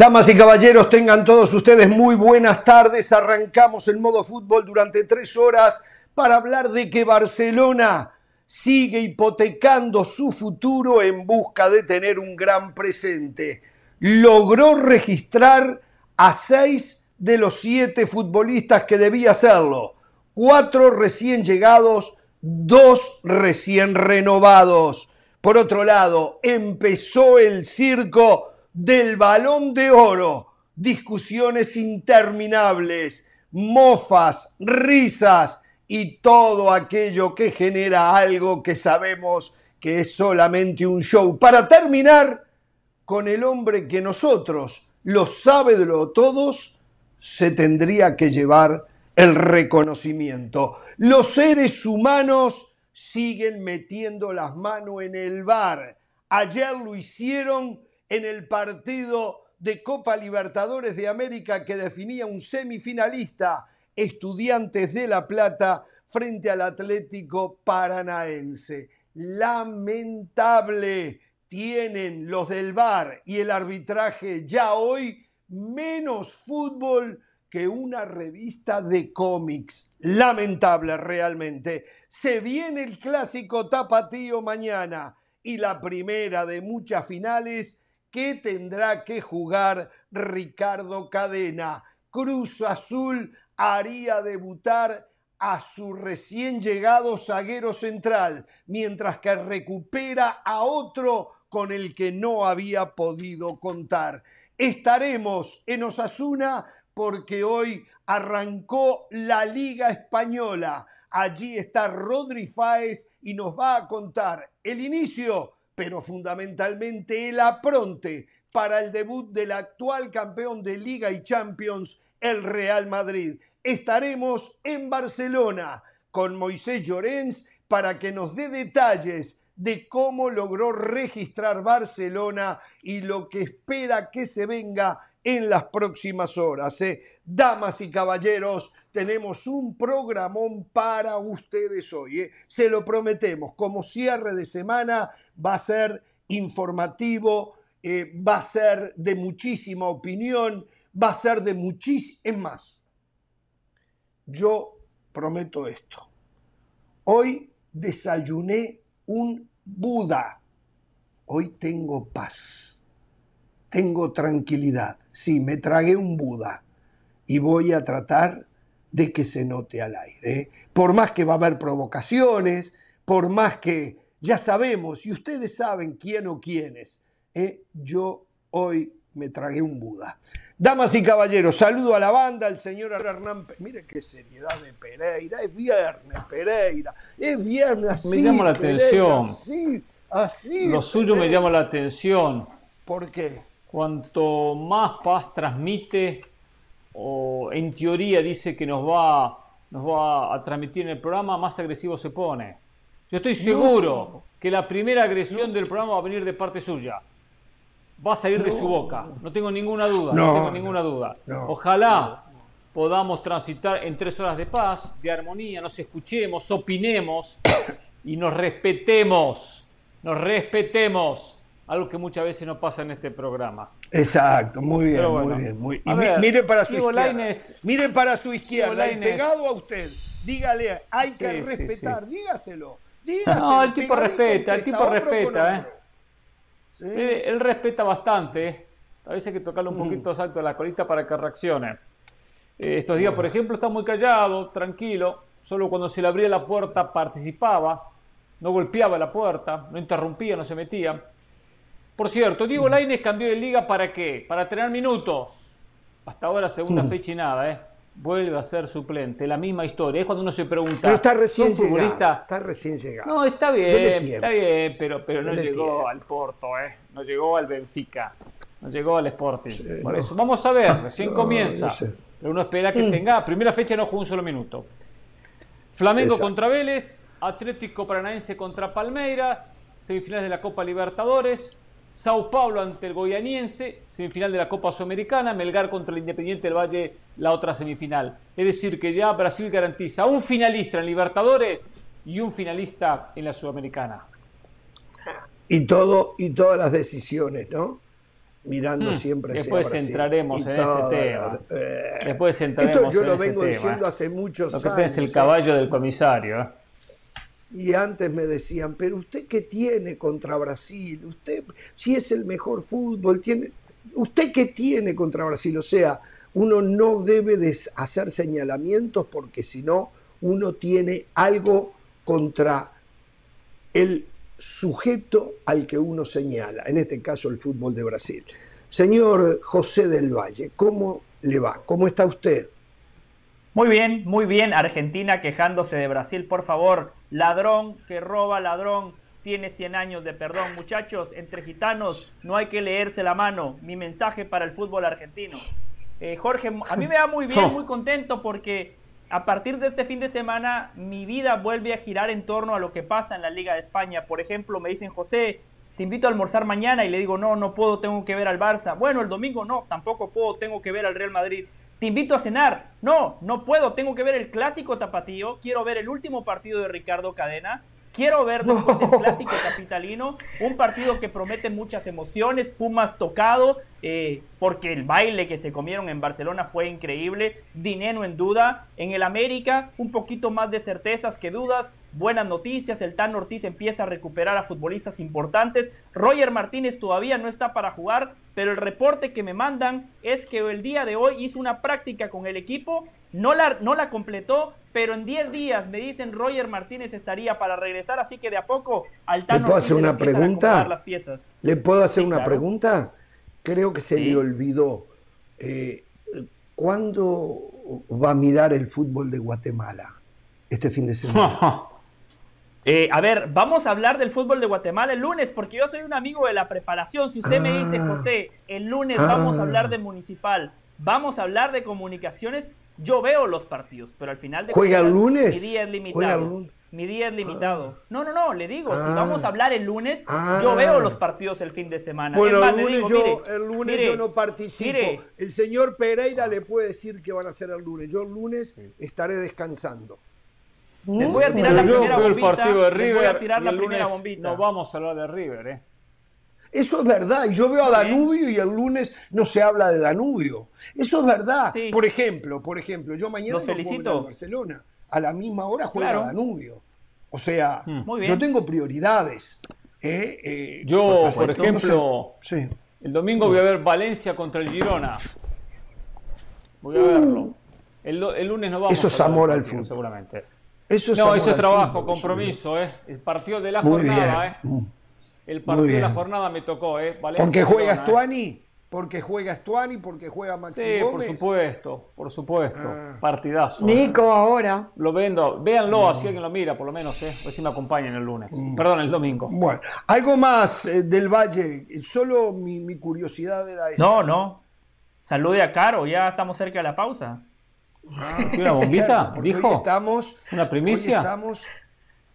Damas y caballeros, tengan todos ustedes muy buenas tardes. Arrancamos el modo fútbol durante tres horas para hablar de que Barcelona sigue hipotecando su futuro en busca de tener un gran presente. Logró registrar a seis de los siete futbolistas que debía hacerlo. Cuatro recién llegados, dos recién renovados. Por otro lado, empezó el circo del balón de oro, discusiones interminables, mofas, risas y todo aquello que genera algo que sabemos que es solamente un show. Para terminar con el hombre que nosotros, lo sabe de lo todos, se tendría que llevar el reconocimiento. Los seres humanos siguen metiendo las manos en el bar. Ayer lo hicieron en el partido de Copa Libertadores de América que definía un semifinalista, Estudiantes de La Plata frente al Atlético Paranaense. Lamentable, tienen los del VAR y el arbitraje ya hoy menos fútbol que una revista de cómics. Lamentable realmente. Se viene el clásico tapatío mañana y la primera de muchas finales ¿Qué tendrá que jugar Ricardo Cadena? Cruz Azul haría debutar a su recién llegado zaguero central, mientras que recupera a otro con el que no había podido contar. Estaremos en Osasuna porque hoy arrancó la Liga Española. Allí está Rodri Fáez y nos va a contar el inicio pero fundamentalmente el apronte para el debut del actual campeón de Liga y Champions, el Real Madrid. Estaremos en Barcelona con Moisés Llorens para que nos dé detalles de cómo logró registrar Barcelona y lo que espera que se venga en las próximas horas. ¿eh? Damas y caballeros, tenemos un programón para ustedes hoy. ¿eh? Se lo prometemos, como cierre de semana va a ser informativo, eh, va a ser de muchísima opinión, va a ser de muchísimo... Es más, yo prometo esto. Hoy desayuné un Buda. Hoy tengo paz. Tengo tranquilidad. Sí, me tragué un Buda. Y voy a tratar de que se note al aire. ¿eh? Por más que va a haber provocaciones, por más que ya sabemos, y ustedes saben quién o quiénes, ¿eh? yo hoy me tragué un Buda. Damas y caballeros, saludo a la banda, al señor Hernán. Mire qué seriedad de Pereira, es viernes, Pereira, es viernes. Así, me llama la atención. Así, Lo suyo me llama la atención. ¿Por qué? Cuanto más paz transmite, o en teoría dice que nos va, nos va a transmitir en el programa, más agresivo se pone. Yo estoy seguro que la primera agresión del programa va a venir de parte suya. Va a salir de su boca. No tengo ninguna duda. No, tengo ninguna duda. Ojalá podamos transitar en tres horas de paz, de armonía, nos escuchemos, opinemos y nos respetemos. Nos respetemos. Algo que muchas veces no pasa en este programa. Exacto, muy bien, muy bien. Muy... Y mire para su izquierda. mire para su izquierda, pegado a usted. Dígale, hay que respetar, dígaselo no, el tipo respeta, el tipo respeta, ¿eh? ¿eh? Él, respeta bastante. ¿eh? A veces hay que tocarle un mm. poquito salto a la colita para que reaccione. Eh, estos días, por ejemplo, está muy callado, tranquilo. Solo cuando se le abría la puerta participaba. No golpeaba la puerta, no interrumpía, no se metía. Por cierto, Diego. Lainez cambió de liga para qué? Para tener minutos. Hasta ahora segunda fecha y nada, ¿eh? vuelve a ser suplente. La misma historia. Es cuando uno se pregunta. Pero está recién llegado. Está recién llegado. No, está bien, está bien, pero, pero no llegó al Porto, ¿eh? No llegó al Benfica. No llegó al Sporting. Por eso, vamos a ver, recién comienza. Pero uno espera que mm. tenga. Primera fecha no jugó un solo minuto. Flamengo contra Vélez, Atlético Paranaense contra Palmeiras, semifinales de la Copa Libertadores, Sao Paulo ante el Goianiense, semifinal de la Copa Sudamericana, Melgar contra el Independiente del Valle, la otra semifinal. Es decir, que ya Brasil garantiza un finalista en Libertadores y un finalista en la Sudamericana. Y todo, y todas las decisiones, ¿no? mirando siempre hacia Después Brasil. entraremos Y en ese tema. eh, Después entraremos Esto yo en lo ese vengo tema. diciendo hace muchos Lo que años. es el ¿eh? caballo del comisario. Y antes me decían, pero usted qué tiene contra Brasil, usted si es el mejor fútbol, tiene, usted qué tiene contra Brasil, o sea, uno no debe de hacer señalamientos porque si no uno tiene algo contra el sujeto al que uno señala, en este caso el fútbol de Brasil. Señor José del Valle, ¿cómo le va? ¿Cómo está usted? Muy bien, muy bien. Argentina quejándose de Brasil, por favor. Ladrón que roba, ladrón. Tiene 100 años de perdón. Muchachos, entre gitanos no hay que leerse la mano. Mi mensaje para el fútbol argentino. Eh, Jorge, a mí me va muy bien, muy contento porque a partir de este fin de semana mi vida vuelve a girar en torno a lo que pasa en la Liga de España. Por ejemplo, me dicen, José, te invito a almorzar mañana y le digo, no, no puedo, tengo que ver al Barça. Bueno, el domingo no, tampoco puedo, tengo que ver al Real Madrid. Te invito a cenar. No, no puedo, tengo que ver el clásico tapatío, quiero ver el último partido de Ricardo Cadena. Quiero ver después el clásico capitalino, un partido que promete muchas emociones, Pumas tocado, eh, porque el baile que se comieron en Barcelona fue increíble, dinero en duda, en el América un poquito más de certezas que dudas, buenas noticias, el Tan Ortiz empieza a recuperar a futbolistas importantes, Roger Martínez todavía no está para jugar, pero el reporte que me mandan es que el día de hoy hizo una práctica con el equipo, no la, no la completó, pero en 10 días me dicen Roger Martínez estaría para regresar, así que de a poco al Tan ¿Le puedo Ortiz hacer una pregunta? las piezas. ¿Le puedo hacer Sí, una claro. pregunta? Creo que se Sí. le olvidó. Eh, ¿Cuándo va a mirar el fútbol de Guatemala? Este fin de semana. Eh, a ver, vamos a hablar del fútbol de Guatemala el lunes, porque yo soy un amigo de la preparación. Si usted me dice, Ah. José, el lunes Ah. vamos a hablar de municipal, vamos a hablar de comunicaciones, yo veo los partidos, pero al final de ¿Juega el cuentas, lunes? Mi día es ¿Juega limitado. lunes? Mi día es limitado. No, no, no, le digo, si Ah. vamos a hablar el lunes, Ah. yo veo los partidos el fin de semana. Bueno, Es más, el lunes, digo, yo, mire, el lunes mire, yo no participo. mire, el señor Pereira le puede decir que van a hacer el lunes. Yo el lunes estaré descansando. Les voy a tirar la primera bombita. partido de les voy a tirar la primera bombita. no vamos a hablar de River, ¿eh? Eso es verdad. Y yo veo a. Danubio y el lunes no se habla de Danubio. Eso es verdad. Sí. Por ejemplo, por ejemplo, yo mañana Los no felicito. al Barcelona. A la misma hora juega Claro. Danubio. O sea, Muy yo tengo prioridades. ¿eh? Eh, Yo, por ejemplo, no sé. Sí. el domingo voy a ver Valencia contra el Girona. Voy a verlo. El, lo- el lunes no vamos Uh. Eso a es amor al fútbol. Seguramente. Eso es No, eso es trabajo, fútbol, compromiso, ¿eh? El partido de la Muy jornada, bien. ¿eh? Mm. El partido de la jornada me tocó, ¿eh? Valencia, Porque juega Girona, ¿eh? Stuani, porque juega Stuani, porque juega Maxi Sí, por supuesto, por supuesto. Ah. Partidazo. Nico ahora. Lo vendo, véanlo, así alguien lo mira, por lo menos, ¿eh? A ver si me acompañan el lunes. Mm. Perdón, el domingo. Bueno, algo más eh, del Valle. Solo mi, mi curiosidad era eso. No, no. Salude a Caro, ya estamos cerca de la pausa. ¿Tiene una bombita? ¿Dijo? estamos, ¿Una primicia? estamos.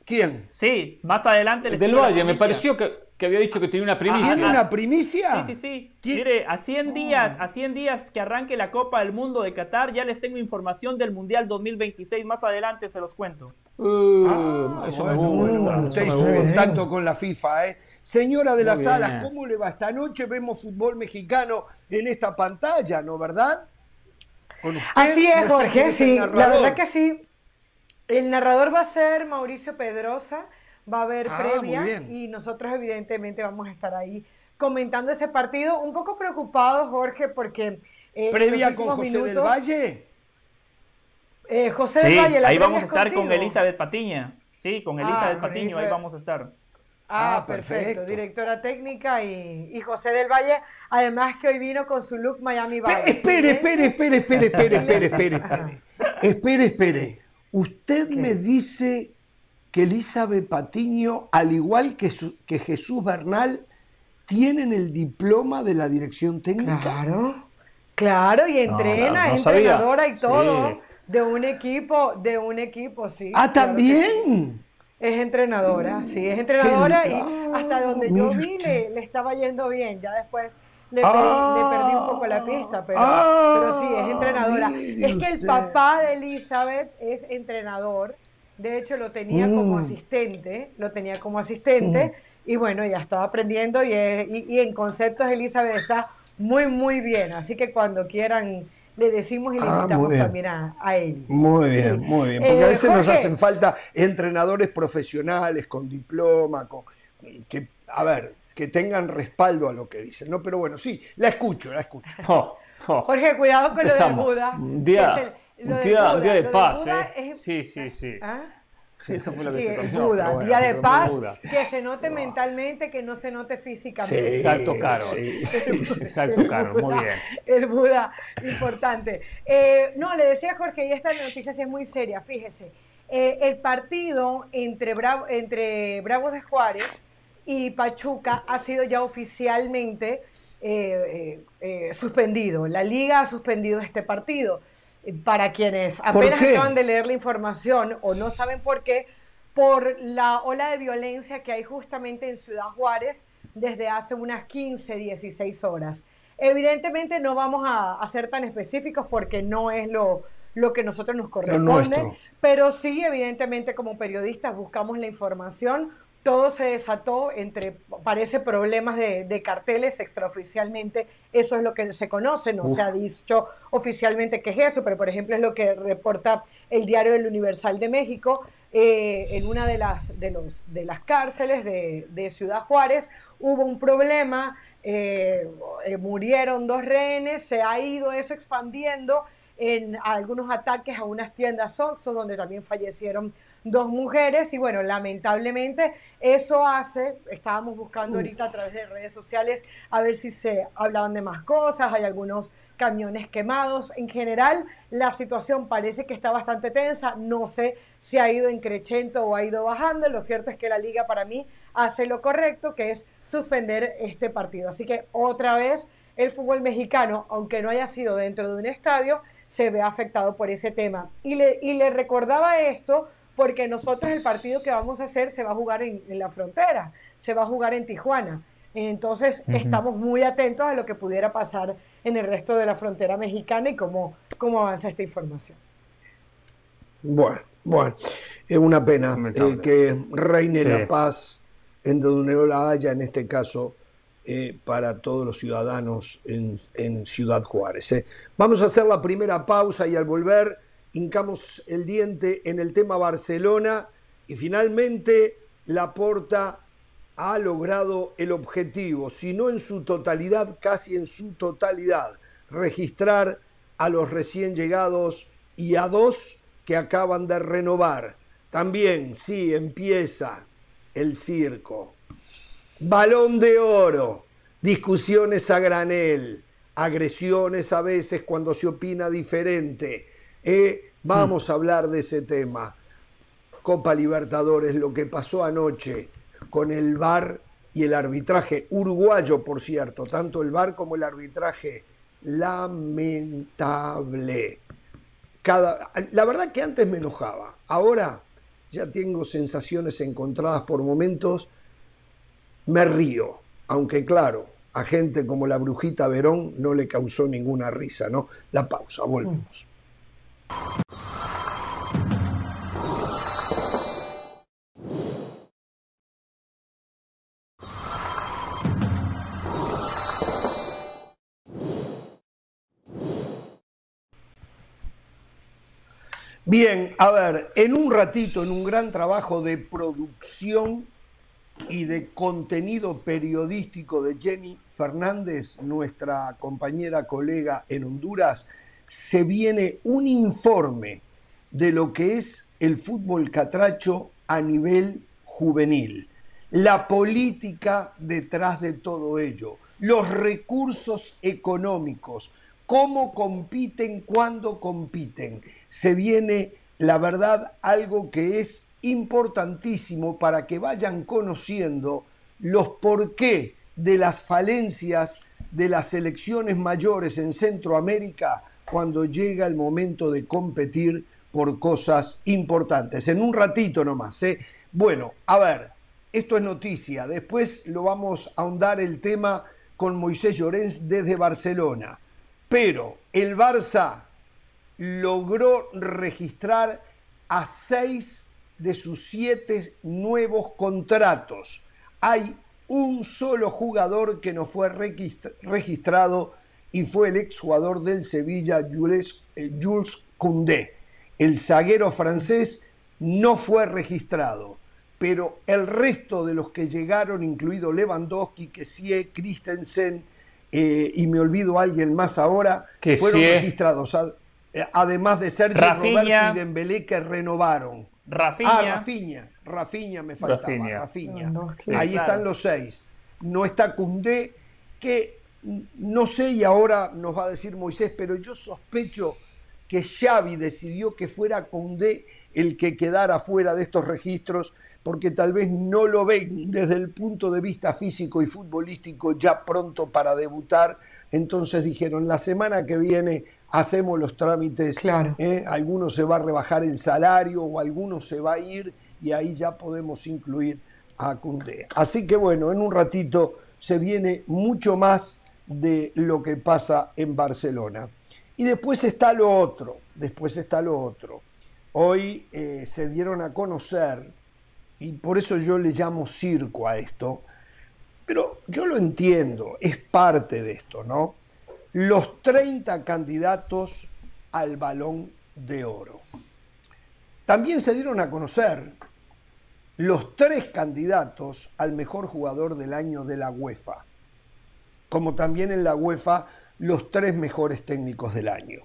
¿Quién? Sí, más adelante les Del Valle, me pareció que, que había dicho que tenía una primicia. ¿Tiene una primicia? Sí, sí, sí. ¿Quién? Mire, a 100 días, a 100 días que arranque la Copa del Mundo de Qatar, ya les tengo información del Mundial 2026. Más adelante se los cuento. Uh, Ah, eso bueno, me gusta. bueno, usted hizo gusta. contacto con la FIFA, ¿eh? Señora de las bien. Alas, ¿cómo le va? Esta noche vemos fútbol mexicano en esta pantalla, ¿no? ¿Verdad? Con usted, Así es, Jorge, sí. La verdad que sí. El narrador va a ser Mauricio Pedrosa, va a haber Ah, previa y nosotros evidentemente vamos a estar ahí comentando ese partido. Un poco preocupado, Jorge, porque... eh, ¿Previa con José del Valle? eh, José del Valle, la ahí vamos a es estar con. Elizabeth Patiña. Sí, con Ah, Elizabeth Patiño, ahí vamos a estar. Ah, Ah, perfecto. perfecto. Directora técnica y, y José del Valle, además que hoy vino con su look Miami Vice. Espere, espere, espere, espere, espere, espere, espere, espere. Espere, espere. Usted me dice que Elizabeth Patiño, al igual que, su- que Jesús Bernal, tienen el diploma de la dirección técnica. Claro, claro, y entrena, no sabía. entrenadora y todo Sí. de un equipo, de un equipo, sí. Ah, claro también. Es entrenadora, sí, es entrenadora y li- hasta donde Ah, yo vi le, le estaba yendo bien, ya después le, pe- Ah, le perdí un poco la pista, pero, ah, pero sí, es entrenadora. Es que el usted. papá de Elizabeth es entrenador, de hecho lo tenía como Mm. asistente, lo tenía como asistente y bueno, ya estaba aprendiendo y, en conceptos Elizabeth está muy, muy bien. Así que cuando quieran le decimos y le ah, invitamos también a, él. Muy bien, muy bien. Porque a veces nos hacen falta entrenadores profesionales con diploma, con, que, a ver, que tengan respaldo a lo que dicen. No, pero bueno, sí, la escucho, la escucho. Oh, oh. Jorge, cuidado con lo de Buda. Un día, un día, día de paz, ¿eh? Sí, sí, sí. ¿Ah? Eso fue lo que se Buda, día de paz, que se note mentalmente, que no se note físicamente. exacto, Caro. exacto, Caro, muy bien. El Buda, importante. Eh, no, le decía a Jorge, y esta noticia sí es muy seria, fíjese. Eh, el partido entre, Bravo, entre Bravos de Juárez y Pachuca ha sido ya oficialmente eh, suspendido. La liga ha suspendido este partido para quienes apenas acaban de leer la información o no saben por qué, por la ola de violencia que hay justamente en Ciudad Juárez desde hace unas 15, 16 horas. Evidentemente no vamos a, ser tan específicos porque no es lo, lo que nosotros nos corresponde, pero sí, evidentemente como periodistas buscamos la información todo se desató entre, parece, problemas de, carteles extraoficialmente. Eso es lo que se conoce, no se ha dicho oficialmente qué es eso, pero por ejemplo es lo que reporta el diario del Universal de México. Eh, en una de las, de los, de las cárceles de, Ciudad Juárez hubo un problema, eh, eh, murieron dos rehenes, se ha ido eso expandiendo en algunos ataques a unas tiendas Oxxo donde también fallecieron dos mujeres y bueno, lamentablemente eso hace, estábamos buscando ahorita a través de redes sociales a ver si se hablaban de más cosas, hay algunos camiones quemados, en general la situación parece que está bastante tensa, no sé si ha ido en o ha ido bajando, lo cierto es que la liga para mí hace lo correcto, que es suspender este partido, así que otra vez el fútbol mexicano, aunque no haya sido dentro de un estadio, se ve afectado por ese tema. Y le, y le recordaba esto porque nosotros el partido que vamos a hacer se va a jugar en, la frontera, se va a jugar en Tijuana. Entonces estamos muy atentos a lo que pudiera pasar en el resto de la frontera mexicana y cómo, cómo avanza esta información. Bueno, bueno, es una pena eh, que reine la paz en donde no la haya, en este caso, eh, para todos los ciudadanos en, Ciudad Juárez. Eh. Vamos a hacer la primera pausa y al volver hincamos el diente en el tema Barcelona y finalmente Laporta ha logrado el objetivo, si no en su totalidad, casi en su totalidad, registrar a los recién llegados y a dos que acaban de renovar. También, sí, empieza el circo. Balón de oro, discusiones a granel, agresiones a veces cuando se opina diferente, eh, vamos a hablar de ese tema. Copa Libertadores, lo que pasó anoche con el VAR y el arbitraje uruguayo, por cierto, tanto el VAR como el arbitraje, lamentable. Cada, la verdad que antes me enojaba, ahora ya tengo sensaciones encontradas por momentos, me río, aunque claro, a gente como la brujita Verón no le causó ninguna risa, ¿no? La pausa, volvemos. Bien, a ver, en un ratito, en un gran trabajo de producción y de contenido periodístico de Jenny Fernández, nuestra compañera colega en Honduras, se viene un informe de lo que es el fútbol catracho a nivel juvenil, la política detrás de todo ello, los recursos económicos, cómo compiten, cuándo compiten. Se viene, la verdad, algo que es importantísimo para que vayan conociendo los porqué de las falencias de las elecciones mayores en Centroamérica cuando llega el momento de competir por cosas importantes. En un ratito nomás. ¿eh? Bueno, a ver, esto es noticia. Después lo vamos a ahondar el tema con Moisés Llorens desde Barcelona. Pero el Barça logró registrar a seis de sus siete nuevos contratos. hay un solo jugador que no fue registrado y fue el exjugador del Sevilla, Jules, eh, Jules Koundé. El zaguero francés no fue registrado, pero el resto de los que llegaron, incluido Lewandowski, Kessie, Christensen eh, y me olvido alguien más ahora, fueron registrados. Eh, además de Sergio Roberto y Dembélé que renovaron. Rafinha. Ah, Rafinha. Rafinha me faltaba. Rafinha. Ahí están los seis. No está Cundé, que no sé, y ahora nos va a decir Moisés, pero yo sospecho que Xavi decidió que fuera Cundé el que quedara fuera de estos registros, porque tal vez no lo ven desde el punto de vista físico y futbolístico ya pronto para debutar. Entonces dijeron, la semana que viene hacemos los trámites, claro. ¿eh? alguno se va a rebajar el salario o alguno se va a ir y ahí ya podemos incluir a Cundé. Así que bueno, en un ratito se viene mucho más de lo que pasa en Barcelona. Y después está lo otro, después está lo otro. Hoy eh, se dieron a conocer, y por eso yo le llamo circo a esto, pero yo lo entiendo, es parte de esto, ¿no? Los 30 candidatos al balón de oro. También se dieron a conocer los tres candidatos al mejor jugador del año de la UEFA, como también en la UEFA los tres mejores técnicos del año.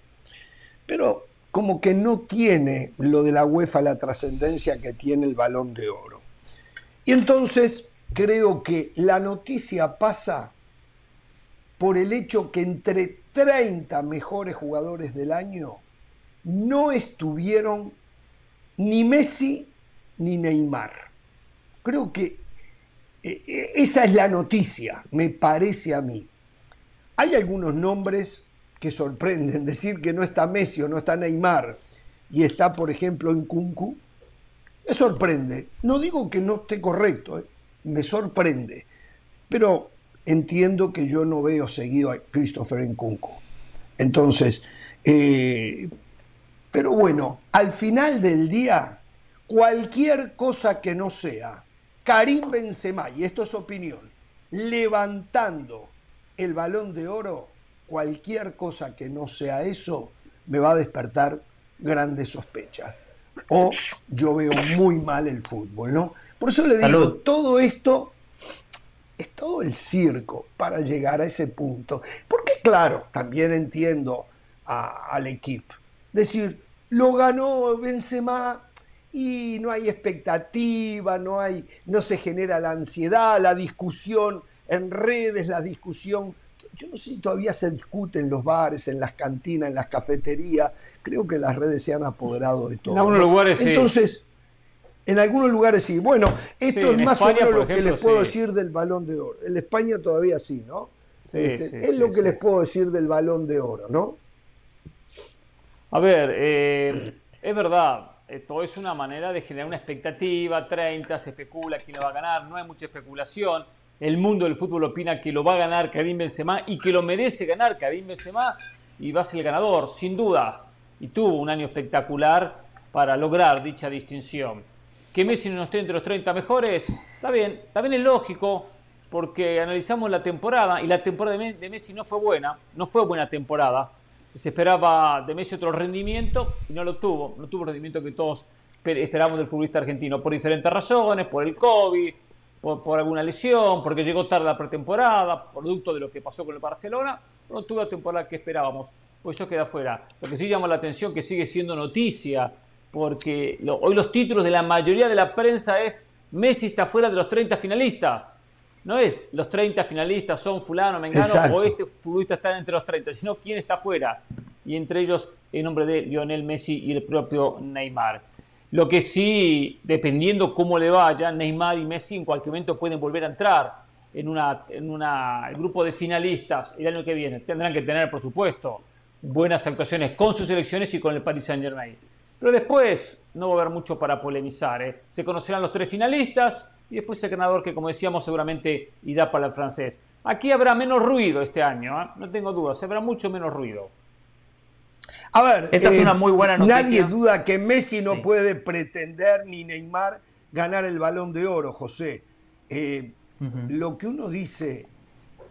Pero como que no tiene lo de la UEFA la trascendencia que tiene el balón de oro. Y entonces creo que la noticia pasa por el hecho que entre 30 mejores jugadores del año no estuvieron ni Messi ni Neymar. Creo que esa es la noticia, me parece a mí. Hay algunos nombres que sorprenden. Decir que no está Messi o no está Neymar y está, por ejemplo, en Kunku, me sorprende. No digo que no esté correcto, eh, me sorprende. Pero entiendo que yo no veo seguido a Christopher en Kunku. Entonces, pero bueno, al final del día, cualquier cosa que no sea Karim Benzema, y esto es opinión, levantando el balón de oro, cualquier cosa que no sea eso me va a despertar grandes sospechas. O yo veo muy mal el fútbol, ¿no? Por eso le digo, todo esto es todo el circo para llegar a ese punto. Porque claro, también entiendo al equipo. Decir, lo ganó Benzema y no hay expectativa, no, hay, no se genera la ansiedad, la discusión en redes, la discusión. Yo no sé si todavía se discute en los bares, en las cantinas, en las cafeterías. Creo que las redes se han apoderado de todo. En algunos lugares Entonces, en algunos lugares sí. Bueno, esto es más o menos lo que les puedo decir del balón de oro. En España todavía sí, ¿no? Este, es lo que les puedo decir del balón de oro, ¿no? A ver, eh, es verdad, esto es una manera de generar una expectativa, 30, se especula quién lo va a ganar, no hay mucha especulación. El mundo del fútbol opina que lo va a ganar Karim Benzema y que lo merece ganar Karim Benzema y va a ser el ganador, sin dudas. Y tuvo un año espectacular para lograr dicha distinción. Que Messi no esté entre los 30 mejores, está bien, también es lógico, porque analizamos la temporada y la temporada de Messi no fue buena, no fue buena temporada se esperaba de Messi otro rendimiento y no lo tuvo. No tuvo el rendimiento que todos esperamos del futbolista argentino por diferentes razones, por el COVID, por, alguna lesión, porque llegó tarde la pretemporada, producto de lo que pasó con el Barcelona. No tuvo la temporada que esperábamos. Pues eso queda fuera. Lo que sí llama la atención que sigue siendo noticia, porque hoy los títulos de la mayoría de la prensa es Messi está fuera de los 30 finalistas no es los 30 finalistas son fulano, mengano o este futbolista está entre los 30, sino quién está fuera. Y entre ellos el nombre de Lionel Messi y el propio Neymar. Lo que sí, dependiendo cómo le vaya, Neymar y Messi en cualquier momento pueden volver a entrar en, una, en una, grupo de finalistas el año que viene. Tendrán que tener, por supuesto, buenas actuaciones con sus selecciones y con el Paris Saint Germain. Pero después no va a haber mucho para polemizar. ¿eh? Se conocerán los tres finalistas, y después el ganador que, como decíamos, seguramente irá para el francés. Aquí habrá menos ruido este año, ¿eh? no tengo dudas, habrá mucho menos ruido. A ver, esa es una muy buena noticia. Nadie duda que Messi no puede pretender ni Neymar ganar el balón de oro, José. Eh, lo que uno dice,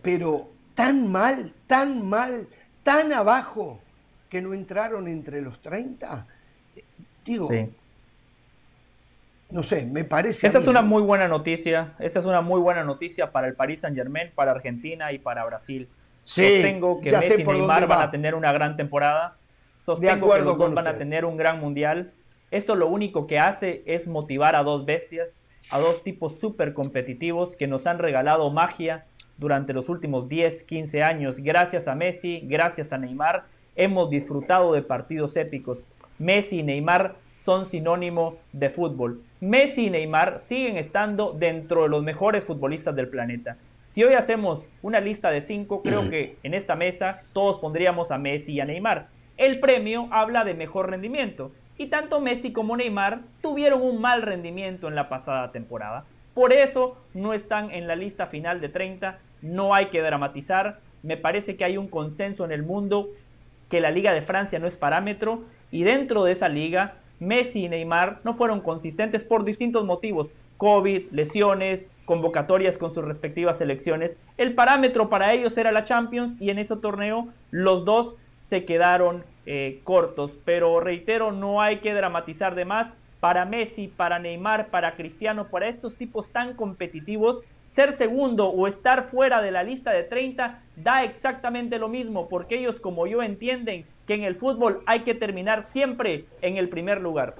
pero tan mal, tan mal, tan abajo que no entraron entre los 30, digo, no sé, me parece... Esa es una muy buena noticia, esa es una muy buena noticia para el Paris Saint Germain, para Argentina y para Brasil. Sostengo que Messi y Neymar van a tener una gran temporada. Sostengo que los dos van a tener un gran mundial. Esto lo único que hace es motivar a dos bestias, a dos tipos súper competitivos que nos han regalado magia durante los últimos 10, 15 años. Gracias a Messi, gracias a Neymar, hemos disfrutado de partidos épicos. Messi y Neymar son sinónimo de fútbol. Messi y Neymar siguen estando dentro de los mejores futbolistas del planeta. Si hoy hacemos una lista de cinco, creo que en esta mesa todos pondríamos a Messi y a Neymar. El premio habla de mejor rendimiento y tanto Messi como Neymar tuvieron un mal rendimiento en la pasada temporada. Por eso no están en la lista final de 30, no hay que dramatizar. Me parece que hay un consenso en el mundo que la Liga de Francia no es parámetro y dentro de esa liga Messi y Neymar no fueron consistentes por distintos motivos. COVID, lesiones, convocatorias con sus respectivas selecciones. El parámetro para ellos era la Champions y en ese torneo los dos se quedaron eh, cortos. Pero reitero, no hay que dramatizar de más. Para Messi, para Neymar, para Cristiano, para estos tipos tan competitivos, ser segundo o estar fuera de la lista de 30 da exactamente lo mismo, porque ellos como yo entienden que en el fútbol hay que terminar siempre en el primer lugar.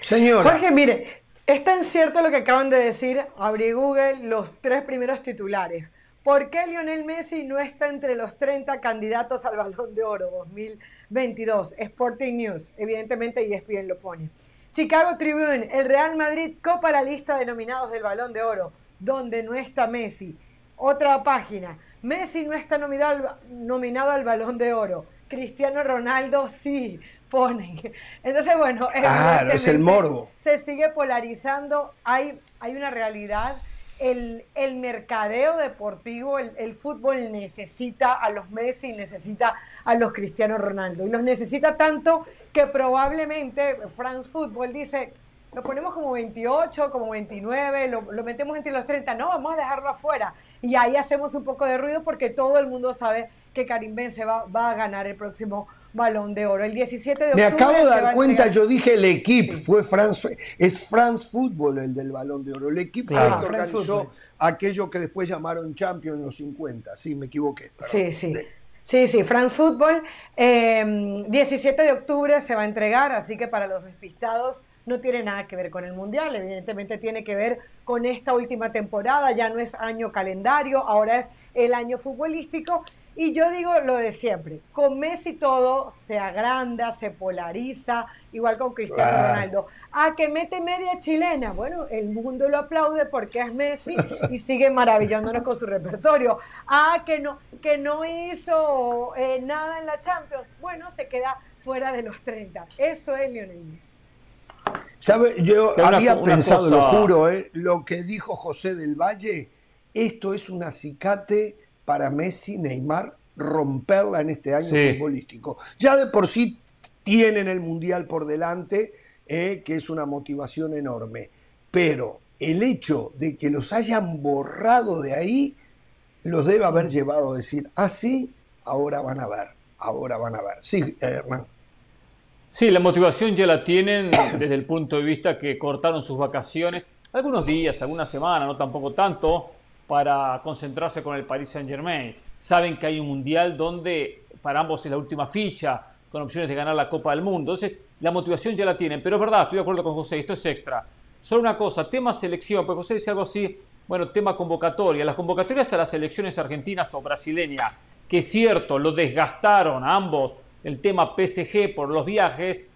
Señora. Jorge, mire, es tan cierto lo que acaban de decir, abrí Google, los tres primeros titulares. ¿Por qué Lionel Messi no está entre los 30 candidatos al Balón de Oro 2022? Sporting News, evidentemente ESPN lo pone. Chicago Tribune, el Real Madrid copa la lista de nominados del Balón de Oro, donde no está Messi. Otra página, Messi no está nominado al, nominado al Balón de Oro. Cristiano Ronaldo sí, ponen. Entonces, bueno, es el morbo. Se sigue polarizando, hay, hay una realidad. El, el mercadeo deportivo, el, el, fútbol necesita a los Messi, necesita a los Cristiano Ronaldo. Y los necesita tanto que probablemente France Football dice, lo ponemos como 28, como 29, lo, lo, metemos entre los 30, no, vamos a dejarlo afuera. Y ahí hacemos un poco de ruido porque todo el mundo sabe que Karim Benzema va, a ganar el próximo Balón de Oro. El 17 de octubre. Me acabo de dar cuenta, yo dije el equipo, fue France, es France Football el del Balón de Oro. El equipo que organizó aquello que después llamaron Champions en los 50. Sí, me equivoqué. Sí, sí. Sí, sí, France Football. 17 de octubre se va a entregar, así que para los despistados no tiene nada que ver con el Mundial, evidentemente tiene que ver con esta última temporada, ya no es año calendario, ahora es el año futbolístico. Y yo digo lo de siempre, con Messi todo se agranda, se polariza, igual con Cristiano Ronaldo. A que mete media chilena, bueno, el mundo lo aplaude porque es Messi y sigue maravillándonos con su repertorio. A que no, que no hizo eh, nada en la Champions, bueno, se queda fuera de los 30. Eso es Lionel Messi. ¿Sabe? Yo había pensado, lo juro, eh, lo que dijo José del Valle, esto es un acicate para Messi, Neymar, romperla en este año futbolístico. Ya de por sí tienen el Mundial por delante, eh, que es una motivación enorme. Pero el hecho de que los hayan borrado de ahí, los debe haber llevado a decir, ah, sí, ahora van a ver, ahora van a ver. Sí, Hernán. Sí, la motivación ya la tienen desde el punto de vista que cortaron sus vacaciones algunos días, algunas semanas, no tampoco tanto, para concentrarse con el Paris Saint Germain. Saben que hay un mundial donde para ambos es la última ficha, con opciones de ganar la Copa del Mundo. Entonces, la motivación ya la tienen. Pero es verdad, estoy de acuerdo con José, esto es extra. Solo una cosa, tema selección, porque José dice algo así, bueno, tema convocatoria. Las convocatorias a las selecciones argentinas o brasileñas, que es cierto, lo desgastaron a ambos el tema PSG por los viajes,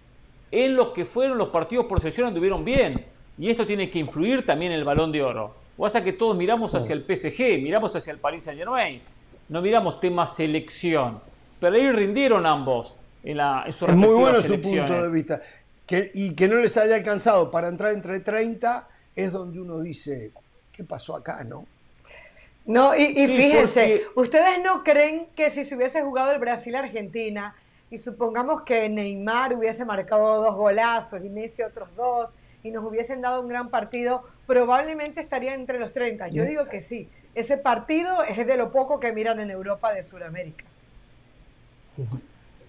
en los que fueron los partidos por sesión anduvieron bien. Y esto tiene que influir también en el balón de oro. O sea que todos miramos hacia el PSG, miramos hacia el Paris Saint Germain, no miramos tema selección. Pero ahí rindieron ambos en, la, Es muy bueno su punto de vista. Que, y que no les haya alcanzado para entrar entre 30 es donde uno dice, ¿qué pasó acá, no? No, y, fíjense, ¿ustedes no creen que si se hubiese jugado el Brasil-Argentina, y supongamos que Neymar hubiese marcado dos golazos y Messi otros dos, y nos hubiesen dado un gran partido, probablemente estarían entre los 30. Yo digo que sí. Ese partido es de lo poco que miran en Europa de Sudamérica.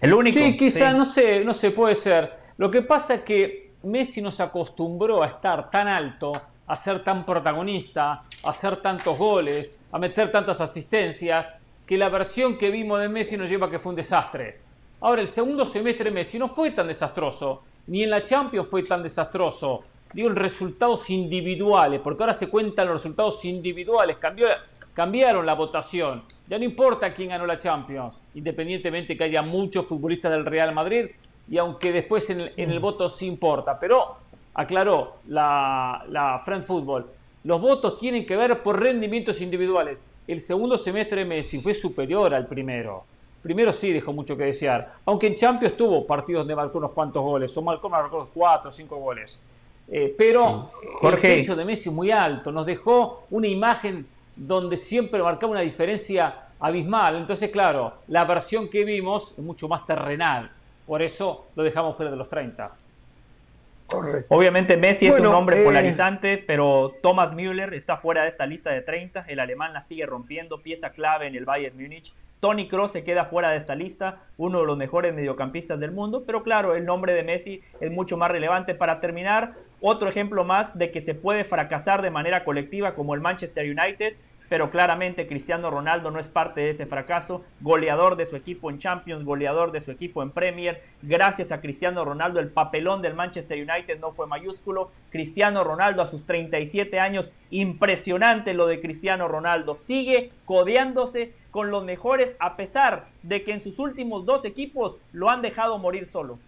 El único. Sí, quizá, no sé, no sé, puede ser. Lo que pasa es que Messi nos acostumbró a estar tan alto, a ser tan protagonista, a hacer tantos goles, a meter tantas asistencias, que la versión que vimos de Messi nos lleva a que fue un desastre. Ahora, el segundo semestre de Messi no fue tan desastroso, ni en la Champions fue tan desastroso. Digo, en resultados individuales, porque ahora se cuentan los resultados individuales. Cambió, cambiaron la votación. Ya no importa quién ganó la Champions, independientemente que haya muchos futbolistas del Real Madrid, y aunque después en el, voto sí importa. Pero aclaró la, la Friend Football, los votos tienen que ver por rendimientos individuales. El segundo semestre de Messi fue superior al primero. Primero sí dejó mucho que desear. Aunque en Champions tuvo partidos donde marcó unos cuantos goles. O marcó, marcó cuatro o cinco goles. Eh, pero Jorge. el techo de Messi es muy alto. Nos dejó una imagen donde siempre marcaba una diferencia abismal. Entonces, claro, la versión que vimos es mucho más terrenal. Por eso lo dejamos fuera de los 30. Obviamente Messi es un hombre eh, polarizante, pero Thomas Müller está fuera de esta lista de 30. El alemán la sigue rompiendo, pieza clave en el Bayern Múnich. Tony Kroos se queda fuera de esta lista, uno de los mejores mediocampistas del mundo, pero claro, el nombre de Messi es mucho más relevante. Para terminar, otro ejemplo más de que se puede fracasar de manera colectiva como el Manchester United pero claramente Cristiano Ronaldo no es parte de ese fracaso. Goleador de su equipo en Champions, goleador de su equipo en Premier. Gracias a Cristiano Ronaldo, el papelón del Manchester United no fue mayúsculo. Cristiano Ronaldo a sus 37 años, impresionante lo de Cristiano Ronaldo. Sigue codeándose con los mejores a pesar de que en sus últimos dos equipos lo han dejado morir solo.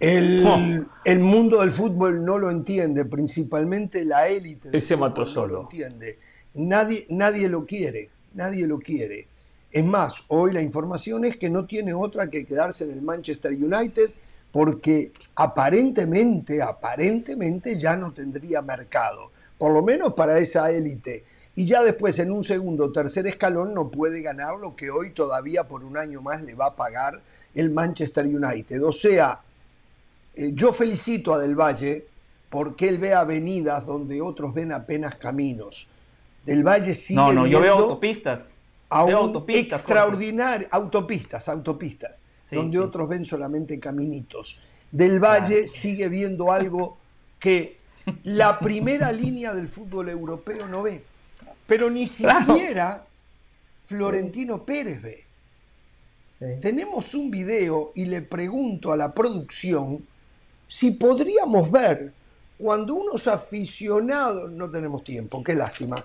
El, el mundo del fútbol no lo entiende, principalmente la élite. Ese mató solo. No lo entiende Nadie, nadie lo quiere, nadie lo quiere. Es más, hoy la información es que no tiene otra que quedarse en el Manchester United porque aparentemente, aparentemente ya no tendría mercado, por lo menos para esa élite. Y ya después en un segundo o tercer escalón no puede ganar lo que hoy todavía por un año más le va a pagar el Manchester United. O sea, eh, yo felicito a Del Valle porque él ve avenidas donde otros ven apenas caminos del Valle sigue No, no, yo veo autopistas. A veo autopistas, extraordinario, autopistas, autopistas, donde otros ven solamente caminitos. Del Valle sigue viendo algo que la primera línea del fútbol europeo no ve. Pero ni siquiera Florentino Pérez ve. Tenemos un video y le pregunto a la producción si podríamos ver cuando unos aficionados, no tenemos tiempo, qué lástima,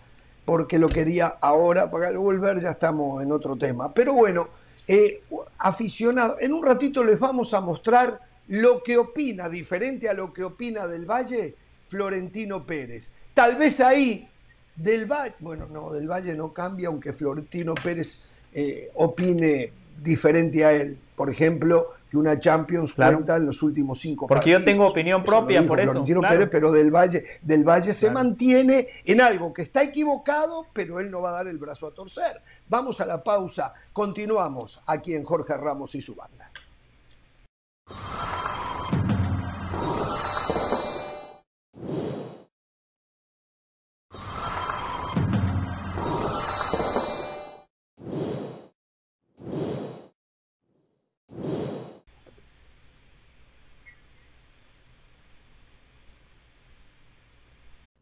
porque lo quería ahora, para volver ya estamos en otro tema. Pero bueno, eh, aficionado, en un ratito les vamos a mostrar lo que opina, diferente a lo que opina del Valle, Florentino Pérez. Tal vez ahí del Valle, bueno, no, del Valle no cambia, aunque Florentino Pérez eh, opine diferente a él. Por ejemplo, que una Champions cuenta en los últimos cinco Porque yo tengo opinión propia, por eso. pero del Valle, del Valle se mantiene en algo que está equivocado, pero él no va a dar el brazo a torcer. Vamos a la pausa, continuamos aquí en Jorge Ramos y su banda.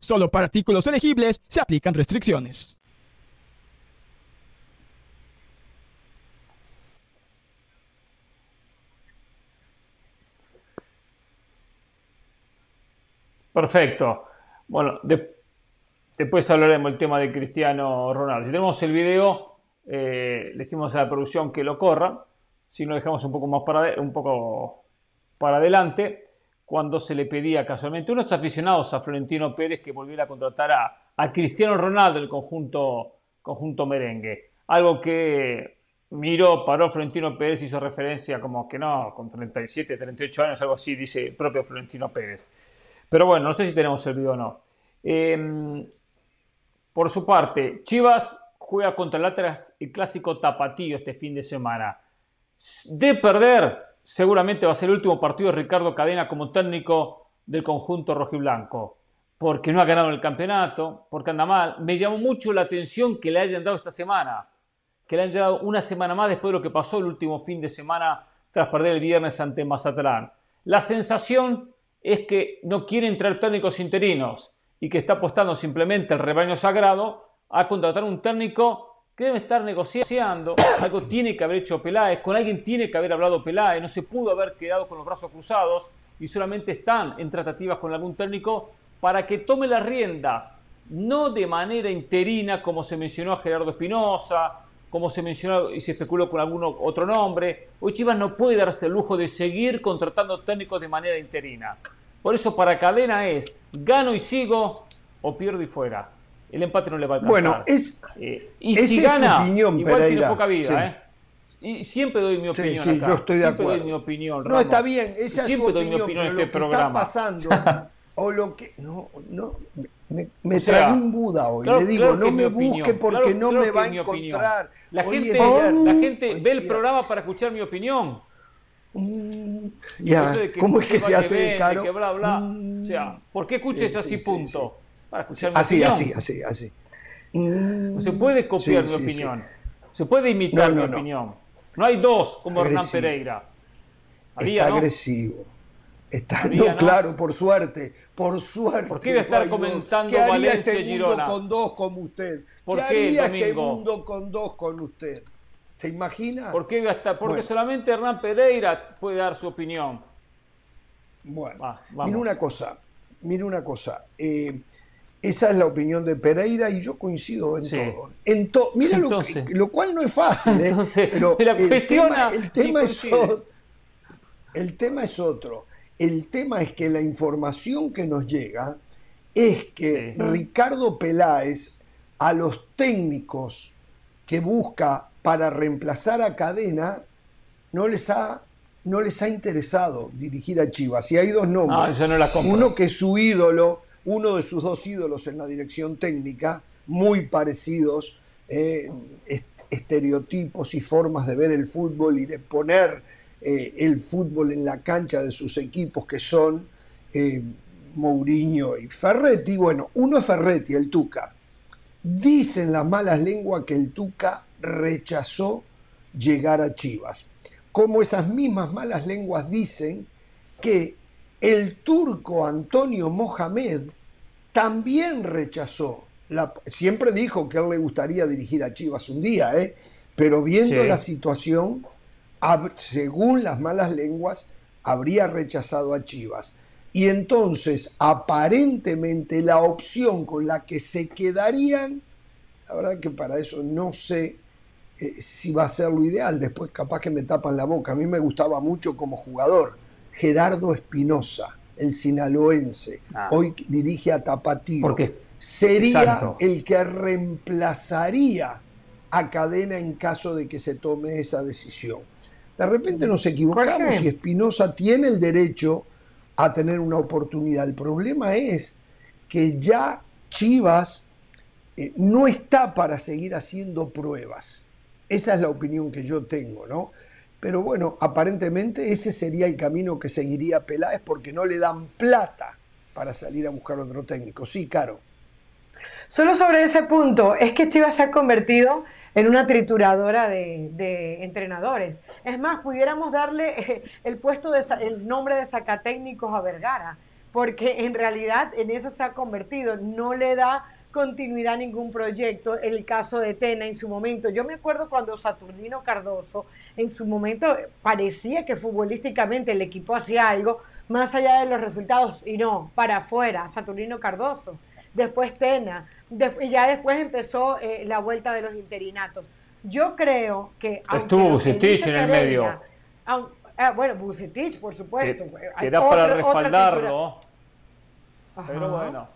Solo para artículos elegibles se aplican restricciones. Perfecto. Bueno, de, después hablaremos del tema de Cristiano Ronaldo. Si tenemos el video, eh, le decimos a la producción que lo corra. Si no dejamos un poco más para, un poco para adelante. Cuando se le pedía casualmente unos aficionados a Florentino Pérez que volviera a contratar a, Cristiano Ronaldo, el conjunto, conjunto merengue. Algo que miró, paró Florentino Pérez, hizo referencia como que no, con 37, 38 años, algo así, dice el propio Florentino Pérez. Pero bueno, no sé si tenemos el video o no. Em, por su parte, Chivas juega contra el Atlas el clásico tapatío este fin de semana. De perder, seguramente va a ser el último partido de Ricardo Cadena como técnico del conjunto rojiblanco. Porque no ha ganado el campeonato, porque anda mal. Me llamó mucho la atención que le hayan dado esta semana. Que le hayan dado una semana más después de lo que pasó el último fin de semana tras perder el viernes ante Mazatlán. La sensación es que no quiere entrar técnicos interinos y que está apostando simplemente el rebaño sagrado a contratar un técnico que debe estar negociando, algo tiene que haber hecho Peláez, con alguien tiene que haber hablado Peláez, no se pudo haber quedado con los brazos cruzados y solamente están en tratativas con algún técnico para que tome las riendas, no de manera interina como se mencionó a Gerardo Espinosa, como se mencionó y se especuló con algún otro nombre. Hoy Chivas no puede darse el lujo de seguir contratando técnicos de manera interina. Por eso para Cadena es gano y sigo o pierdo y fuera. El empate no le va a alcanzar. Bueno, es, eh, y si gana, opinión, igual tiene poca vida, ¿eh? Y siempre doy mi opinión sí, sí, acá. Yo estoy de siempre acuerdo. doy mi opinión. No, está bien. Esa siempre es doy mi opinión en este lo programa. Que está pasando, o lo que. No, no. Me, me trae un Buda hoy. Le digo, no me busque porque no me va a encontrar. La gente, la gente ve el programa para escuchar mi opinión. Mm, ya, ¿cómo es que se hace de caro? Que bla, bla. o sea, ¿por qué escuches así, punto? Para escuchar mi así, opinión. así, así, así. No se puede copiar mi opinión. Se puede imitar mi opinión. No hay dos como Hernán Pereira. Sabía, Está agresivo. Está no, claro, por suerte, por suerte. ¿Por qué iba a estar comentando ¿Qué haría Valencia este mundo Girona? con dos como usted? ¿Por ¿Qué, qué, haría Domingo? este mundo con dos con usted? ¿Se imagina? ¿Por qué iba a estar? Porque Bueno. solamente Hernán Pereira puede dar su opinión. Bueno, Va, mira una cosa, mira una cosa. eh, esa es la opinión de Pereira y yo coincido en Sí. todo. En to- mira lo, que- lo cual no es fácil, ¿eh? Entonces, pero la el tema, el tema es otro. El tema es otro. El tema es que la información que nos llega es que Sí. Ricardo Peláez a los técnicos que busca para reemplazar a Cadena no les ha no les ha interesado dirigir a Chivas. Y hay dos nombres. No, eso no la compro. Uno que es su ídolo, uno de sus dos ídolos en la dirección técnica, muy parecidos, eh, est- estereotipos y formas de ver el fútbol y de poner eh, el fútbol en la cancha de sus equipos, que son eh, Mourinho y Ferretti. Bueno, uno es Ferretti, el Tuca. Dicen las malas lenguas que el Tuca rechazó llegar a Chivas. Como esas mismas malas lenguas dicen que el turco Antonio Mohamed también rechazó. La, siempre dijo que a él le gustaría dirigir a Chivas un día, ¿eh? pero viendo Sí. la situación, según las malas lenguas, habría rechazado a Chivas. Y entonces, aparentemente, la opción con la que se quedarían, la verdad que para eso no sé eh, si va a ser lo ideal. Después capaz que me tapan la boca. A mí me gustaba mucho como jugador. Gerardo Espinosa, el sinaloense. Ah. Hoy dirige a Tapatío. Porque- Sería Exacto. el que reemplazaría a Cadena en caso de que se tome esa decisión. De repente nos equivocamos y Espinosa tiene el derecho a tener una oportunidad. El problema es que ya Chivas eh, no está para seguir haciendo pruebas. Esa es la opinión que yo tengo, ¿no? Pero bueno, aparentemente ese sería el camino que seguiría Peláez porque no le dan plata para salir a buscar otro técnico. Sí, Caro. Solo sobre ese punto, es que Chivas se ha convertido en una trituradora de, entrenadores. Es más, pudiéramos darle eh, el puesto el nombre de sacatécnicos a Vergara, porque en realidad en eso se ha convertido. No le da continuidad a ningún proyecto. El caso de Tena en su momento. Yo me acuerdo cuando Saturnino Cardoso en su momento parecía que futbolísticamente el equipo hacía algo, más allá de los resultados, y no, para afuera, Saturnino Cardoso, después Tena, y ya después empezó eh, la vuelta de los interinatos. Yo creo que... Estuvo Bucetich en el medio. Ah, bueno, Bucetich, por supuesto. era para respaldarlo. Pero bueno,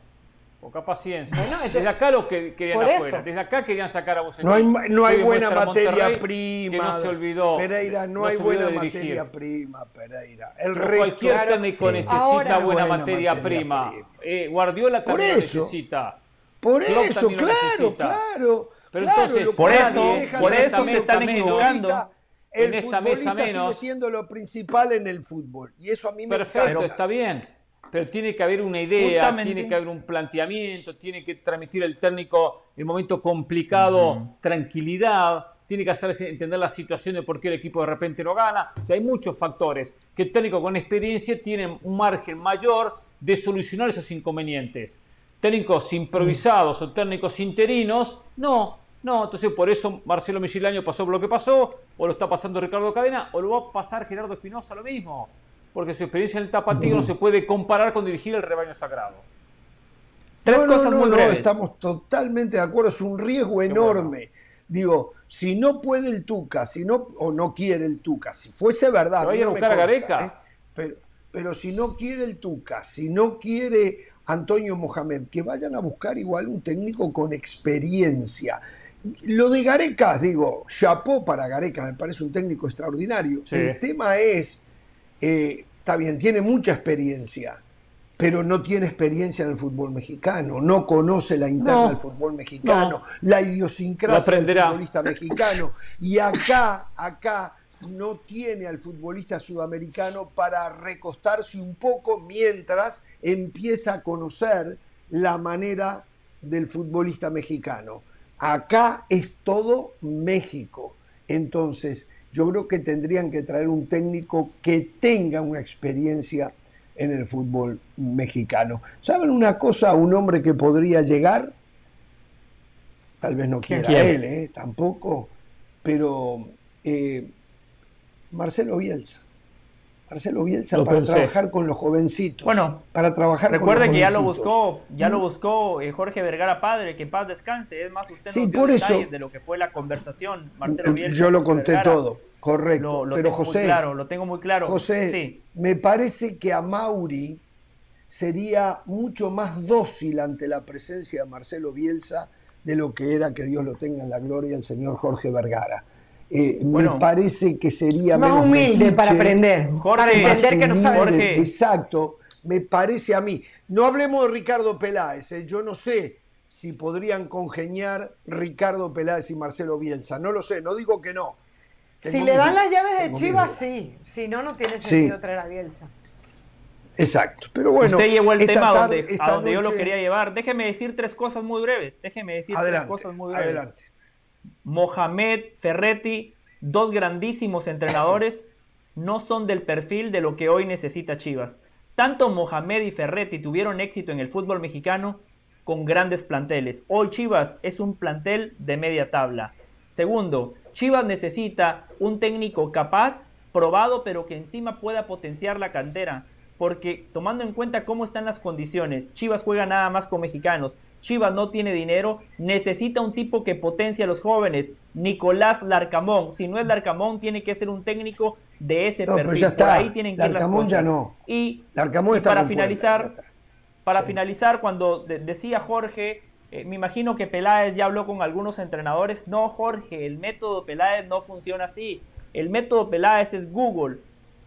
poca paciencia. Desde acá lo que querían afuera. Desde acá querían sacar a Bucetich. No hay, no hay buena materia prima. no se olvidó. Pereira, no, hay buena materia prima, Pereira. El resto, cualquier técnico necesita buena, materia, prima. Eh, Guardiola también necesita. Por eso, claro, claro. Pero entonces, por eso, por eso se están equivocando el en esta mesa menos. sigue siendo lo principal en el fútbol. Y eso a mí me Perfecto, está bien. Pero tiene que haber una idea, tiene que haber un planteamiento, tiene que transmitir el técnico el momento complicado, tranquilidad, tiene que hacerse entender la situación de por qué el equipo de repente no gana. O sea, hay muchos factores que el técnico con experiencia tiene un margen mayor de solucionar esos inconvenientes. Técnicos improvisados o técnicos interinos, no, no, entonces por eso Marcelo Michilaño pasó por lo que pasó, o lo está pasando Ricardo Cadena, o lo va a pasar Gerardo Espinosa lo mismo, porque su experiencia en el tapatío no se puede comparar con dirigir el rebaño sagrado. Tres cosas muy breves. estamos totalmente de acuerdo, es un riesgo enorme. Digo, si no puede el Tuca, si no, o no quiere el Tuca, si fuese verdad. a buscar a Gareca. ¿eh? Pero, pero si no quiere el Tuca, si no quiere Antonio Mohamed, que vayan a buscar igual un técnico con experiencia lo de Gareca, digo, chapó para Gareca, me parece un técnico extraordinario. El tema es, eh, está bien, tiene mucha experiencia, pero no tiene experiencia en el fútbol mexicano, no conoce la interna del fútbol mexicano, la idiosincrasia del futbolista mexicano. Y acá, acá no tiene al futbolista sudamericano para recostarse un poco mientras empieza a conocer la manera del futbolista mexicano. Acá es todo México. Entonces, yo creo que tendrían que traer un técnico que tenga una experiencia en el fútbol mexicano. ¿Saben una cosa? Un hombre que podría llegar, tal vez no quiera él, ¿eh? tampoco, pero eh, Marcelo Bielsa. Marcelo Bielsa para trabajar con los jovencitos. Bueno, para trabajar recuerde que ya lo buscó, ya lo buscó eh, Jorge Vergara padre, que paz descanse. Es más, usted sí, por eso, de lo que fue la conversación, Marcelo Bielsa. Yo lo conté todo, correcto. Lo, pero tengo José, muy claro, lo tengo muy claro. José, me parece que a Mauri sería mucho más dócil ante la presencia de Marcelo Bielsa de lo que era que Dios lo tenga en la gloria el señor Jorge Vergara. Eh, me parece que sería más humilde para aprender, para entender que no sabe. Exacto, me parece a mí. No hablemos de Ricardo Peláez, eh, yo no sé si podrían congeniar Ricardo Peláez y Marcelo Bielsa, no lo sé, no digo que no. si le dan las llaves de Chivas, sí, si no, no tiene sentido traer a Bielsa. Exacto, pero bueno. Usted llevó el tema donde, a donde yo lo quería llevar. Déjeme decir tres cosas muy breves. Déjeme decir tres cosas muy breves. Adelante. Mohamed Ferretti, dos grandísimos entrenadores, no son del perfil de lo que hoy necesita Chivas. Tanto Mohamed y Ferretti tuvieron éxito en el fútbol mexicano con grandes planteles. Hoy Chivas es un plantel de media tabla. Segundo, Chivas necesita un técnico capaz, probado, pero que encima pueda potenciar la cantera. Porque tomando en cuenta cómo están las condiciones, Chivas juega nada más con mexicanos, Chivas no tiene dinero, necesita un tipo que potencie a los jóvenes. Nicolás Larcamón. Si no es Larcamón, tiene que ser un técnico de ese perfil. Por ahí tienen que ir las cosas. ya no. Y, para finalizar, para finalizar, cuando decía Jorge, eh, me imagino que Peláez ya habló con algunos entrenadores. No, Jorge, el método Peláez no funciona así. El método Peláez es Google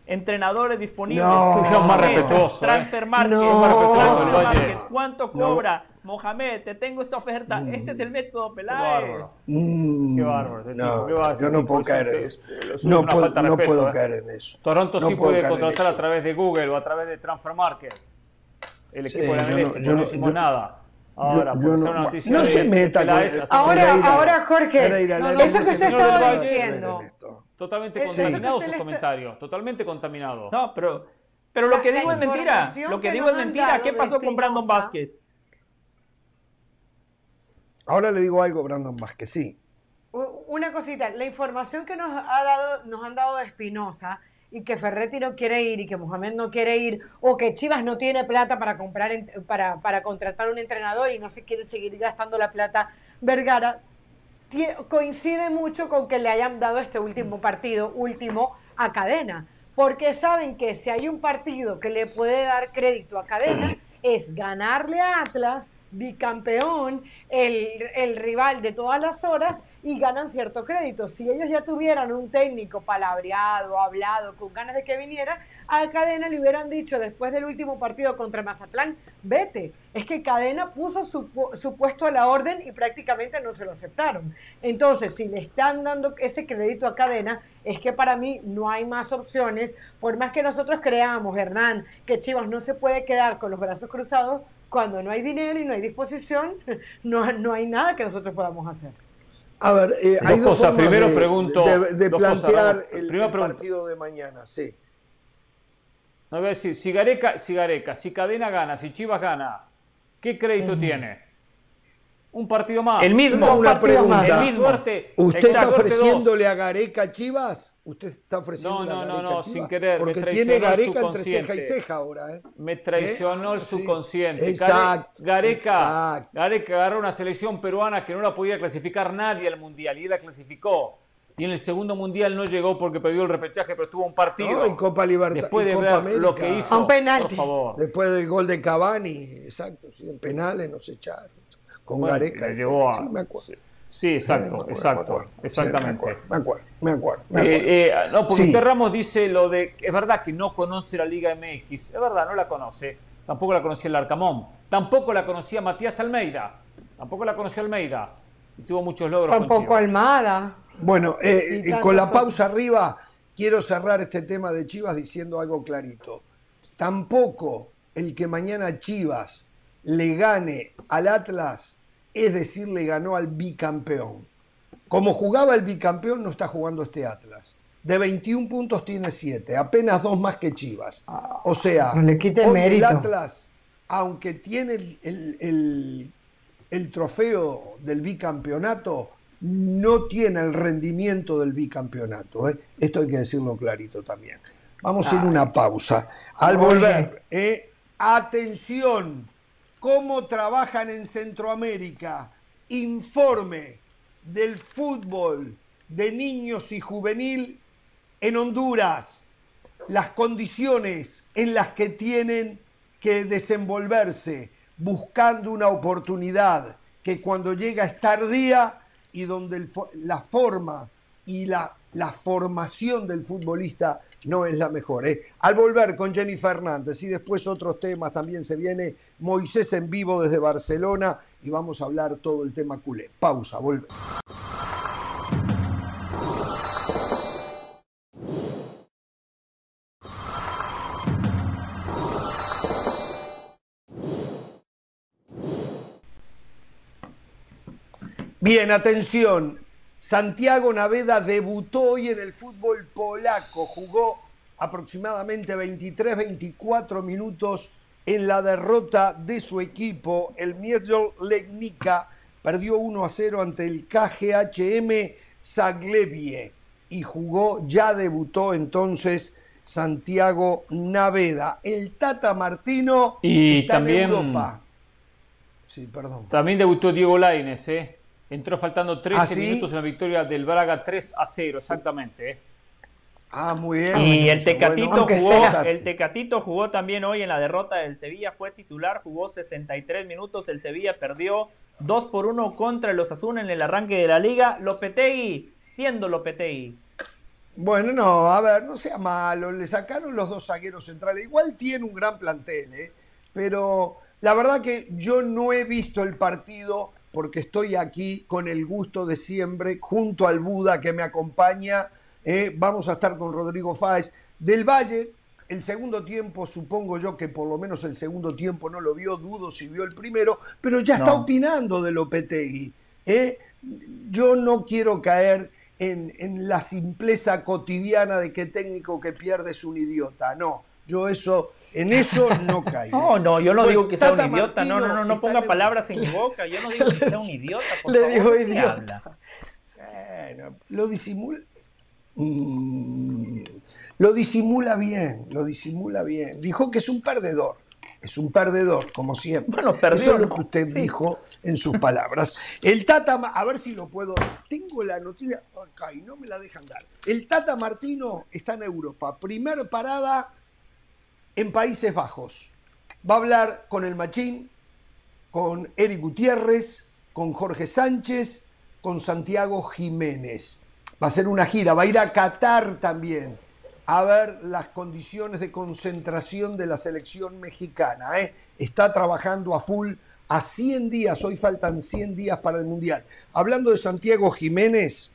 entrenadores disponibles. No, más respetuoso. Transfer Market. Market. ¿Cuánto cobra? Mohamed, te tengo esta oferta. Mm. Ese es el método Peláez. Mm. Qué bárbaro. no, yo no puedo caer en eso. No, puedo, no puedo ¿eh? caer en eso. Toronto sí puede contratar a través de Google o a través de Transfer Market. El equipo de la MLS, no, no hicimos nada. Ahora, yo, yo no, no se meta ahora, ahora, Jorge, eso que usted estaba diciendo. Totalmente contaminados sus comentarios, totalmente contaminados. No, pero, pero lo que digo es mentira. Lo que, digo es mentira. ¿Qué pasó con Brandon Vázquez? Ahora le digo algo, Brandon Vázquez, sí. Una cosita, la información que nos, ha dado, nos han dado de Espinosa y que Ferretti no quiere ir y que Mohamed no quiere ir o que Chivas no tiene plata para comprar para, para contratar un entrenador y no se quiere seguir gastando la plata Vergara coincide mucho con que le hayan dado este último partido último a Cadena. Porque saben que si hay un partido que le puede dar crédito a Cadena es ganarle a Atlas bicampeón, el, el, rival de todas las horas y ganan cierto crédito. Si ellos ya tuvieran un técnico palabreado, hablado, con ganas de que viniera, a Cadena le hubieran dicho después del último partido contra Mazatlán, vete. Es que Cadena puso su, su puesto a la orden y prácticamente no se lo aceptaron. Entonces, si le están dando ese crédito a Cadena, es que para mí no hay más opciones, por más que nosotros creamos, Hernán, que Chivas no se puede quedar con los brazos cruzados, cuando no hay dinero y no hay disposición, no, no hay nada que nosotros podamos hacer. A ver, eh, hay dos cosas. Primero pregunto. De, plantear el, partido de mañana, sí. A ver, si, si, Gareca, si Gareca, si Cadena gana, si Chivas gana, ¿qué crédito tiene? Un partido más. El mismo. Una pregunta. El mismo. ¿Usted está ofreciéndole a Gareca Chivas? Usted está ofreciendo no, no, no, no, sin querer. Porque tiene Gareca entre ceja y ceja ahora. ¿eh? Me traicionó el ¿Eh? subconsciente. Exacto, Gareca, Gareca agarró una selección peruana que no la podía clasificar nadie al mundial y él la clasificó. Y en el segundo mundial no llegó porque perdió el repechaje, pero estuvo un partido. No, Copa Libertad. Después de ver lo que hizo. Un penal. Por favor. Después del gol de Cavani, exacto. En penales nos echaron. Con Gareca. Llevó a, sí, me acuerdo. Sí, exacto, exacto, exactamente. me acuerdo, me acuerdo. Eh, eh, no, porque usted Ramos dice lo de, es verdad que no conoce la Liga MX, es verdad, no la conoce, tampoco la conocía el Arcamón, tampoco la conocía Matías Almeida, tampoco la conoció Almeida, y tuvo muchos logros. Tampoco Almada. Bueno, eh, con la pausa arriba, quiero cerrar este tema de Chivas diciendo algo clarito. Tampoco el que mañana Chivas le gane al Atlas es decir, le ganó al bicampeón. Como jugaba el bicampeón, no está jugando este Atlas. De 21 puntos tiene 7, apenas dos más que Chivas. O sea, le el, Atlas, aunque tiene el, trofeo del bicampeonato, no tiene el rendimiento del bicampeonato. ¿eh? Esto hay que decirlo clarito también. Vamos a ir una pausa. Al volver, ¿eh? atención, cómo trabajan en Centroamérica, informe del fútbol de niños y juvenil en Honduras, las condiciones en las que tienen que desenvolverse buscando una oportunidad que cuando llega es tardía y donde la forma y la, la formación del futbolista no es la mejor. ¿eh? Al volver con Jenny Fernández y después otros temas, también se viene Moisés en vivo desde Barcelona y vamos a hablar todo el tema culé. Pausa, vuelve. Bien, atención, Santiago Naveda debutó hoy en el fútbol polaco, jugó aproximadamente 23-24 minutos en la derrota de su equipo. El Miedl Legnica perdió 1 a 0 ante el KGHM Zaglebie y jugó, ya debutó entonces Santiago Naveda. El Tata Martino y también, en Europa. Sí, perdón. También debutó Diego Laines, ¿eh? Entró faltando 13 ¿Ah, minutos en la victoria del Braga 3 a 0, exactamente. ¿eh? Ah, muy bien. Y el Tecatito, jugó, el Tecatito jugó también hoy en la derrota del Sevilla, fue titular, jugó 63 minutos, el Sevilla perdió 2 por 1 contra los Asuna en el arranque de la liga. Lopetegui, siendo Lopetegui. Bueno, no, a ver, no sea malo, le sacaron los dos zagueros centrales. Igual tiene un gran plantel, ¿eh? pero la verdad que yo no he visto el partido porque estoy aquí con el gusto de siempre, junto al Buda que me acompaña. Eh, vamos a estar con Rodrigo Fáez del Valle. El segundo tiempo, supongo yo que por lo menos el segundo tiempo no lo vio, dudo si vio el primero, pero ya está opinando de Lopetegui. ¿eh? Yo no quiero caer en, en la simpleza cotidiana de que técnico que pierde es un idiota. No, yo eso en eso no caigo. No, no, yo no digo que sea un idiota. no, no, no, no ponga palabras en mi boca. Yo no digo que sea un idiota. Por Le dijo idiota. Bueno, lo disimula. Mm, lo disimula bien, lo disimula bien. Dijo que es un perdedor. Es un perdedor, como siempre. Bueno, perdió, Eso es lo que usted Sí. dijo en sus palabras. El Tata, a ver si lo puedo. Tengo la noticia acá y no me la dejan dar. El Tata Martino está en Europa. Primer parada en Países Bajos. Va a hablar con el Machín, con Eric Gutiérrez, con Jorge Sánchez, con Santiago Jiménez. Va a ser una gira, va a ir a Qatar también a ver las condiciones de concentración de la selección mexicana. ¿eh? Está trabajando a full a 100 días, hoy faltan 100 días para el Mundial. Hablando de Santiago Jiménez,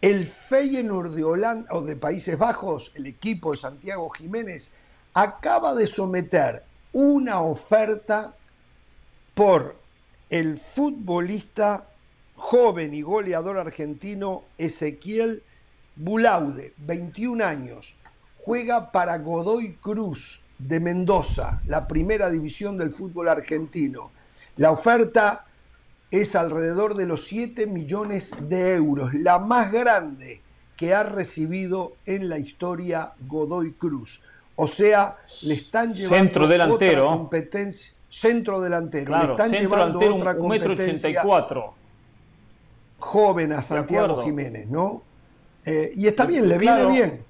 el Feyenoord de Holanda o de Países Bajos, el equipo de Santiago Jiménez, acaba de someter una oferta por el futbolista joven y goleador argentino Ezequiel Bulaude, 21 años, juega para Godoy Cruz de Mendoza, la primera división del fútbol argentino. La oferta es alrededor de los 7 millones de euros, la más grande que ha recibido en la historia Godoy Cruz. O sea, le están llevando Centro delantero. otra competencia. Centro delantero. le están centro llevando delantero, otra un metro competencia ochenta y cuatro. joven a Santiago. Jiménez, ¿no? Eh, y está bien, le Claro. viene bien.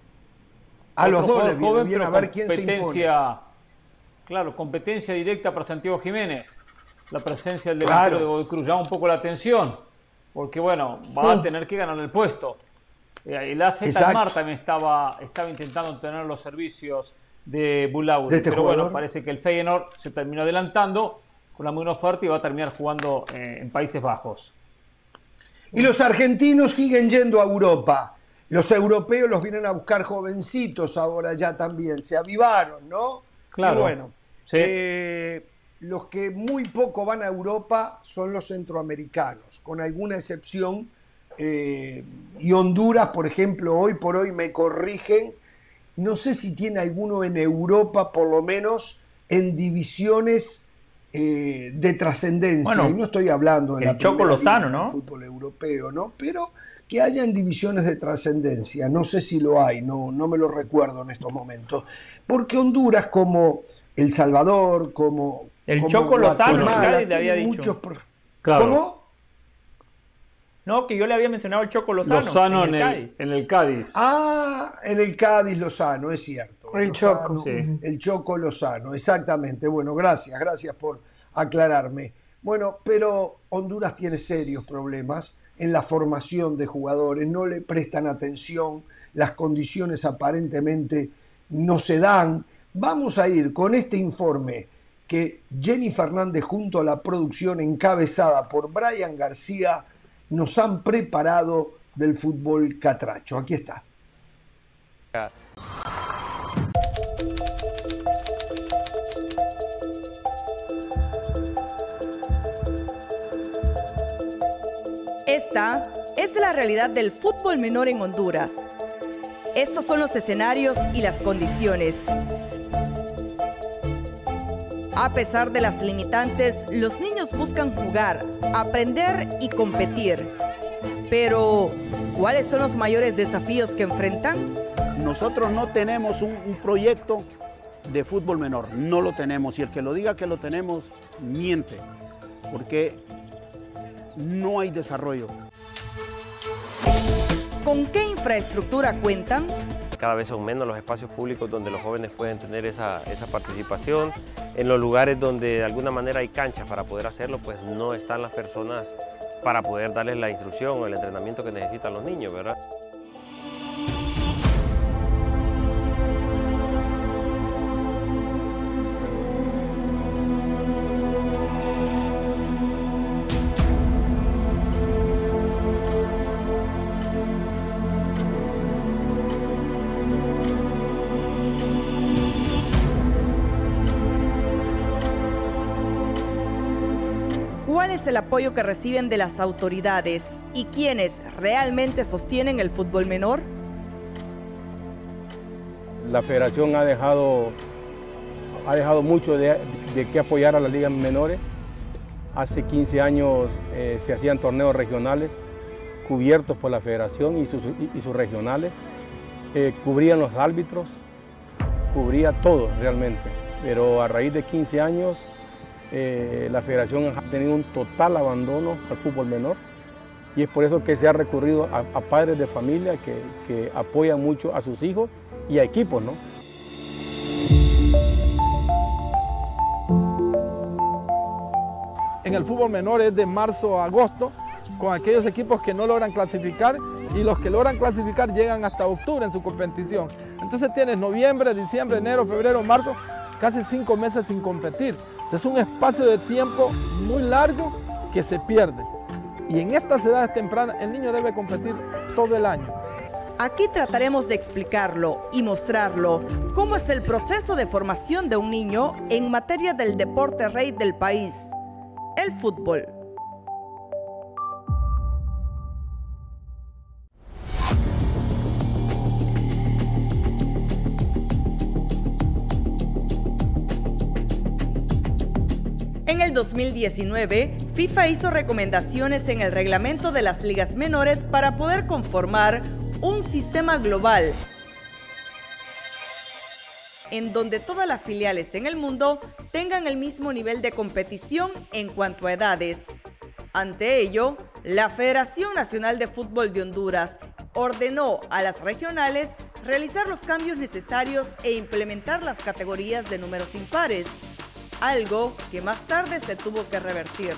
A los dos le viene joven, bien a ver quién se impone. Claro, competencia directa para Santiago Jiménez. La presencia del Claro. delantero de Godoy Cruz llama un poco la atención. Porque, bueno, va a tener que ganar el puesto. El AZ. Almar también estaba, estaba intentando tener los servicios de Bulaude. De este pero bueno, parece que el Feyenoord se terminó adelantando con la muy buena oferta y va a terminar jugando eh, en Países Bajos. Y los argentinos siguen yendo a Europa. Los europeos los vienen a buscar jovencitos ahora ya también. Se avivaron, ¿no? Claro. Y bueno, Sí. eh, los que muy poco van a Europa son los centroamericanos, con alguna excepción. Eh, y Honduras, por ejemplo, hoy por hoy me corrigen. No sé si tiene alguno en Europa, por lo menos en divisiones eh, de trascendencia. Bueno, y no estoy hablando de el la Choco Lozano, ¿no? del fútbol europeo, ¿no? Pero que haya en divisiones de trascendencia. No sé si lo hay, no, no me lo recuerdo en estos momentos. Porque Honduras, como El Salvador, como. El como Choco Lozano, Cádiz le había dicho. muchos Claro. ¿Cómo? No, que yo le había mencionado el Choco Lozano. Lozano en el, Cádiz. en el Cádiz. Ah, en el Cádiz Lozano, es cierto. El Lozano, Choco. Sí. El Choco Lozano, exactamente. Bueno, gracias, gracias por aclararme. Bueno, pero Honduras tiene serios problemas en la formación de jugadores, no le prestan atención, las condiciones aparentemente no se dan. Vamos a ir con este informe que Jenny Fernández junto a la producción encabezada por Brian García nos han preparado del fútbol catracho. Aquí está. Esta es la realidad del fútbol menor en Honduras. Estos son los escenarios y las condiciones. A pesar de las limitantes, los niños buscan jugar, aprender y competir. Pero, ¿cuáles son los mayores desafíos que enfrentan? Nosotros no tenemos un, un proyecto de fútbol menor, no lo tenemos. Y el que lo diga que lo tenemos, miente, porque no hay desarrollo. ¿Con qué infraestructura cuentan? Cada vez son menos los espacios públicos donde los jóvenes pueden tener esa, esa participación. En los lugares donde de alguna manera hay canchas para poder hacerlo, pues no están las personas para poder darles la instrucción o el entrenamiento que necesitan los niños, ¿verdad? Es el apoyo que reciben de las autoridades y quiénes realmente sostienen el fútbol menor? la federación ha dejado, ha dejado mucho de, de qué apoyar a las ligas menores. Hace 15 años eh, se hacían torneos regionales cubiertos por la federación y sus, y sus regionales, eh, cubrían los árbitros, cubría todo realmente, pero a raíz de 15 años eh, la federación ha tenido un total abandono al fútbol menor y es por eso que se ha recurrido a, padres de familia que, que, apoyan mucho a sus hijos y a equipos, ¿no? En el fútbol menor es de marzo a agosto, con aquellos equipos que no logran clasificar y los que logran clasificar llegan hasta octubre en su competición. Entonces tienes noviembre, diciembre, enero, febrero, marzo, casi cinco meses sin competir. Es un espacio de tiempo muy largo que se pierde. Y en estas edades tempranas el niño debe competir todo el año. Aquí trataremos de explicarlo y mostrarlo cómo es el proceso de formación de un niño en materia del deporte rey del país, el fútbol. En el 2019, FIFA hizo recomendaciones en el reglamento de las ligas menores para poder conformar un sistema global en donde todas las filiales en el mundo tengan el mismo nivel de competición en cuanto a edades. Ante ello, la Federación Nacional de Fútbol de Honduras ordenó a las regionales realizar los cambios necesarios e implementar las categorías de números impares algo que más tarde se tuvo que revertir.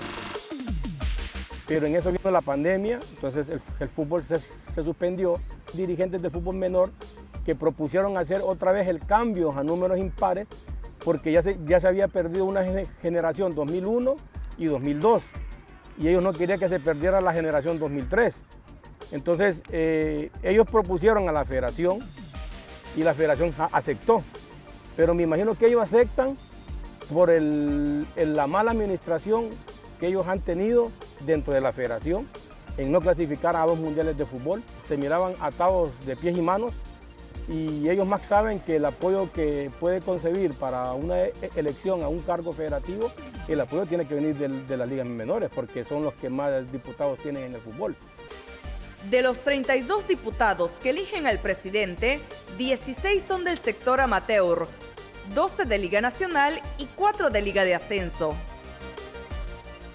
Pero en eso vino la pandemia, entonces el, fútbol se, suspendió. Dirigentes de fútbol menor que propusieron hacer otra vez el cambio a números impares porque ya se, ya se había perdido una generación 2001 y 2002 y ellos no querían que se perdiera la generación 2003. Entonces eh, ellos propusieron a la federación y la federación aceptó. Pero me imagino que ellos aceptan por la mala administración que ellos han tenido dentro de la federación en no clasificar a dos mundiales de fútbol. Se miraban atados de pies y manos y ellos más saben que el apoyo que puede concebir para una e-, elección a un cargo federativo, el apoyo tiene que venir de las ligas menores porque son los que más diputados tienen en el fútbol. De los 32 diputados que eligen al presidente, 16 son del sector amateur, 12 de Liga Nacional y 4 de Liga de Ascenso.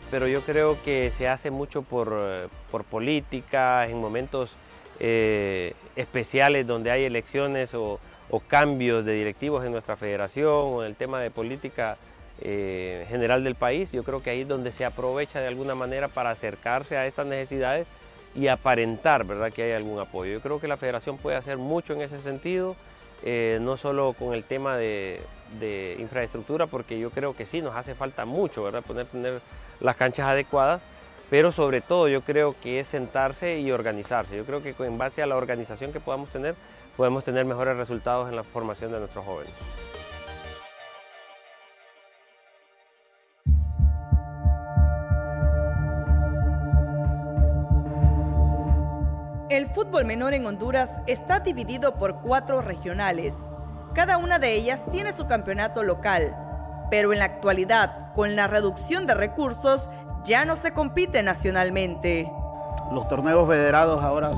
Pero yo creo que se hace mucho por, eh, política, en momentos eh, especiales donde hay elecciones o, cambios de directivos en nuestra federación o en el tema de política eh, general del país. Yo creo que ahí es donde se aprovecha de alguna manera para acercarse a estas necesidades y aparentar ¿verdad? que hay algún apoyo. Yo creo que la federación puede hacer mucho en ese sentido. Eh, no solo con el tema de, infraestructura, porque yo creo que sí, nos hace falta mucho, ¿verdad? Poner, tener las canchas adecuadas, pero sobre todo yo creo que es sentarse y organizarse. Yo creo que en base a la organización que podamos tener, podemos tener mejores resultados en la formación de nuestros jóvenes. El fútbol menor en Honduras está dividido por cuatro regionales. Cada una de ellas tiene su campeonato local, pero en la actualidad, con la reducción de recursos, ya no se compite nacionalmente. Los torneos federados ahora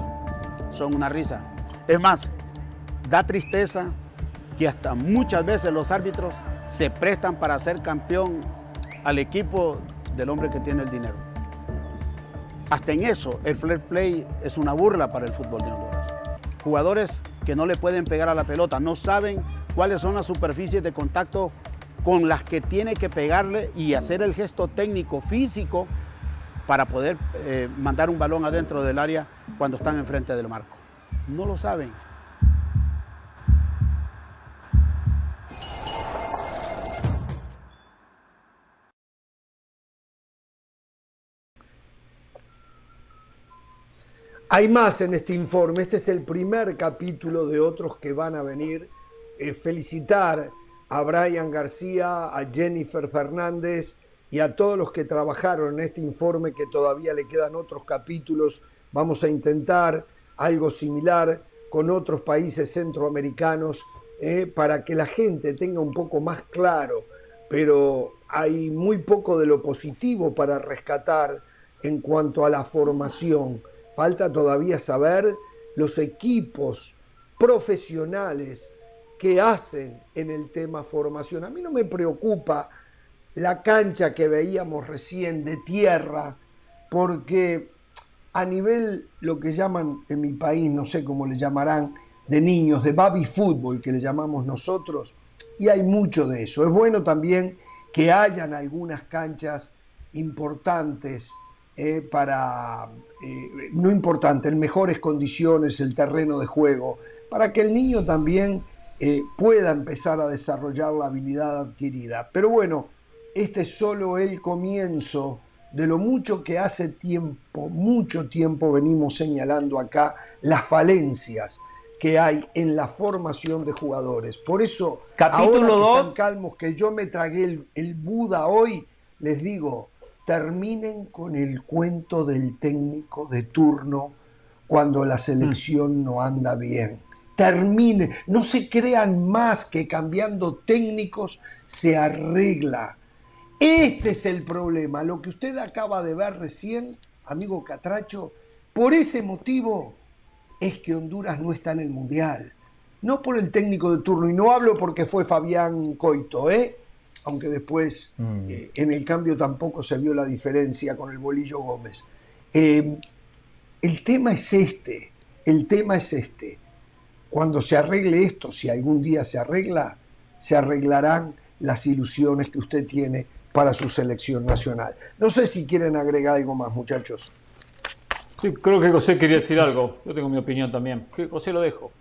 son una risa. Es más, da tristeza que hasta muchas veces los árbitros se prestan para ser campeón al equipo del hombre que tiene el dinero. Hasta en eso, el fair play es una burla para el fútbol de Honduras. Jugadores que no le pueden pegar a la pelota, no saben cuáles son las superficies de contacto con las que tiene que pegarle y hacer el gesto técnico físico para poder eh, mandar un balón adentro del área cuando están enfrente del marco. No lo saben. Hay más en este informe, este es el primer capítulo de otros que van a venir. Eh, felicitar a Brian García, a Jennifer Fernández y a todos los que trabajaron en este informe, que todavía le quedan otros capítulos. Vamos a intentar algo similar con otros países centroamericanos eh, para que la gente tenga un poco más claro, pero hay muy poco de lo positivo para rescatar en cuanto a la formación falta todavía saber los equipos profesionales que hacen en el tema formación. A mí no me preocupa la cancha que veíamos recién de tierra, porque a nivel, lo que llaman en mi país, no sé cómo le llamarán, de niños, de baby fútbol, que le llamamos nosotros, y hay mucho de eso. Es bueno también que hayan algunas canchas importantes eh, para, eh, no importante, en mejores condiciones el terreno de juego, para que el niño también eh, pueda empezar a desarrollar la habilidad adquirida. Pero bueno, este es solo el comienzo de lo mucho que hace tiempo, mucho tiempo venimos señalando acá las falencias que hay en la formación de jugadores. Por eso, Capítulo ahora que dos. están calmos, que yo me tragué el, el Buda hoy, les digo, terminen con el cuento del técnico de turno cuando la selección no anda bien. Terminen, no se crean más que cambiando técnicos se arregla. Este es el problema, lo que usted acaba de ver recién, amigo Catracho, por ese motivo es que Honduras no está en el Mundial. No por el técnico de turno, y no hablo porque fue Fabián Coito, ¿eh? Aunque después eh, en el cambio tampoco se vio la diferencia con el Bolillo Gómez. Eh, el tema es este, el tema es este. Cuando se arregle esto, si algún día se arregla, se arreglarán las ilusiones que usted tiene para su selección nacional. No sé si quieren agregar algo más, muchachos. Sí, creo que José quería decir algo. Yo tengo mi opinión también. José lo dejo.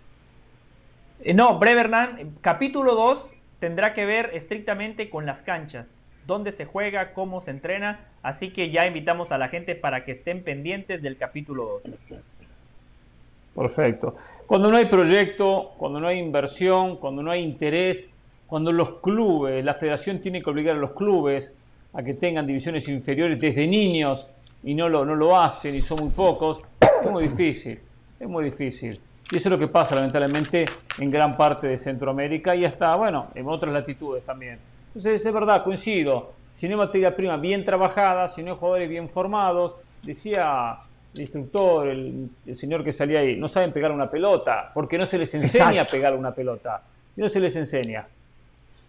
Eh, No, breve Hernán, capítulo 2 tendrá que ver estrictamente con las canchas, dónde se juega, cómo se entrena, así que ya invitamos a la gente para que estén pendientes del capítulo 2. Perfecto. Cuando no hay proyecto, cuando no hay inversión, cuando no hay interés, cuando los clubes, la federación tiene que obligar a los clubes a que tengan divisiones inferiores desde niños y no lo, no lo hacen y son muy pocos, es muy difícil, es muy difícil. Y eso es lo que pasa lamentablemente en gran parte de Centroamérica y hasta, bueno, en otras latitudes también. Entonces, es verdad, coincido. Si no hay materia prima bien trabajada, si no hay jugadores bien formados, decía el instructor, el, el señor que salía ahí, no saben pegar una pelota, porque no se les enseña Exacto. a pegar una pelota. No se les enseña.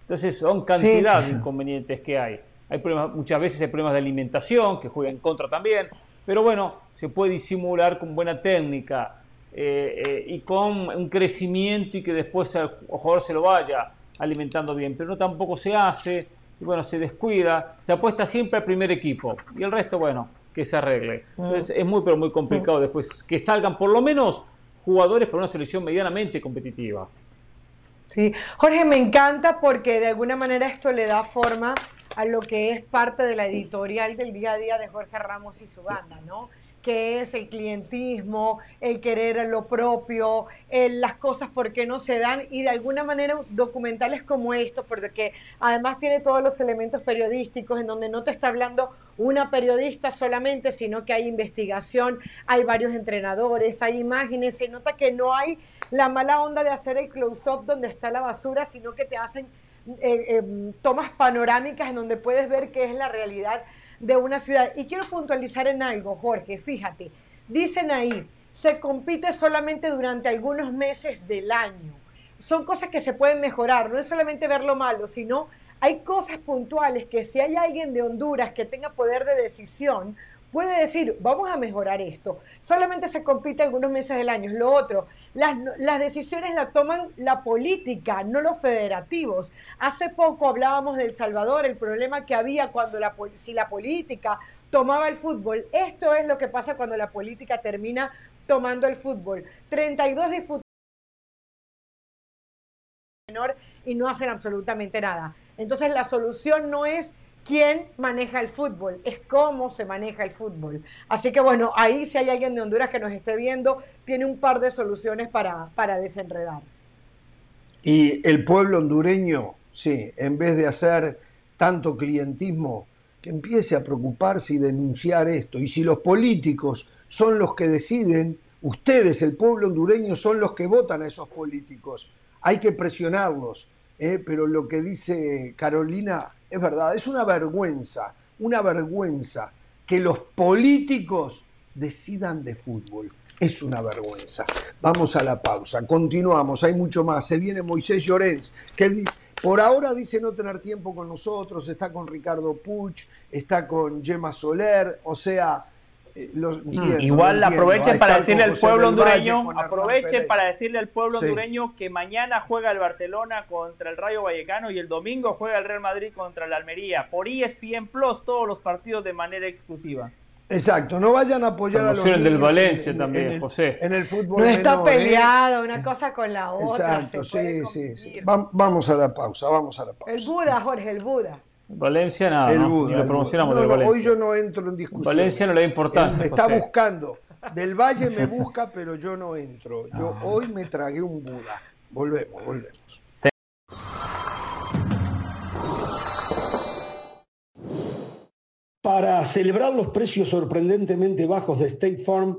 Entonces son cantidad de inconvenientes que hay. Hay problemas, muchas veces hay problemas de alimentación que juegan en contra también, pero bueno, se puede disimular con buena técnica eh, eh, y con un crecimiento y que después el jugador se lo vaya alimentando bien, pero no tampoco se hace y bueno, se descuida, se apuesta siempre al primer equipo y el resto, bueno, que se arregle. Entonces es muy, pero muy complicado después que salgan por lo menos jugadores para una selección medianamente competitiva. Sí, Jorge, me encanta porque de alguna manera esto le da forma a lo que es parte de la editorial del día a día de Jorge Ramos y su banda, ¿no? Que es el clientismo, el querer lo propio, las cosas por qué no se dan y de alguna manera documentales como estos, porque además tiene todos los elementos periodísticos en donde no te está hablando una periodista solamente, sino que hay investigación, hay varios entrenadores, hay imágenes, se nota que no hay la mala onda de hacer el close-up donde está la basura, sino que te hacen eh, eh, tomas panorámicas en donde puedes ver qué es la realidad de una ciudad. Y quiero puntualizar en algo, Jorge, fíjate, dicen ahí, se compite solamente durante algunos meses del año. Son cosas que se pueden mejorar, no es solamente ver lo malo, sino hay cosas puntuales que si hay alguien de Honduras que tenga poder de decisión, puede decir, vamos a mejorar esto. Solamente se compite algunos meses del año. Lo otro, las, las decisiones las toman la política, no los federativos. Hace poco hablábamos del Salvador, el problema que había cuando la, si la política tomaba el fútbol. Esto es lo que pasa cuando la política termina tomando el fútbol. 32 diputados menor y no hacen absolutamente nada. Entonces la solución no es quién maneja el fútbol, es cómo se maneja el fútbol. Así que bueno, ahí si hay alguien de Honduras que nos esté viendo, tiene un par de soluciones para, para desenredar. Y el pueblo hondureño, sí, en vez de hacer tanto clientismo, que empiece a preocuparse y denunciar esto. Y si los políticos son los que deciden, ustedes, el pueblo hondureño, son los que votan a esos políticos. Hay que presionarlos. ¿eh? Pero lo que dice Carolina es verdad, es una vergüenza, una vergüenza que los políticos decidan de fútbol. Es una vergüenza. Vamos a la pausa. Continuamos. Hay mucho más. Se viene Moisés Llorens, que por ahora dice no tener tiempo con nosotros. Está con Ricardo Puch, está con Gemma Soler. O sea, los- entiendo, Igual aprovechen para decirle al pueblo Valle, hondureño, aprovechen para decirle al pueblo Sí. hondureño que mañana juega el Barcelona contra el Rayo Vallecano y el domingo juega el Real Madrid contra el Almería. Por ESPN Plus todos los partidos de manera exclusiva. Exacto, no vayan a apoyar a los del Valencia en- también, en el, José. En el fútbol No está menor, ¿eh? peleado una cosa con la otra. Exacto, sí, sí, sí. vamos a la pausa, vamos a la pausa. El Buda, Jorge, el Buda. Valencia nada, El ¿no? Buda, Ni lo el promocionamos Buda. del No, no, Valencia. hoy yo no entro en discusión. Valencia no le da importancia, Él me está José. buscando. Del Valle me busca, pero yo no entro. Yo Ah. hoy me tragué un Buda. Volvemos, volvemos. Para celebrar los precios sorprendentemente bajos de State Farm,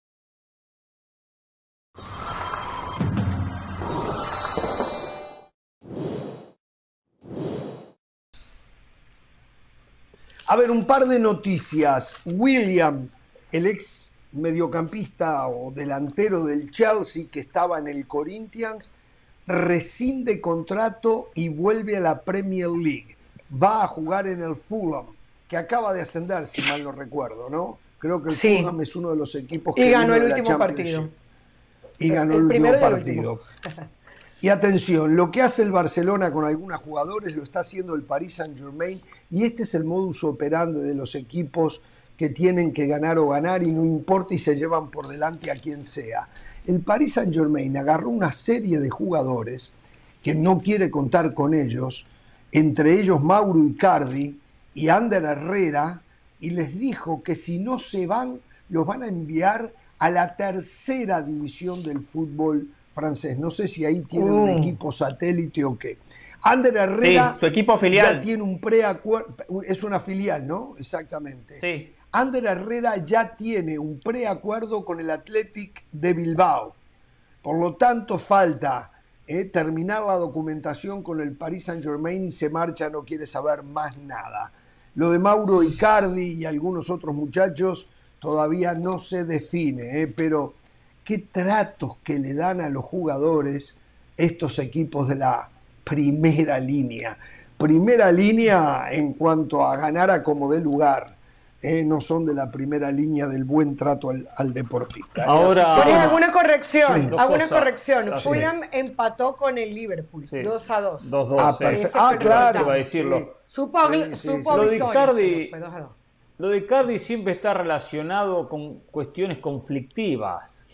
A ver, un par de noticias. William, el ex mediocampista o delantero del Chelsea que estaba en el Corinthians, rescinde contrato y vuelve a la Premier League. Va a jugar en el Fulham, que acaba de ascender, si mal no recuerdo, ¿no? Creo que el Sí. Fulham es uno de los equipos Y que ganó el último partido. Y ganó el el, último partido. Y atención, lo que hace el Barcelona con algunos jugadores lo está haciendo el Paris Saint Germain y este es el modus operandi de los equipos que tienen que ganar o ganar y no importa y se llevan por delante a quien sea. El Paris Saint Germain agarró una serie de jugadores que no quiere contar con ellos, entre ellos Mauro Icardi y Ander Herrera, y les dijo que si no se van, los van a enviar a la tercera división del fútbol francés. No sé si ahí tienen un Mm. equipo satélite o qué. Ander Herrera Sí, su equipo filial. ya tiene un preacuerdo, es una filial, ¿no? Exactamente. Sí. Ander Herrera ya tiene un preacuerdo con el Athletic de Bilbao. Por lo tanto, falta eh, terminar la documentación con el Paris Saint Germain y se marcha, no quiere saber más nada. Lo de Mauro Icardi y algunos otros muchachos todavía no se define, eh, pero qué tratos que le dan a los jugadores estos equipos de la primera línea. Primera línea en cuanto a ganar a como de lugar. eh, no son de la primera línea del buen trato al, al deportista. eh. Ahora- Así Jorge, alguna corrección, Sí. Alguna cosas. corrección. Así. Fulham empató con el Liverpool, Sí. 2 a 2. 2-2. Ah, sí. perfecto. Eso Ah, fue claro. Iba a decirlo. Sí. Supo, Sí, sí, supo sí. Lo de 2 2. Lo de Cardi siempre está relacionado con cuestiones conflictivas.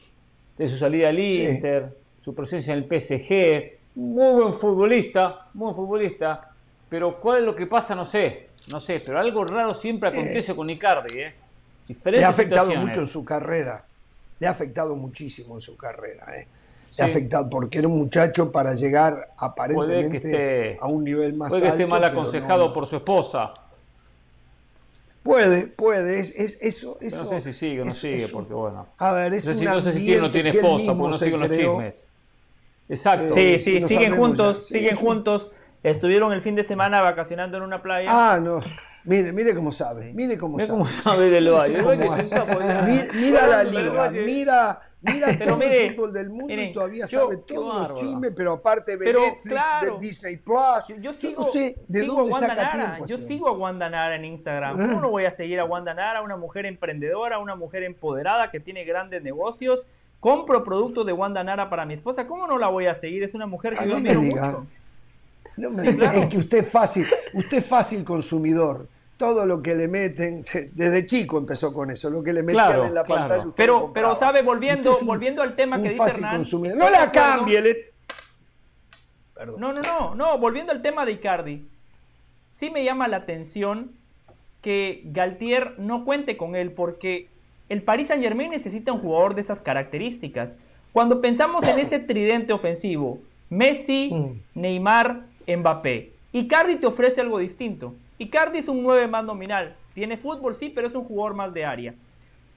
De su salida al Sí. Inter, su presencia en el PSG. Muy buen futbolista, muy buen futbolista. Pero cuál es lo que pasa, no sé. No sé, pero algo raro siempre acontece con Icardi, ¿eh? Le Diferentes ha afectado mucho en su carrera. Le ha afectado muchísimo en su carrera. ¿eh? Sí. Le ha afectado porque era un muchacho para llegar Puede aparentemente que esté, a un nivel más puede que alto. esté mal aconsejado no- por su esposa. Puede, puede. Es, es- eso, eso, no sé si sigue o no es- sigue, es un- porque bueno. A ver, es No sé, si, un no sé si tiene o no tiene esposa, porque no siguen los chismes. Exacto. Sí, sí, sí, siguen juntos, ya. Siguen sí. juntos. Estuvieron el fin de semana vacacionando en una playa. Ah, no. Mire, mire cómo sabe. Mire cómo Mira sabe. cómo sabe del Valle. ¿eh? Mira, mira la liga, mira, mira Pero todo mire, el fútbol del mundo y todavía yo- sabe todos los chismes, pero aparte ve Pero, Netflix, claro. ve Disney Plus. Yo, yo no sigo, sé de sigo a Wanda saca Nara. tiempo. Yo este sigo a Wanda Nara en Instagram. ¿Cómo no voy a seguir a Wanda Nara, una mujer emprendedora, una mujer empoderada que tiene grandes negocios? Compro productos de Wanda Nara para mi esposa. ¿Cómo no la voy a seguir? Es una mujer que Ah, yo no me diga. mucho. No me Sí, diga, claro. Es que usted es fácil, usted es fácil consumidor. Todo lo que le meten, desde chico empezó con eso, lo que le metían Claro, en la claro. pantalla. lo Pero, pero sabe, volviendo, un- volviendo al tema que dice Hernán. consumidor. No la cambie. le- Perdón. No, no, no, no, volviendo al tema de Icardi. Sí me llama la atención que Galtier no cuente con él porque el Paris Saint Germain necesita un jugador de esas características. Cuando pensamos en ese tridente ofensivo, Messi, Neymar, Mbappé, Icardi te ofrece algo distinto. Icardi es un 9 más nominal. Tiene fútbol, sí, pero es un jugador más de área.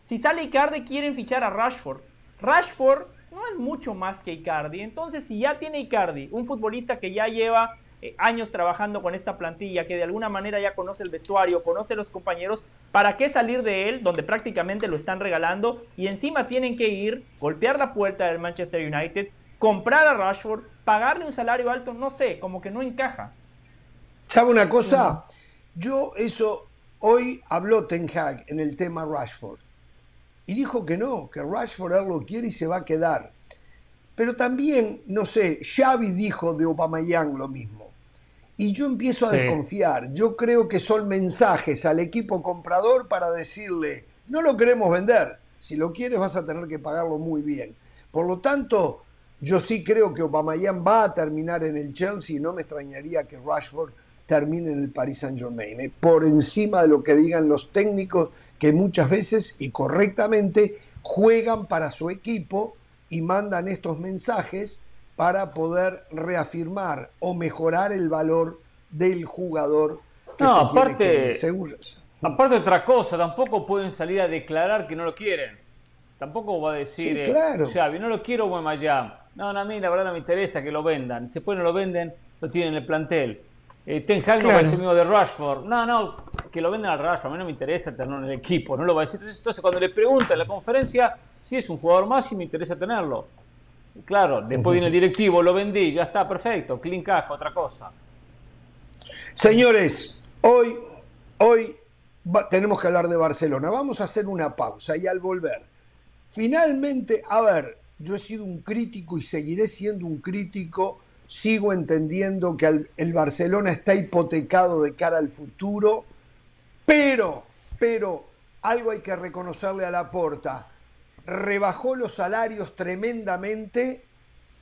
Si sale Icardi, quieren fichar a Rashford. Rashford no es mucho más que Icardi. Entonces, si ya tiene Icardi, un futbolista que ya lleva eh, años trabajando con esta plantilla, que de alguna manera ya conoce el vestuario, conoce los compañeros, ¿para qué salir de él, donde prácticamente lo están regalando? Y encima tienen que ir, golpear la puerta del Manchester United, comprar a Rashford, pagarle un salario alto, no sé, como que no encaja. ¿Sabe una cosa? Yo eso, hoy habló Ten Hag en el tema Rashford. Y dijo que no, que Rashford él lo quiere y se va a quedar. Pero también, no sé, Xavi dijo de Aubameyang lo mismo. Y yo empiezo a Sí. desconfiar. Yo creo que son mensajes al equipo comprador para decirle, no lo queremos vender. Si lo quieres vas a tener que pagarlo muy bien. Por lo tanto, yo sí creo que Aubameyang va a terminar en el Chelsea y no me extrañaría que Rashford termine en el Paris Saint Germain. ¿eh? Por encima de lo que digan los técnicos que muchas veces y correctamente juegan para su equipo y mandan estos mensajes para poder reafirmar o mejorar el valor del jugador que No, se tiene aparte- que. Aparte otra cosa, tampoco pueden salir a declarar que no lo quieren. Tampoco va a decir, Sí, eh, claro. Xavi, no lo quiero Guaymallán. No, no, a mí la verdad no me interesa que lo vendan. Después no lo venden, lo tienen en el plantel. Eh, Ten Hag no va a decir mismo de Rashford. No, no, que lo vendan al Rashford. A mí no me interesa tenerlo en el equipo. No lo va a decir. Entonces, entonces, cuando le preguntan en la conferencia si es un jugador más y me interesa tenerlo. Claro, después viene el directivo, lo vendí, ya está, perfecto. Clean caja, otra cosa. Señores, hoy, hoy va- tenemos que hablar de Barcelona. Vamos a hacer una pausa y al volver, finalmente, a ver, yo he sido un crítico y seguiré siendo un crítico. Sigo entendiendo que el Barcelona está hipotecado de cara al futuro, pero, pero, algo hay que reconocerle a la porta. Rebajó los salarios tremendamente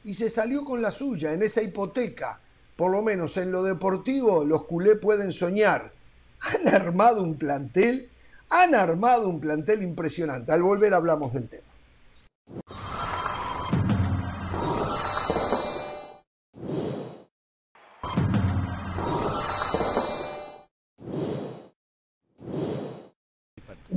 y se salió con la suya en esa hipoteca. Por lo menos en lo deportivo, los culé pueden soñar. Han armado un plantel, han armado un plantel impresionante. Al volver hablamos del tema.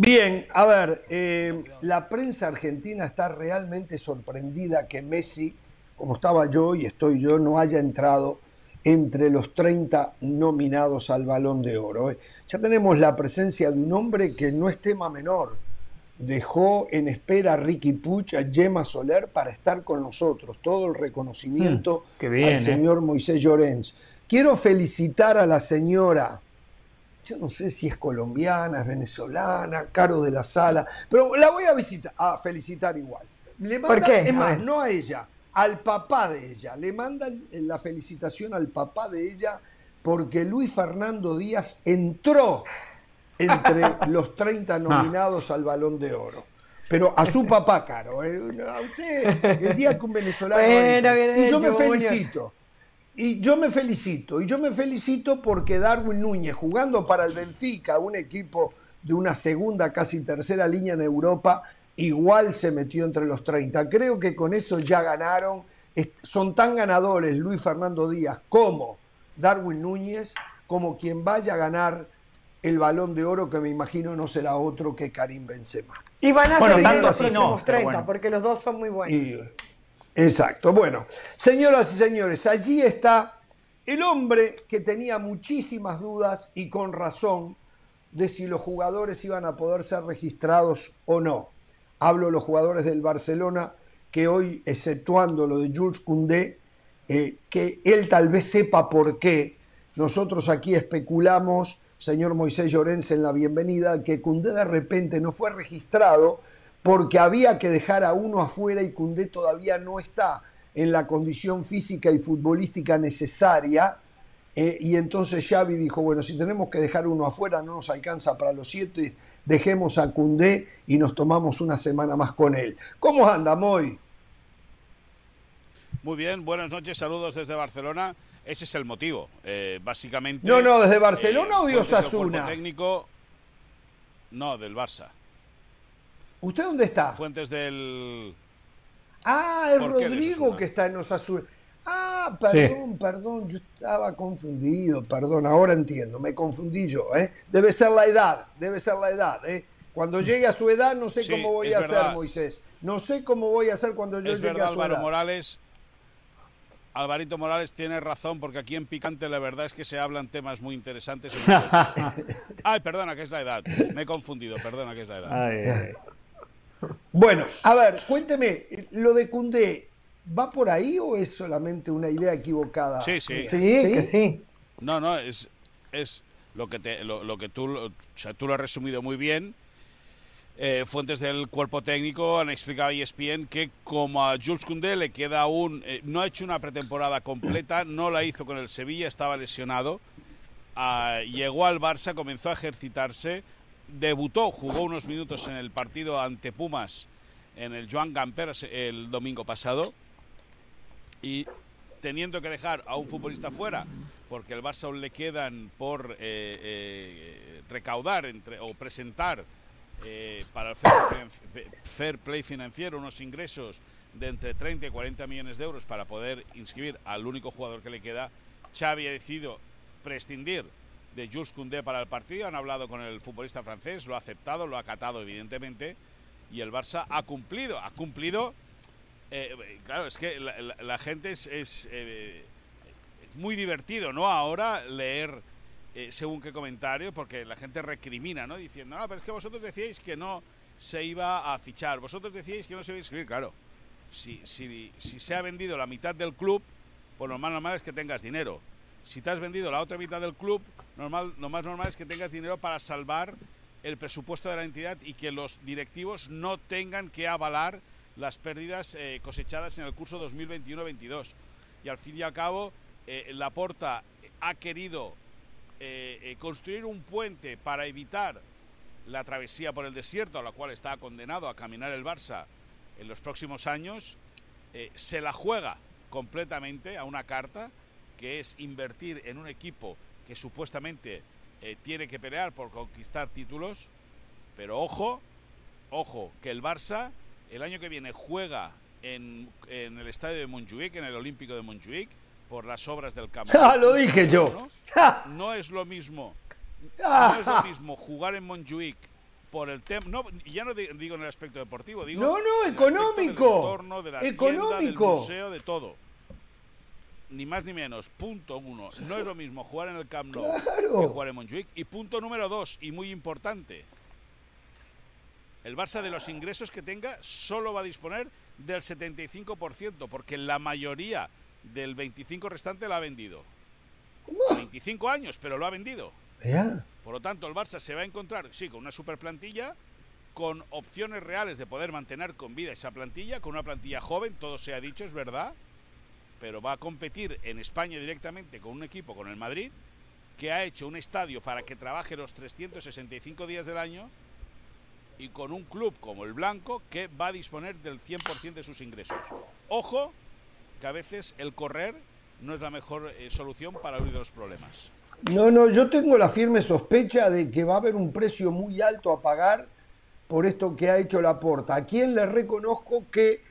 Bien, a ver, eh, la prensa argentina está realmente sorprendida que Messi, como estaba yo y estoy yo, no haya entrado entre los 30 nominados al Balón de Oro. eh. Ya tenemos la presencia de un hombre que no es tema menor. Dejó en espera a Ricky Puch, a Gemma Soler para estar con nosotros. Todo el reconocimiento Hmm, bien, al eh. señor Moisés Llorens. Quiero felicitar a la señora yo no sé si es colombiana, es venezolana, Caro de la Sala, pero la voy a visitar, a felicitar igual. Le ¿Por qué? Es más, no a ella, al papá de ella. Le manda la felicitación al papá de ella porque Luis Fernando Díaz entró entre los 30 nominados al Balón de Oro. Pero a su papá, Caro. eh, A usted, el día que un venezolano. Bueno, y yo me felicito. Y yo me felicito, y yo me felicito porque Darwin Núñez, jugando para el Benfica, un equipo de una segunda, casi tercera línea en Europa, igual se metió entre los 30. Creo que con eso ya ganaron. Son tan ganadores Luis Fernando Díaz como Darwin Núñez, como quien vaya a ganar el balón de oro, que me imagino no será otro que Karim Benzema. Y van a Bueno, en tanto los así no, próximos pero 30, bueno. porque los dos son muy buenos. Y- exacto. Bueno, señoras y señores, allí está el hombre que tenía muchísimas dudas y con razón de si los jugadores iban a poder ser registrados o no. Hablo de los jugadores del Barcelona que hoy, exceptuando lo de Jules Koundé, eh, que él tal vez sepa por qué. Nosotros aquí especulamos, señor Moisés Llorens, en la bienvenida, que Koundé de repente no fue registrado porque había que dejar a uno afuera y Koundé todavía no está en la condición física y futbolística necesaria. eh, y entonces Xavi dijo, bueno, si tenemos que dejar uno afuera, no nos alcanza para los siete, dejemos a Koundé y nos tomamos una semana más con él. ¿Cómo anda, Moy? Muy bien, buenas noches, saludos desde Barcelona. Ese es el motivo, eh, básicamente. No, no, ¿desde Barcelona o de Osasuna? técnico, no, del Barça. ¿Usted dónde está? Fuentes del. Ah, es ¿Por qué de Rodrigo que está en Osasuna. Ah, Ah, perdón, perdón, yo estaba confundido, perdón, ahora entiendo, me confundí yo, ¿eh? Debe ser la edad, debe ser la edad, ¿eh? Cuando llegue a su edad no sé Sí, cómo voy a verdad. hacer, Moisés. No sé cómo voy a hacer cuando yo Es llegue verdad, a su Álvaro edad. Morales. Alvarito Morales tiene razón, porque aquí en Picante la verdad es que se hablan temas muy interesantes. Ay, perdona, que es la edad. Me he confundido, perdona, que es la edad. Ay, ay. Bueno, a ver, cuénteme, lo de Cundé, ¿va por ahí o es solamente una idea equivocada? Sí, sí. mía? Sí, que sí. No, no, es, es lo que te, lo, lo que tú, lo- o sea, tú lo has resumido muy bien. Eh, fuentes del cuerpo técnico han explicado a ESPN que como a Jules Koundé le queda aún, eh, no ha hecho una pretemporada completa, no la hizo con el Sevilla, estaba lesionado. Ah, llegó al Barça, comenzó a ejercitarse, debutó, jugó unos minutos en el partido ante Pumas en el Joan Gamper el domingo pasado. Y teniendo que dejar a un futbolista fuera porque el Barça aún le quedan por eh, eh, recaudar entre, o presentar eh, para el fair play, fair play financiero unos ingresos de entre 30 y 40 millones de euros para poder inscribir al único jugador que le queda, Xavi ha decidido prescindir de Jules Koundé para el partido. Han hablado con el futbolista francés, lo ha aceptado, lo ha acatado evidentemente y el Barça ha cumplido, ha cumplido eh, claro, es que la, gente es, es, eh, muy divertido, ¿no? Ahora leer eh, según qué comentario, porque la gente recrimina, ¿no? Diciendo, no, pero es que vosotros decíais que no se iba a fichar, vosotros decíais que no se iba a inscribir, claro. Si, si, si se ha vendido la mitad del club, pues lo más normal es que tengas dinero. Si te has vendido la otra mitad del club, normal, lo más normal es que tengas dinero para salvar el presupuesto de la entidad y que los directivos no tengan que avalar las pérdidas eh, cosechadas en el curso 2021-22. Y al fin y al cabo, eh, Laporta ha querido eh, eh, construir un puente para evitar la travesía por el desierto, a la cual está condenado a caminar el Barça en los próximos años, se la juega completamente a una carta, que es invertir en un equipo que supuestamente eh, tiene que pelear por conquistar títulos, pero ojo, ojo, que el Barça el año que viene juega en, en el estadio de Montjuic, en el Olímpico de Montjuic, por las obras del campo. ¡Ah, lo dije yo! ¿no? No es lo mismo. No es lo mismo jugar en Montjuic por el tema. No, ya no di- digo en el aspecto deportivo, digo. No, no, el económico. Del entorno, de la tienda, del Económico. museo, de todo. Ni más ni menos. Punto uno. No es lo mismo jugar en el Camp Nou Claro. que jugar en Montjuic. Y punto número dos, y muy importante. El Barça de los ingresos que tenga solo va a disponer del 75%, porque la mayoría del 25 restante la ha vendido. 25 años, pero lo ha vendido. Ya. Por lo tanto, el Barça se va a encontrar, sí, con una super plantilla, con opciones reales de poder mantener con vida esa plantilla, con una plantilla joven, todo se ha dicho, es verdad, pero va a competir en España directamente con un equipo, con el Madrid, que ha hecho un estadio para que trabaje los 365 días del año y con un club como el Blanco que va a disponer del 100% de sus ingresos. Ojo, que a veces el correr no es la mejor eh, solución para huir de los problemas. No, no, yo tengo la firme sospecha de que va a haber un precio muy alto a pagar por esto que ha hecho Laporta. A quien le reconozco que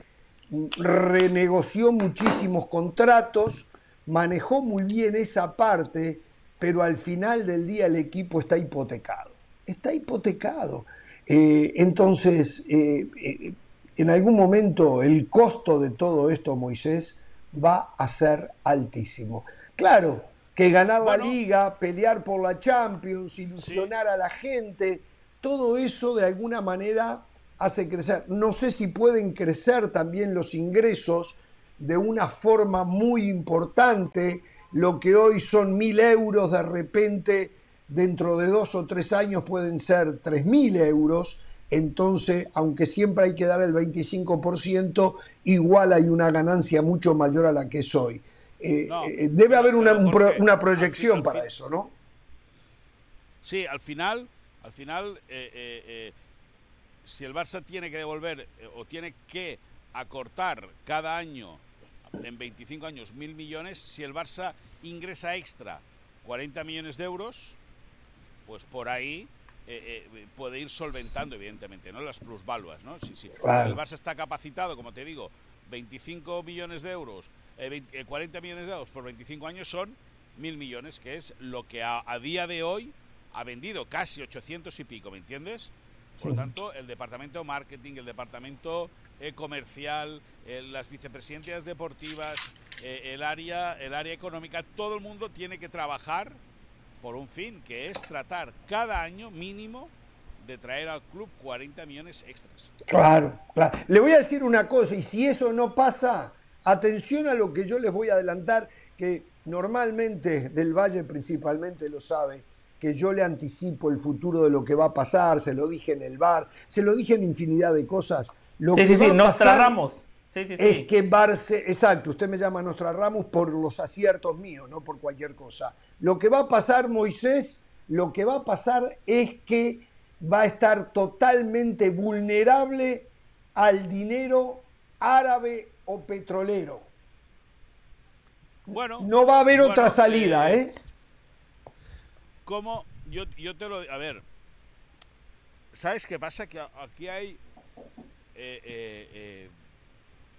renegoció muchísimos contratos, manejó muy bien esa parte, pero al final del día el equipo está hipotecado. Está hipotecado. Eh, entonces, eh, eh, en algún momento el costo de todo esto, Moisés, va a ser altísimo. Claro, que ganar la liga, pelear por la Champions, ilusionar a la gente, todo eso de alguna manera hace crecer. No sé si pueden crecer también los ingresos de una forma muy importante, lo que hoy son mil euros, de repente dentro de dos o tres años pueden ser tres mil euros, entonces, aunque siempre hay que dar el 25%, igual hay una ganancia mucho mayor a la que es hoy. Eh, No, eh, debe haber una, un pro- una al proyección fin- para al fin- eso, ¿no? Sí, al final, al final, eh, si el Barça tiene que devolver eh, o tiene que acortar cada año en 25 años mil millones, si el Barça ingresa extra 40 millones de euros, pues por ahí eh, eh, puede ir solventando, evidentemente, ¿no? Las plusvaluas, ¿no? Si, si- Claro. si el Barça está capacitado, como te digo, 25 millones de euros eh, 20 eh, 40 millones de euros por 25 años son mil millones, que es lo que a, a día de hoy ha vendido casi 800 y pico, ¿me entiendes? Por lo tanto, el departamento de marketing, el departamento eh, comercial, eh, las vicepresidencias deportivas, eh, el, área, el área económica, todo el mundo tiene que trabajar por un fin, que es tratar cada año mínimo de traer al club 40 millones extras. Claro, claro. Le voy a decir una cosa, y si eso no pasa, atención a lo que yo les voy a adelantar, que normalmente del Valle principalmente lo sabe, que yo le anticipo el futuro de lo que va a pasar, se lo dije en el bar, se lo dije en infinidad de cosas. Lo Sí, que sí, sí, a pasar Ramos. Sí, sí, sí. Es que Barce, exacto, usted me llama Nostra Ramos por los aciertos míos, no por cualquier cosa. Lo que va a pasar, Moisés, lo que va a pasar es que va a estar totalmente vulnerable al dinero árabe o petrolero. Bueno, No va a haber bueno, otra salida, eh, ¿Cómo? Yo, yo te lo... A ver, ¿sabes qué pasa? Que aquí hay... eh, eh, eh,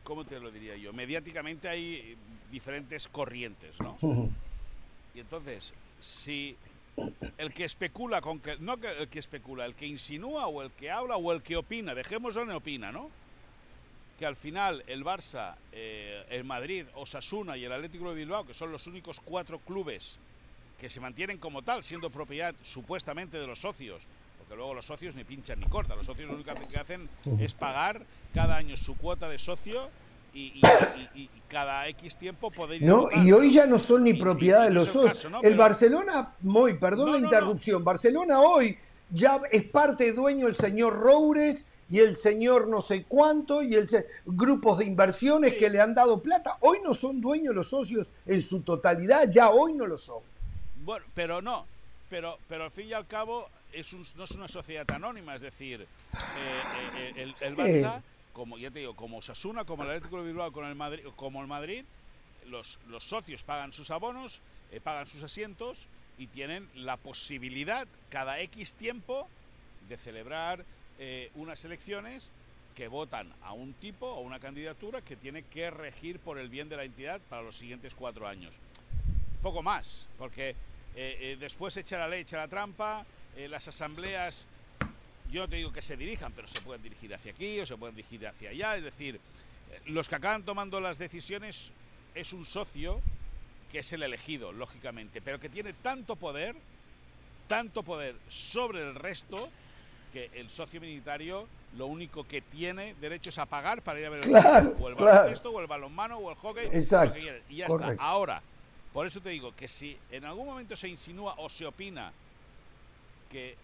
¿Cómo te lo diría yo? Mediáticamente hay diferentes corrientes, ¿no? Y entonces, si el que especula con que... No el que especula, el que insinúa o el que habla o el que opina, dejémoslo en opina, ¿no? que al final el Barça, eh, el Madrid, Osasuna y el Atlético de Bilbao, que son los únicos cuatro clubes que se mantienen como tal, siendo propiedad supuestamente de los socios, porque luego los socios ni pinchan ni cortan, los socios lo único que hacen es pagar cada año su cuota de socio y, y- y- y- y cada X tiempo poder ir No, y hoy ya no son ni propiedad de los socios. El Pero- Barcelona, muy, perdón No, la no. interrupción, Barcelona hoy ya es parte dueño el señor Roures y el señor no sé cuánto y el se- grupos de inversiones que le han dado plata. Hoy no son dueños los socios en su totalidad, ya hoy no lo son. Bueno, pero no, pero, pero al fin y al cabo es un- no es una sociedad anónima, es decir, eh, eh, el, el Barça, como ya te digo, como Osasuna, como el Atlético de Bilbao, con el Madrid, como el Madrid, los, los socios pagan sus abonos, eh, pagan sus asientos y tienen la posibilidad cada X tiempo de celebrar eh, unas elecciones que votan a un tipo o una candidatura que tiene que regir por el bien de la entidad para los siguientes cuatro años. Poco más, porque eh, eh, después echa la ley, echa la trampa, eh, las asambleas, yo no te digo que se dirijan, pero se pueden dirigir hacia aquí o se pueden dirigir hacia allá, es decir, eh, los que acaban tomando las decisiones es un socio que es el elegido, lógicamente, pero que tiene tanto poder, tanto poder sobre el resto, que el socio minoritario lo único que tiene derecho es a pagar para ir a ver el Claro, o el claro. baloncesto, o el balonmano, o el hockey, lo Exacto, que y ya correcto. está. Ahora, por eso te digo que si en algún momento se insinúa o se opina que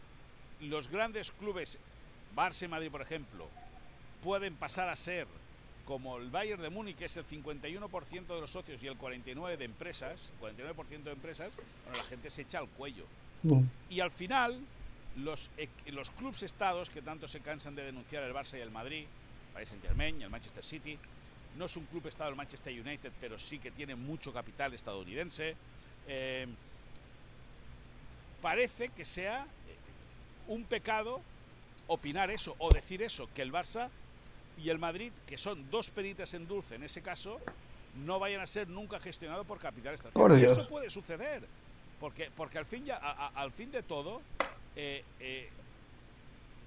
los grandes clubes, Barça y Madrid, por ejemplo, pueden pasar a ser como el Bayern de Múnich, que es el 51% de los socios y el 49% de empresas, 49% de empresas, bueno, la gente se echa al cuello. Y al final, los, los clubes estados que tanto se cansan de denunciar el Barça y el Madrid, el Paris Saint Germain, el Manchester City, no es un club estado el Manchester United, pero sí que tiene mucho capital estadounidense. eh, parece que sea eh, un pecado opinar eso o decir eso, que el Barça y el Madrid, que son dos peritas en dulce en ese caso, no vayan a ser nunca gestionados por capital extranjero. Por Dios. Eso puede suceder, porque, porque al, fin ya, a- a- al fin de todo, eh, eh,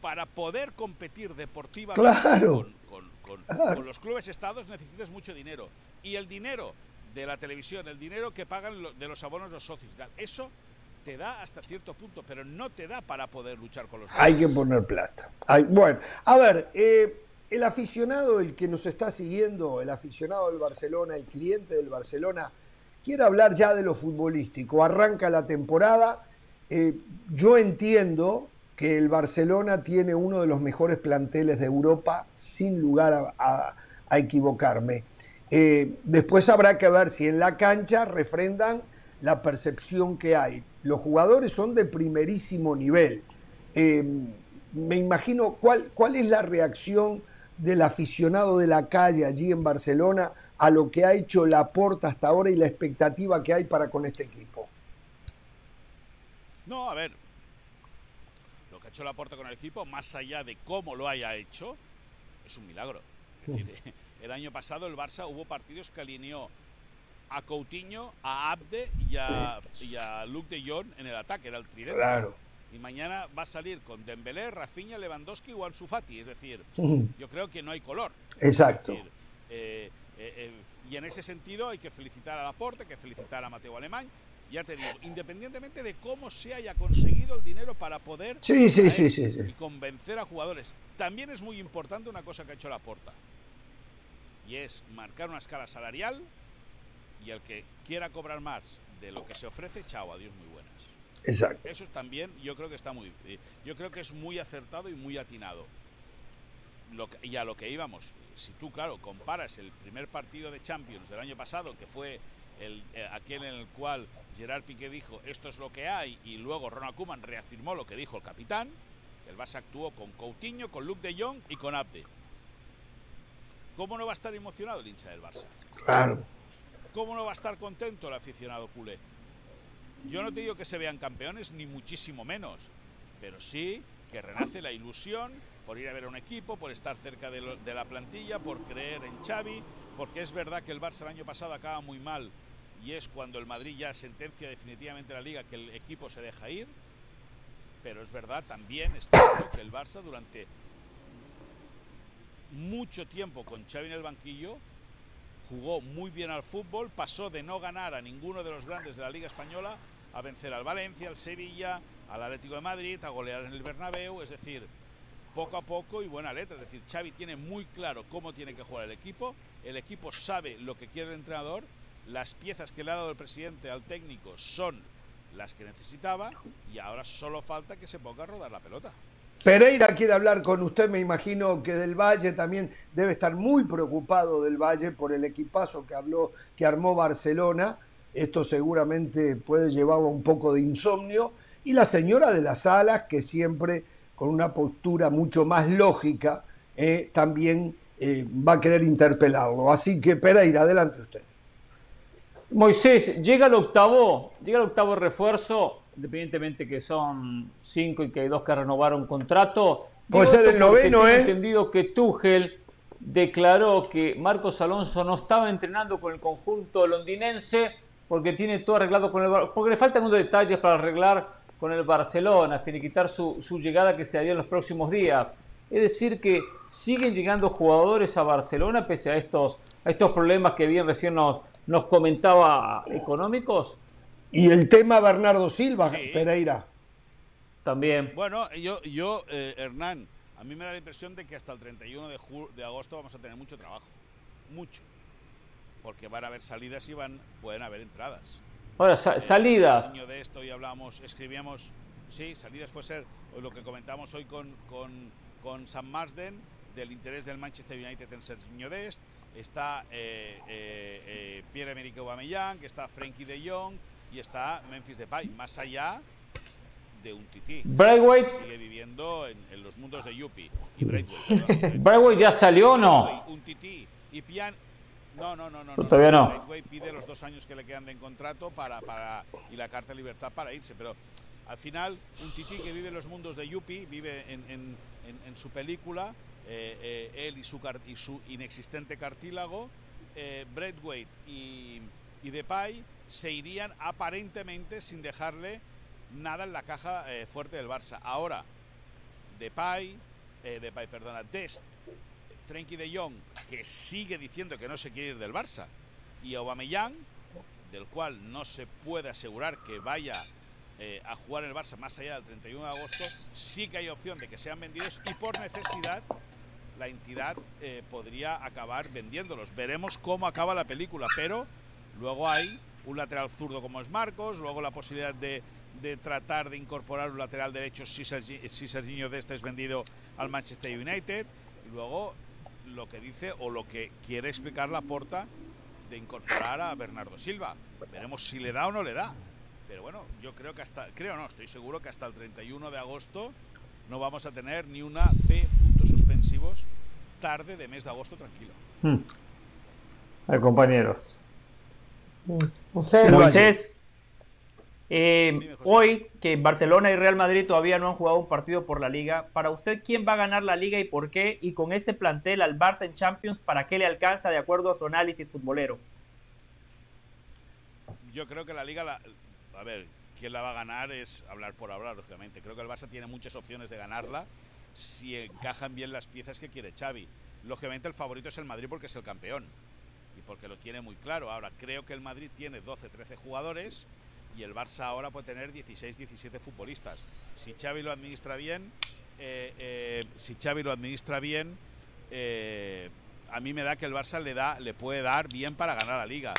para poder competir deportivamente Claro. con, con- con- Claro. con los clubes estados necesitas mucho dinero. Y el dinero de la televisión, el dinero que pagan lo- de los abonos los socios eso te da hasta cierto punto, pero no te da para poder luchar con los Hay que poner plata. Hay- bueno, a ver, eh, el aficionado, el que nos está siguiendo, el aficionado del Barcelona, el cliente del Barcelona, quiere hablar ya de lo futbolístico. Arranca la temporada. eh, yo entiendo que el Barcelona tiene uno de los mejores planteles de Europa, sin lugar a, equivocarme. Eh, después habrá que ver si en la cancha refrendan la percepción que hay. Los jugadores son de primerísimo nivel. Eh, me imagino cuál, cuál es la reacción del aficionado de la calle allí en Barcelona a lo que ha hecho Laporta hasta ahora y la expectativa que hay para con este equipo. No, a ver, hecho Laporta con el equipo, más allá de cómo lo haya hecho, es un milagro. Es decir, el año pasado el Barça hubo partidos que alineó a Coutinho, a Abde y a, y a Luke de Jong en el ataque, era el tridente. Claro. Y mañana va a salir con Dembélé, Rafinha, Lewandowski o Ansu Fati. Es decir, Ujú. yo creo que no hay color. Exacto. Decir, eh, eh, eh, y en ese sentido hay que felicitar a Laporte, hay que felicitar a Mateo Alemán. Ya te digo, independientemente de cómo se haya conseguido el dinero para poder Sí, sí, sí, y convencer a jugadores. También es muy importante una cosa que ha hecho Laporta. Y es marcar una escala salarial y el que quiera cobrar más de lo que se ofrece, chao, adiós, muy buenas. Exacto. Eso también yo creo que está muy eh, yo creo que es muy acertado y muy atinado. Lo que- y a lo que íbamos, si tú claro comparas el primer partido de Champions del año pasado que fue el, eh, aquel en el cual Gerard Piqué dijo esto es lo que hay y luego Ronald Koeman reafirmó lo que dijo el capitán, que el Barça actuó con Coutinho, con Luke de Jong y con Abde. ¿Cómo no va a estar emocionado el hincha del Barça? Claro. ¿Cómo no va a estar contento el aficionado culé? Yo no te digo que se vean campeones, ni muchísimo menos, pero sí que renace la ilusión por ir a ver a un equipo, por estar cerca de, lo- de la plantilla, por creer en Xavi, porque es verdad que el Barça el año pasado acaba muy mal y es cuando el Madrid ya sentencia definitivamente la liga que el equipo se deja ir, pero es verdad también está que el Barça durante mucho tiempo con Xavi en el banquillo jugó muy bien al fútbol, pasó de no ganar a ninguno de los grandes de la Liga Española a vencer al Valencia, al Sevilla, al Atlético de Madrid, a golear en el Bernabéu, es decir, poco a poco y buena letra, es decir, Xavi tiene muy claro cómo tiene que jugar el equipo, el equipo sabe lo que quiere el entrenador, las piezas que le ha dado el presidente al técnico son las que necesitaba y ahora solo falta que se ponga a rodar la pelota. Pereira quiere hablar con usted, me imagino que del Valle también debe estar muy preocupado del Valle por el equipazo que habló, que armó Barcelona. Esto seguramente puede llevarlo a un poco de insomnio. Y la señora de las alas, que siempre con una postura mucho más lógica, eh, también eh, va a querer interpelarlo. Así que Pereira, adelante usted. Moisés, llega el octavo, llega el octavo refuerzo, independientemente que son cinco y que hay dos que renovaron contrato. Puede ser el noveno, ¿eh? entendido que Tuchel declaró que Marcos Alonso no estaba entrenando con el conjunto londinense porque tiene todo arreglado con el porque le faltan unos detalles para arreglar con el Barcelona, finiquitar su, su llegada que se haría en los próximos días. Es decir, que siguen llegando jugadores a Barcelona pese a estos, a estos problemas que bien recién nos, nos comentaba económicos. Y el tema Bernardo Silva, Pereira. También. Bueno, yo, yo eh, Hernán, a mí me da la impresión de que hasta el 31 de, ju- de agosto vamos a tener mucho trabajo. Mucho. Porque van a haber salidas y van, pueden haber entradas. Ahora, sa- salidas. El año de esto ya hablamos, escribíamos, sí, salidas puede ser lo que comentamos hoy con, con, con Sam Marsden, del interés del Manchester United en Serginho Dest, está eh, eh, eh, Pierre-Emerick Aubameyang, está Frenkie de Jong y está Memphis Depay, más allá de un tití. Braithwaite. Sigue viviendo en, en los mundos de Yuppie. Y Braithwaite, perdón. ¿Braithwaite ya salió o no? Un tití. Y Pian... No, no, no, no. no, Todavía no. Braithwaite pide los dos años que le quedan de contrato para, para, y la carta de libertad para irse. Pero al final, un tití que vive en los mundos de Yuppie, vive en- en- en su película, eh, eh, él y su, inexistente cartílago, eh, y, Depay se irían aparentemente sin dejarle nada en la caja eh, fuerte del Barça. Ahora, Depay, Depay, perdona, Dest, Frenkie de Jong, que sigue diciendo que no se quiere ir del Barça, y Aubameyang, del cual no se puede asegurar que vaya a jugar el Barça más allá del 31 de agosto, sí que hay opción de que sean vendidos y por necesidad la entidad eh, podría acabar vendiéndolos. Veremos cómo acaba la película, pero luego hay un lateral zurdo como es Marcos, luego la posibilidad de, de tratar de incorporar un lateral derecho si, Sergi, si Serginho Desta es vendido al Manchester United, y luego lo que dice o lo que quiere explicar la porta de incorporar a Bernardo Silva. Veremos si le da o no le da. Pero bueno, yo creo que hasta, creo no, estoy seguro que hasta el 31 de agosto no vamos a tener ni una P puntos suspensivos tarde de mes de agosto tranquilo. Hmm. A ver, compañeros. Moisés, eh, hoy que Barcelona y Real Madrid todavía no han jugado un partido por la liga, para usted, ¿quién va a ganar la liga y por qué? Y con este plantel al Barça en Champions, ¿para qué le alcanza de acuerdo a su análisis futbolero? yo creo que la liga, la, a ver, quién la va a ganar es hablar por hablar, lógicamente. Creo que el Barça tiene muchas opciones de ganarla si encajan bien las piezas que quiere Xavi. Lógicamente el favorito es el Madrid porque es el campeón y porque lo tiene muy claro. Ahora, creo que el Madrid tiene 12, 13 jugadores y el Barça ahora puede tener 16, 17 futbolistas. Si Xavi lo administra bien, eh, eh, si Xavi lo administra bien, eh, a mí me da que el Barça le, da, le puede dar bien para ganar la liga.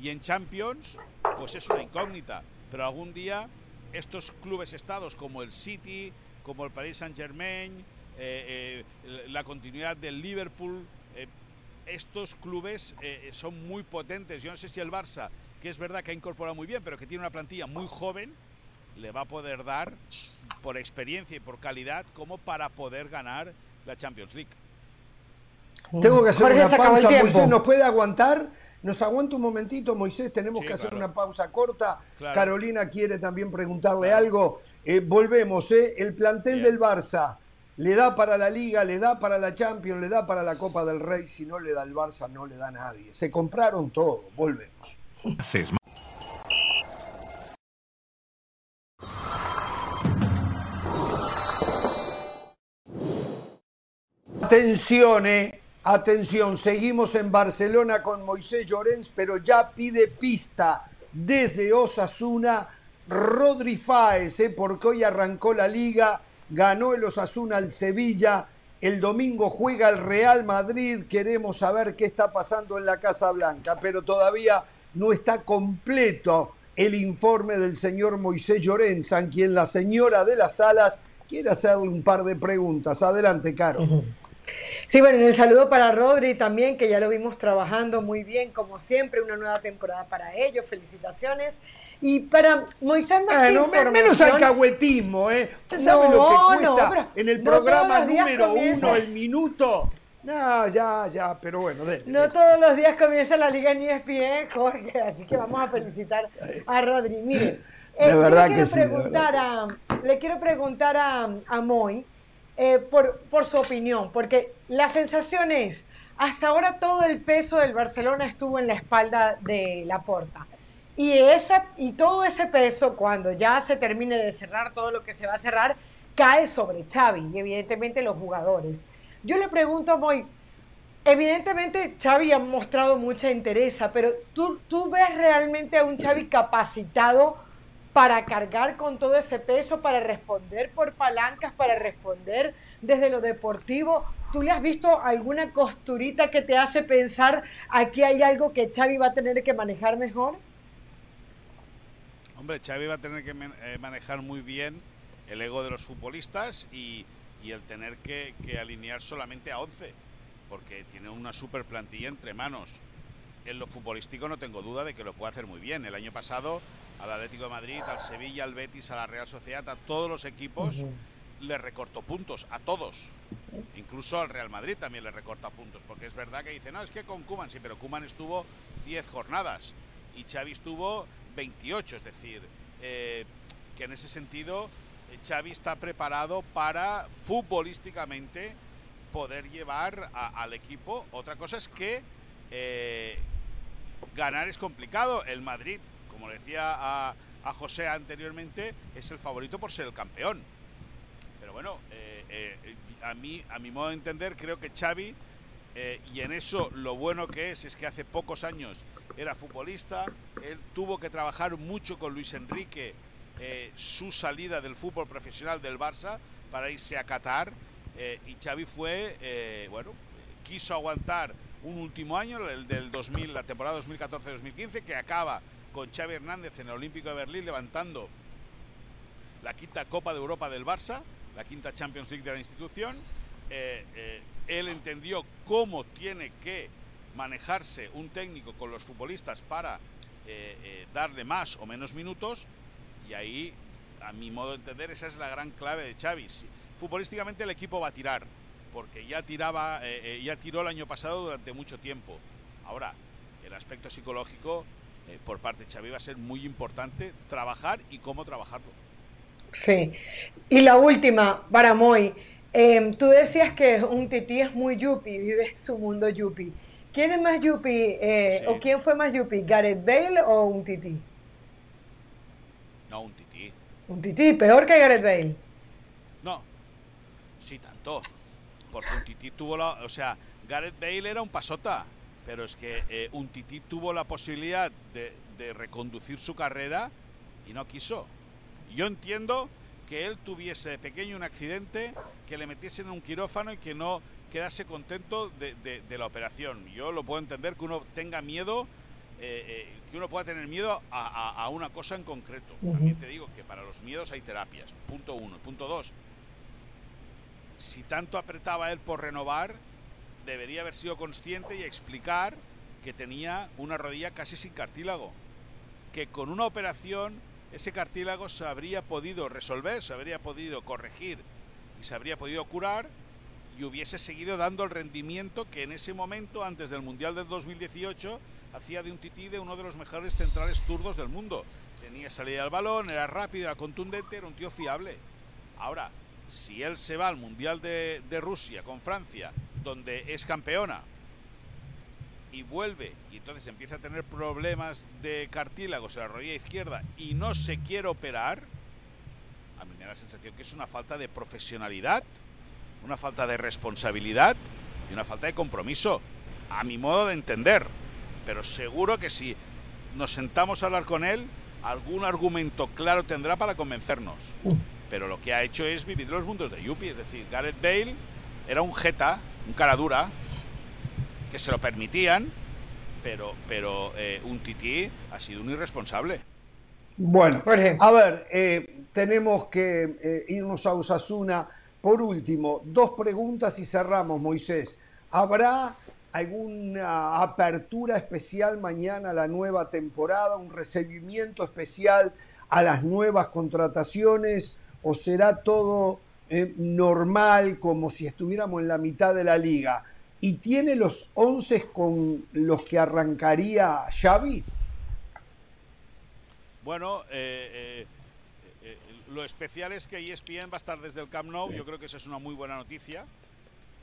Y en Champions, pues es una incógnita. Pero algún día estos clubes estados como el City, como el Paris Saint Germain, la continuidad del Liverpool, estos clubes son muy potentes. Yo no sé si el Barça, que es verdad que ha incorporado muy bien, pero que tiene una plantilla muy joven, le va a poder dar por experiencia y por calidad como para poder ganar la Champions League. Tengo que hacer una pausa, Moisés, ¿nos puede aguantar? Nos aguanta un momentito, Moisés, tenemos que hacer una pausa corta. Carolina quiere también preguntarle algo. Eh, volvemos, ¿eh? El plantel del Barça le da para la Liga, le da para la Champions, le da para la Copa del Rey. Si no le da el Barça, no le da a nadie. Se compraron todo. Volvemos. Atención, eh. Atención, seguimos en Barcelona con Moisés Llorens, pero ya pide pista desde Osasuna Rodri Fáez, eh, porque hoy arrancó la liga, ganó el Osasuna al Sevilla, el domingo juega el Real Madrid, queremos saber qué está pasando en la Casa Blanca, pero todavía no está completo el informe del señor Moisés Llorens, a quien la señora de las alas quiere hacerle un par de preguntas. Adelante, Caro. Sí, bueno, el saludo para Rodri también, que ya lo vimos trabajando muy bien, como siempre, una nueva temporada para ellos, felicitaciones. Y para Moisés bueno, menos alcahuetismo, ¿eh? ¿Usted sabe lo que cuesta en el programa número uno, el minuto? No, ya, ya, pero bueno, No todos los días comienza la liga en ESPN, Jorge, así que vamos a felicitar a Rodri. Mire, de eh, verdad le, quiero que preguntar A, le quiero preguntar a, a Moy, eh, por, por, su opinión, porque la sensación es, hasta ahora todo el peso del Barcelona estuvo en la espalda de la porta. Y, esa, y todo ese peso, cuando ya se termine de cerrar todo lo que se va a cerrar, cae sobre Xavi y evidentemente los jugadores. Yo le pregunto a Moy, evidentemente Xavi ha mostrado mucha interés, pero ¿tú, ¿tú ves realmente a un Xavi capacitado para cargar con todo ese peso, para responder por palancas, para responder desde lo deportivo. ¿Tú le has visto alguna costurita que te hace pensar aquí hay algo que Xavi va a tener que manejar mejor? Hombre, Xavi va a tener que eh, manejar muy bien el ego de los futbolistas y, el tener que, que, alinear solamente a 11, porque tiene una super plantilla entre manos. En lo futbolístico no tengo duda de que lo puede hacer muy bien. El año pasado al Atlético de Madrid, al Sevilla, al Betis, a la Real Sociedad, a todos los equipos le recortó puntos, a todos. Incluso al Real Madrid también le recorta puntos, porque es verdad que dice, no, es que con Kuman, sí, pero Kuman estuvo 10 jornadas y Xavi estuvo 28, es decir, eh, que en ese sentido eh, Xavi está preparado para futbolísticamente poder llevar al equipo. Otra cosa es que eh, ganar es complicado. El Madrid como decía a, José anteriormente, es el favorito por ser el campeón. Pero bueno, a, mí, a mi modo de entender, creo que Xavi, eh, y en eso lo bueno que es, es que hace pocos años era futbolista, él tuvo que trabajar mucho con Luis Enrique su salida del fútbol profesional del Barça para irse a Qatar, y Xavi fue, bueno, quiso aguantar un último año, el del 2000, la temporada 2014-2015, que acaba con Xavi Hernández en el Olímpico de Berlín levantando la quinta Copa de Europa del Barça, la quinta Champions League de la institución. Eh, eh, él entendió cómo tiene que manejarse un técnico con los futbolistas para eh, darle más o menos minutos y ahí, a mi modo de entender, esa es la gran clave de Xavi. Futbolísticamente el equipo va a tirar, porque ya tiraba, ya tiró el año pasado durante mucho tiempo. Ahora, el aspecto psicológico eh, por parte de Xavi va a ser muy importante trabajar y cómo trabajarlo. Sí. Y la última, para Moy. Em, tú decías que un tití es muy yuppie, vive su mundo yuppie. ¿Quién es más yuppie eh, o quién fue más yuppie, Gareth Bale o un tití? No, un tití. Un tití, peor que Gareth Bale. No, sí, tanto. Porque un tití tuvo la. O sea, Gareth Bale era un pasota. Pero es que eh, un tití tuvo la posibilidad de, de reconducir su carrera y no quiso. Yo entiendo que él tuviese de pequeño un accidente, que le metiesen en un quirófano y que no quedase contento de, de- de la operación. Yo lo puedo entender que uno tenga miedo, eh, eh, que uno pueda tener miedo a, a- a una cosa en concreto. También te digo que para los miedos hay terapias. Punto uno. Punto dos. Si tanto apretaba él por renovar, debería haber sido consciente y explicar que tenía una rodilla casi sin cartílago. Que con una operación ese cartílago se habría podido resolver, se habría podido corregir y se habría podido curar y hubiese seguido dando el rendimiento que en ese momento, antes del Mundial del 2018, hacía de un tití de uno de los mejores centrales zurdos del mundo. Tenía salida al balón, era rápido, era contundente, era un tío fiable. Ahora, si él se va al Mundial de Rusia con Francia, donde es campeona, y vuelve y entonces empieza a tener problemas de cartílagos en la rodilla izquierda y no se quiere operar, a mí me da la sensación que es una falta de profesionalidad, una falta de responsabilidad y una falta de compromiso, a mi modo de entender. Pero seguro que si nos sentamos a hablar con él, algún argumento claro tendrá para convencernos. Pero lo que ha hecho es vivir los mundos de Yuppie, es decir, Gareth Bale era un jeta, un cara dura, que se lo permitían, pero, pero eh, un tití ha sido un irresponsable. Bueno, a ver, eh, tenemos que eh, irnos a Osasuna. Por último, dos preguntas y cerramos, Moisés. ¿Habrá alguna apertura especial mañana a la nueva temporada, un recibimiento especial a las nuevas contrataciones o será todo eh, normal como si estuviéramos en la mitad de la liga? ¿Y tiene los 11 con los que arrancaría Xavi? Bueno, eh, eh, eh, lo especial es que ESPN va a estar desde el Camp Nou. Yo creo que esa es una muy buena noticia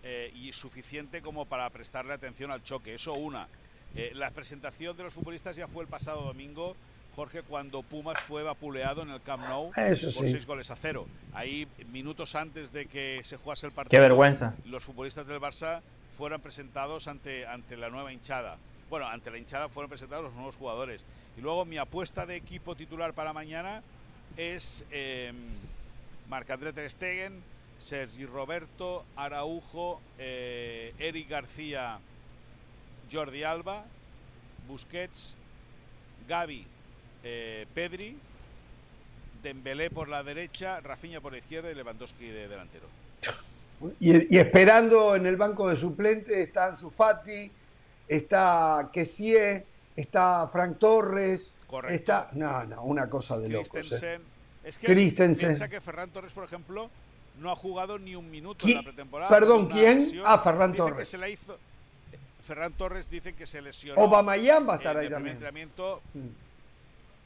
eh, y suficiente como para prestarle atención al choque. Eso una. Eh, la presentación de los futbolistas ya fue el pasado domingo, Jorge, cuando Pumas fue vapuleado en el Camp Nou Eso por sí. seis goles a cero. Ahí, minutos antes de que se jugase el partido, Qué vergüenza. los futbolistas del Barça fueron presentados ante, ante la nueva hinchada. Bueno, ante la hinchada fueron presentados los nuevos jugadores. Y luego mi apuesta de equipo titular para mañana es eh, Marc-André Ter Stegen, Sergi Roberto, Araujo, eh, Eric García, Jordi Alba, Busquets, Gaby, eh, Pedri, Dembélé por la derecha, Rafinha por la izquierda y Lewandowski de delantero. Y, y esperando en el banco de suplentes está Ansu Fati, está Kessie, está Frank Torres, Correcto. está... No, no, una cosa de locos. ¿eh? Christensen. Es que Christensen. piensa que Ferran Torres, por ejemplo, no ha jugado ni un minuto ¿Qui- en la pretemporada. perdón, ¿quién? lesión. Ah, Ferran Dicen que Torres. se la hizo. Ferran Torres dice que se lesionó. Aubameyang va a estar ahí también. entrenamiento. Mm.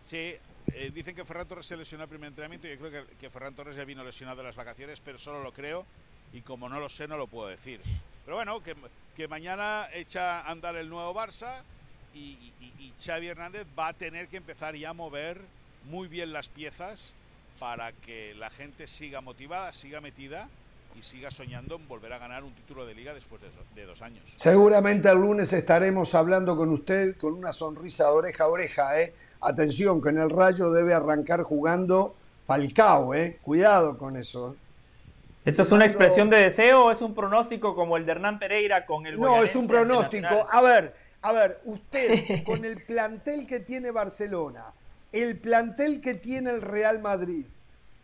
Sí, eh, dicen que Ferran Torres se lesionó el primer entrenamiento. Yo creo que, que Ferran Torres ya vino lesionado en las vacaciones, pero solo lo creo. Y como no lo sé, no lo puedo decir. Pero bueno, que, mañana echa a andar el nuevo Barça y, y- Xavi Hernández va a tener que empezar ya a mover muy bien las piezas para que la gente siga motivada, siga metida y siga soñando en volver a ganar un título de liga después de, dos- años. Seguramente el lunes estaremos hablando con usted con una sonrisa de oreja a oreja. ¿eh? Atención, que en el Rayo debe arrancar jugando Falcao. ¿eh? Cuidado con eso. ¿Eso es una expresión de deseo o es un pronóstico como el de Hernán Pereira con el No, es un pronóstico. A ver, a ver, usted con el plantel que tiene Barcelona, el plantel que tiene el Real Madrid,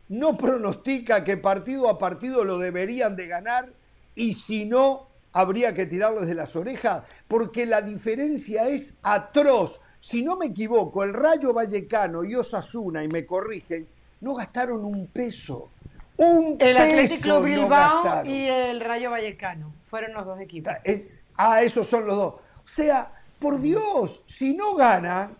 no pronostica que partido a partido lo deberían de ganar y si no, habría que tirarles de las orejas, porque la diferencia es atroz. Si no me equivoco, el Rayo Vallecano y Osasuna, y me corrigen, no gastaron un peso. Un El Athletic Club Bilbao y el Rayo Vallecano fueron los dos equipos. Ah, esos son los dos. O sea, por Dios, si no ganan,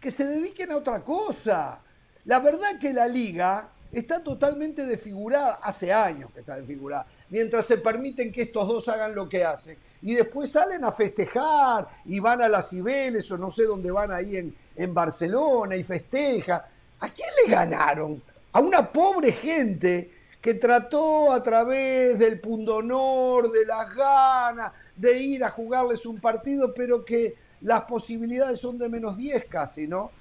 que se dediquen a otra cosa. La verdad que la liga está totalmente desfigurada, hace años que está desfigurada, mientras se permiten que estos dos hagan lo que hacen. Y después salen a festejar y van a las Cibeles o no sé dónde van ahí en, en Barcelona y festeja. ¿A quién le ganaron? A una pobre gente que trató a través del pundonor, de las ganas, de ir a jugarles un partido, pero que las posibilidades son de menos 10 casi, ¿no?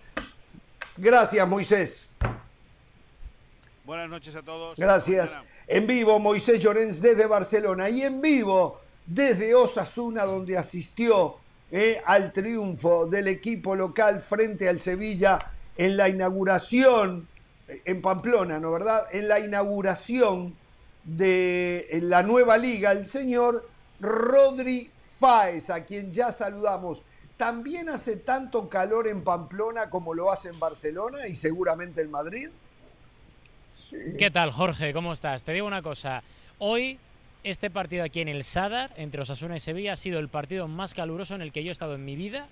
Gracias, Moisés. Buenas noches a todos. Gracias. En vivo, Moisés Llorens desde Barcelona y en vivo desde Osasuna, donde asistió eh, al triunfo del equipo local frente al Sevilla en la inauguración, en Pamplona, ¿no verdad? En la inauguración de la nueva liga, el señor Rodri Fáez, a quien ya saludamos. ¿También hace tanto calor en Pamplona como lo hace en Barcelona y seguramente en Madrid? ¿Qué tal, Jorge? ¿Cómo estás? Te digo una cosa. Hoy, este partido aquí en el Sadar, entre Osasuna y Sevilla, ha sido el partido más caluroso en el que yo he estado en mi vida.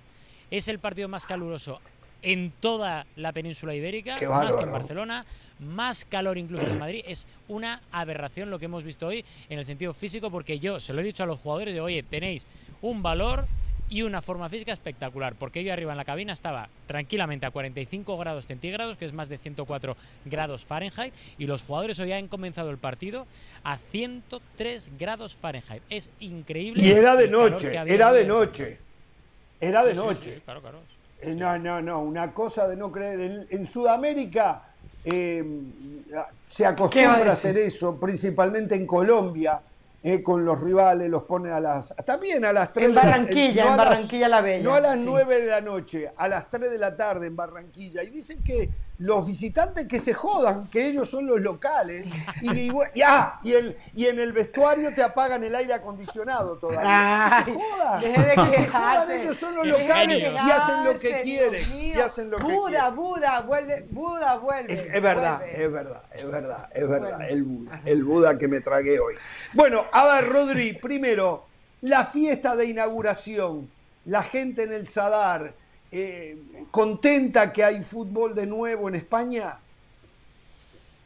Es el partido más caluroso en toda la península ibérica, más que en Barcelona, más calor incluso en Madrid. Es una aberración lo que hemos visto hoy en el sentido físico, porque yo se lo he dicho a los jugadores de, oye, tenéis un valor y una forma física espectacular, porque yo arriba en la cabina estaba tranquilamente a 45 grados centígrados, que es más de 104 grados Fahrenheit, y los jugadores hoy han comenzado el partido a 103 grados Fahrenheit. Es increíble. Y era de noche, era de noche. Era de noche. claro, claro. Eh, no, no, no, una cosa de no creer. En, Sudamérica eh, se acostumbra a hacer eso, principalmente en Colombia eh, con los rivales, los pone a las. También a las 3 En Barranquilla, en Barranquilla la Bella. No a las 9 de la noche, a las 3 de la tarde en Barranquilla. Y dicen que los visitantes que se jodan, que ellos son los locales. Y, ah, y, el, y en el vestuario te apagan el aire acondicionado todavía. que se jodan. Que se jodan, ellos son los locales y hacen lo que quieren. Y hacen lo que Buda, quieren. Buda, vuelve, Buda, vuelve. Es, verdad, es verdad, es verdad, es verdad. El Buda, el Buda que me tragué hoy. Bueno, a ver, Rodri, primero, la fiesta de inauguración, la gente en el Sadar, eh, contenta que hay fútbol de nuevo en España.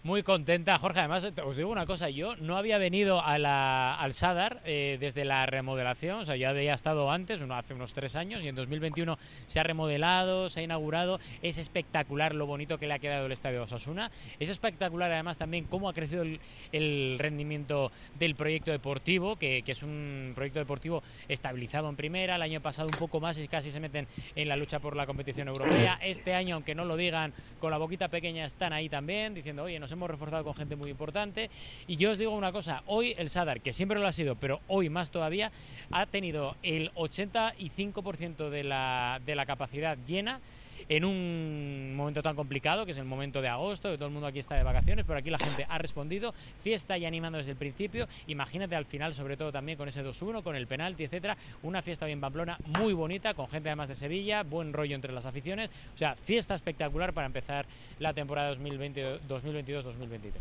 Muy contenta, Jorge. Además, os digo una cosa, yo no había venido a la, al Sadar eh, desde la remodelación, o sea, yo había estado antes, hace unos tres años, y en 2021 se ha remodelado, se ha inaugurado. Es espectacular lo bonito que le ha quedado el estadio Osasuna. Es espectacular además también cómo ha crecido el, rendimiento del proyecto deportivo, que, que, es un proyecto deportivo estabilizado en primera. El año pasado un poco más y casi se meten en la lucha por la competición europea. Este año, aunque no lo digan, con la boquita pequeña están ahí también, diciendo, oye, nos hemos reforzado con gente muy importante. Y yo os digo una cosa, hoy el Sadar, que siempre lo ha sido, pero hoy más todavía, ha tenido el 85% de la, de la capacidad llena en un momento tan complicado, que es el momento de agosto, que todo el mundo aquí está de vacaciones, pero aquí la gente ha respondido, fiesta y animando desde el principio. Imagínate al final, sobre todo también con ese 2-1, con el penalti, etcétera. Una fiesta bien Pamplona muy bonita, con gente además de Sevilla, buen rollo entre las aficiones. O sea, fiesta espectacular para empezar la temporada 2022-2023.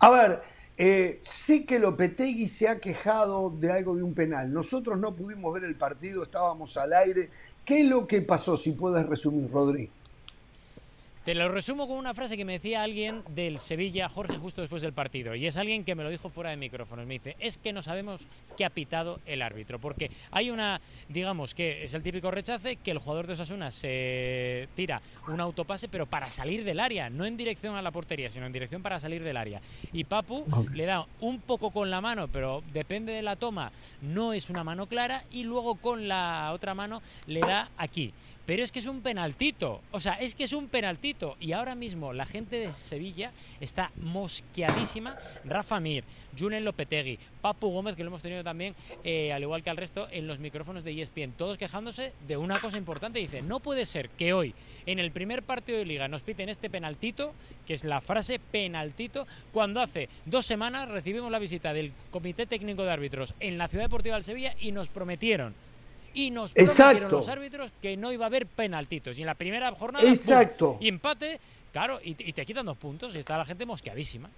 A ver, eh, sí que Lopetegui se ha quejado de algo de un penal. Nosotros no pudimos ver el partido, estábamos al aire ¿Qué es lo que pasó, si puedes resumir, Rodri? Te lo resumo con una frase que me decía alguien del Sevilla, Jorge, justo después del partido. Y es alguien que me lo dijo fuera de micrófonos. Me dice, es que no sabemos qué ha pitado el árbitro. Porque hay una, digamos que es el típico rechace, que el jugador de Osasuna se tira un autopase, pero para salir del área. No en dirección a la portería, sino en dirección para salir del área. Y Papu le da un poco con la mano, pero depende de la toma, no es una mano clara. Y luego con la otra mano le da aquí pero es que es un penaltito. O sea, es que es un penaltito. Y ahora mismo la gente de Sevilla está mosqueadísima. Rafa Mir, Julen Lopetegui, Papu Gómez, que lo hemos tenido también, eh, al igual que al resto, en los micrófonos de ESPN. Todos quejándose de una cosa importante. Dice, no puede ser que hoy, en el primer partido de liga, nos piten este penaltito, que es la frase penaltito, cuando hace dos semanas recibimos la visita del Comité Técnico de Árbitros en la Ciudad Deportiva del Sevilla y nos prometieron y nos prometieron los árbitros que no iba a haber penaltitos. Y en la primera jornada, Exacto. y empate, claro, y, te quitan dos puntos y está la gente mosqueadísima.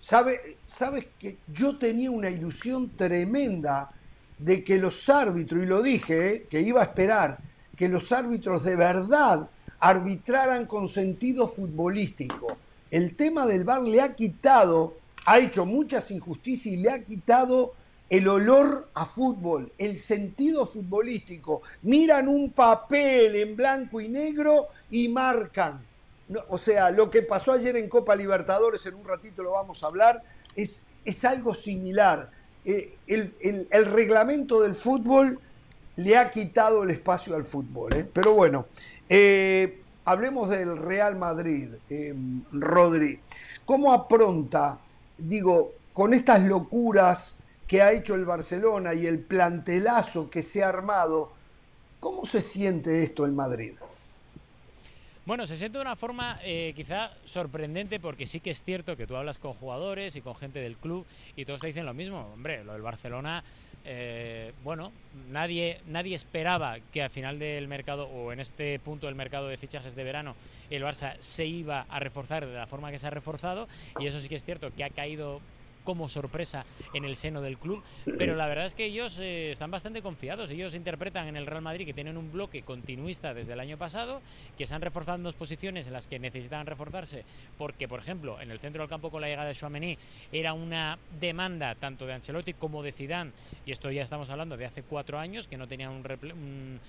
¿Sabe, Sabes que yo tenía una ilusión tremenda de que los árbitros, y lo dije, eh, que iba a esperar, que los árbitros de verdad arbitraran con sentido futbolístico. El tema del VAR le ha quitado, ha hecho muchas injusticias y le ha quitado el olor a fútbol, el sentido futbolístico. Miran un papel en blanco y negro y marcan. o sea, lo que pasó ayer en Copa Libertadores, en un ratito lo vamos a hablar, es, es algo similar. Eh, el, reglamento del fútbol le ha quitado el espacio al fútbol. ¿eh? Pero bueno, eh, hablemos del Real Madrid, Rodri. ¿Cómo apronta, digo, con estas locuras que ha hecho el Barcelona y el plantelazo que se ha armado, cómo se siente esto en Madrid? Bueno, se siente de una forma eh, quizá sorprendente porque sí que es cierto que tú hablas con jugadores y con gente del club y todos te dicen lo mismo. Hombre, lo del Barcelona, eh, bueno, nadie, nadie esperaba que al final del mercado o en este punto del mercado de fichajes de verano el Barça se iba a reforzar de la forma que se ha reforzado y eso sí que es cierto que ha caído como sorpresa en el seno del club, pero la verdad es que ellos eh, están bastante confiados. Ellos interpretan en el Real Madrid que tienen un bloque continuista desde el año pasado, que se han reforzado en dos posiciones en las que necesitaban reforzarse, porque, por ejemplo, en el centro del campo con la llegada de Chouameni era una demanda tanto de Ancelotti como de Zidane, y esto ya estamos hablando de hace cuatro años, que no tenían un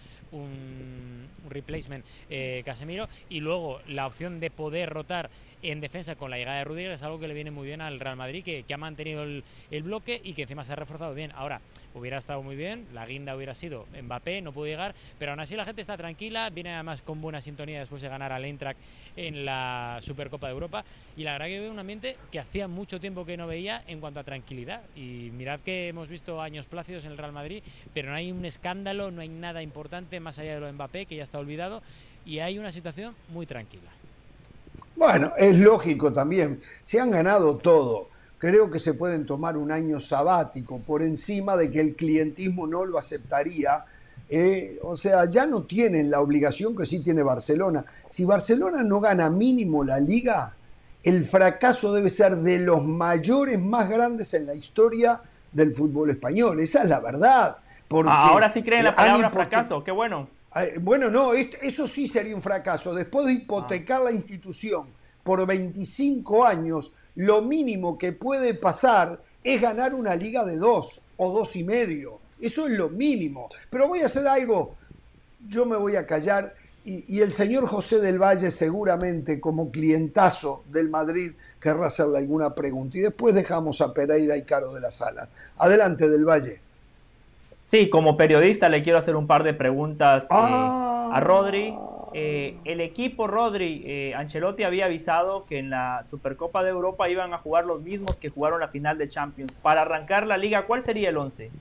replacement eh, Casemiro, y luego la opción de poder rotar en defensa con la llegada de Rudiger es algo que le viene muy bien al Real Madrid, que, ha mantenido el, el bloque y que encima se ha reforzado bien. Ahora, hubiera estado muy bien, la guinda hubiera sido Mbappé, no pudo llegar, pero aún así la gente está tranquila, viene además con buena sintonía después de ganar al Eintracht en la Supercopa de Europa, y la verdad que veo un ambiente que hacía mucho tiempo que no veía en cuanto a tranquilidad. Y mirad que hemos visto años plácidos en el Real Madrid, pero no hay un escándalo, no hay nada importante más allá de lo de Mbappé, que ya está olvidado, y hay una situación muy tranquila. Bueno, es lógico también. Se han ganado todo. Creo que se pueden tomar un año sabático por encima de que el clientismo no lo aceptaría. Eh, o sea, ya no tienen la obligación que sí tiene Barcelona. Si Barcelona no gana mínimo la liga, el fracaso debe ser de los mayores más grandes en la historia del fútbol español. Esa es la verdad. Ah, Ahora sí creen la palabra fracaso, qué bueno. Bueno, no, est- eso sí sería un fracaso. Después de hipotecar la institución por 25 años, lo mínimo que puede pasar es ganar una liga de dos o dos y medio. Eso es lo mínimo. Pero voy a hacer algo, yo me voy a callar y, y el señor José del Valle seguramente como clientazo del Madrid querrá hacerle alguna pregunta. Y después dejamos a Pereira y Caro de las Alas. Adelante del Valle. Sí, como periodista le quiero hacer un par de preguntas eh, Ah. a Rodri. Eh, el equipo Rodri, eh, Ancelotti había avisado que en la Supercopa de Europa iban a jugar los mismos que jugaron la final de Champions. Para arrancar la liga, ¿cuál sería el 11?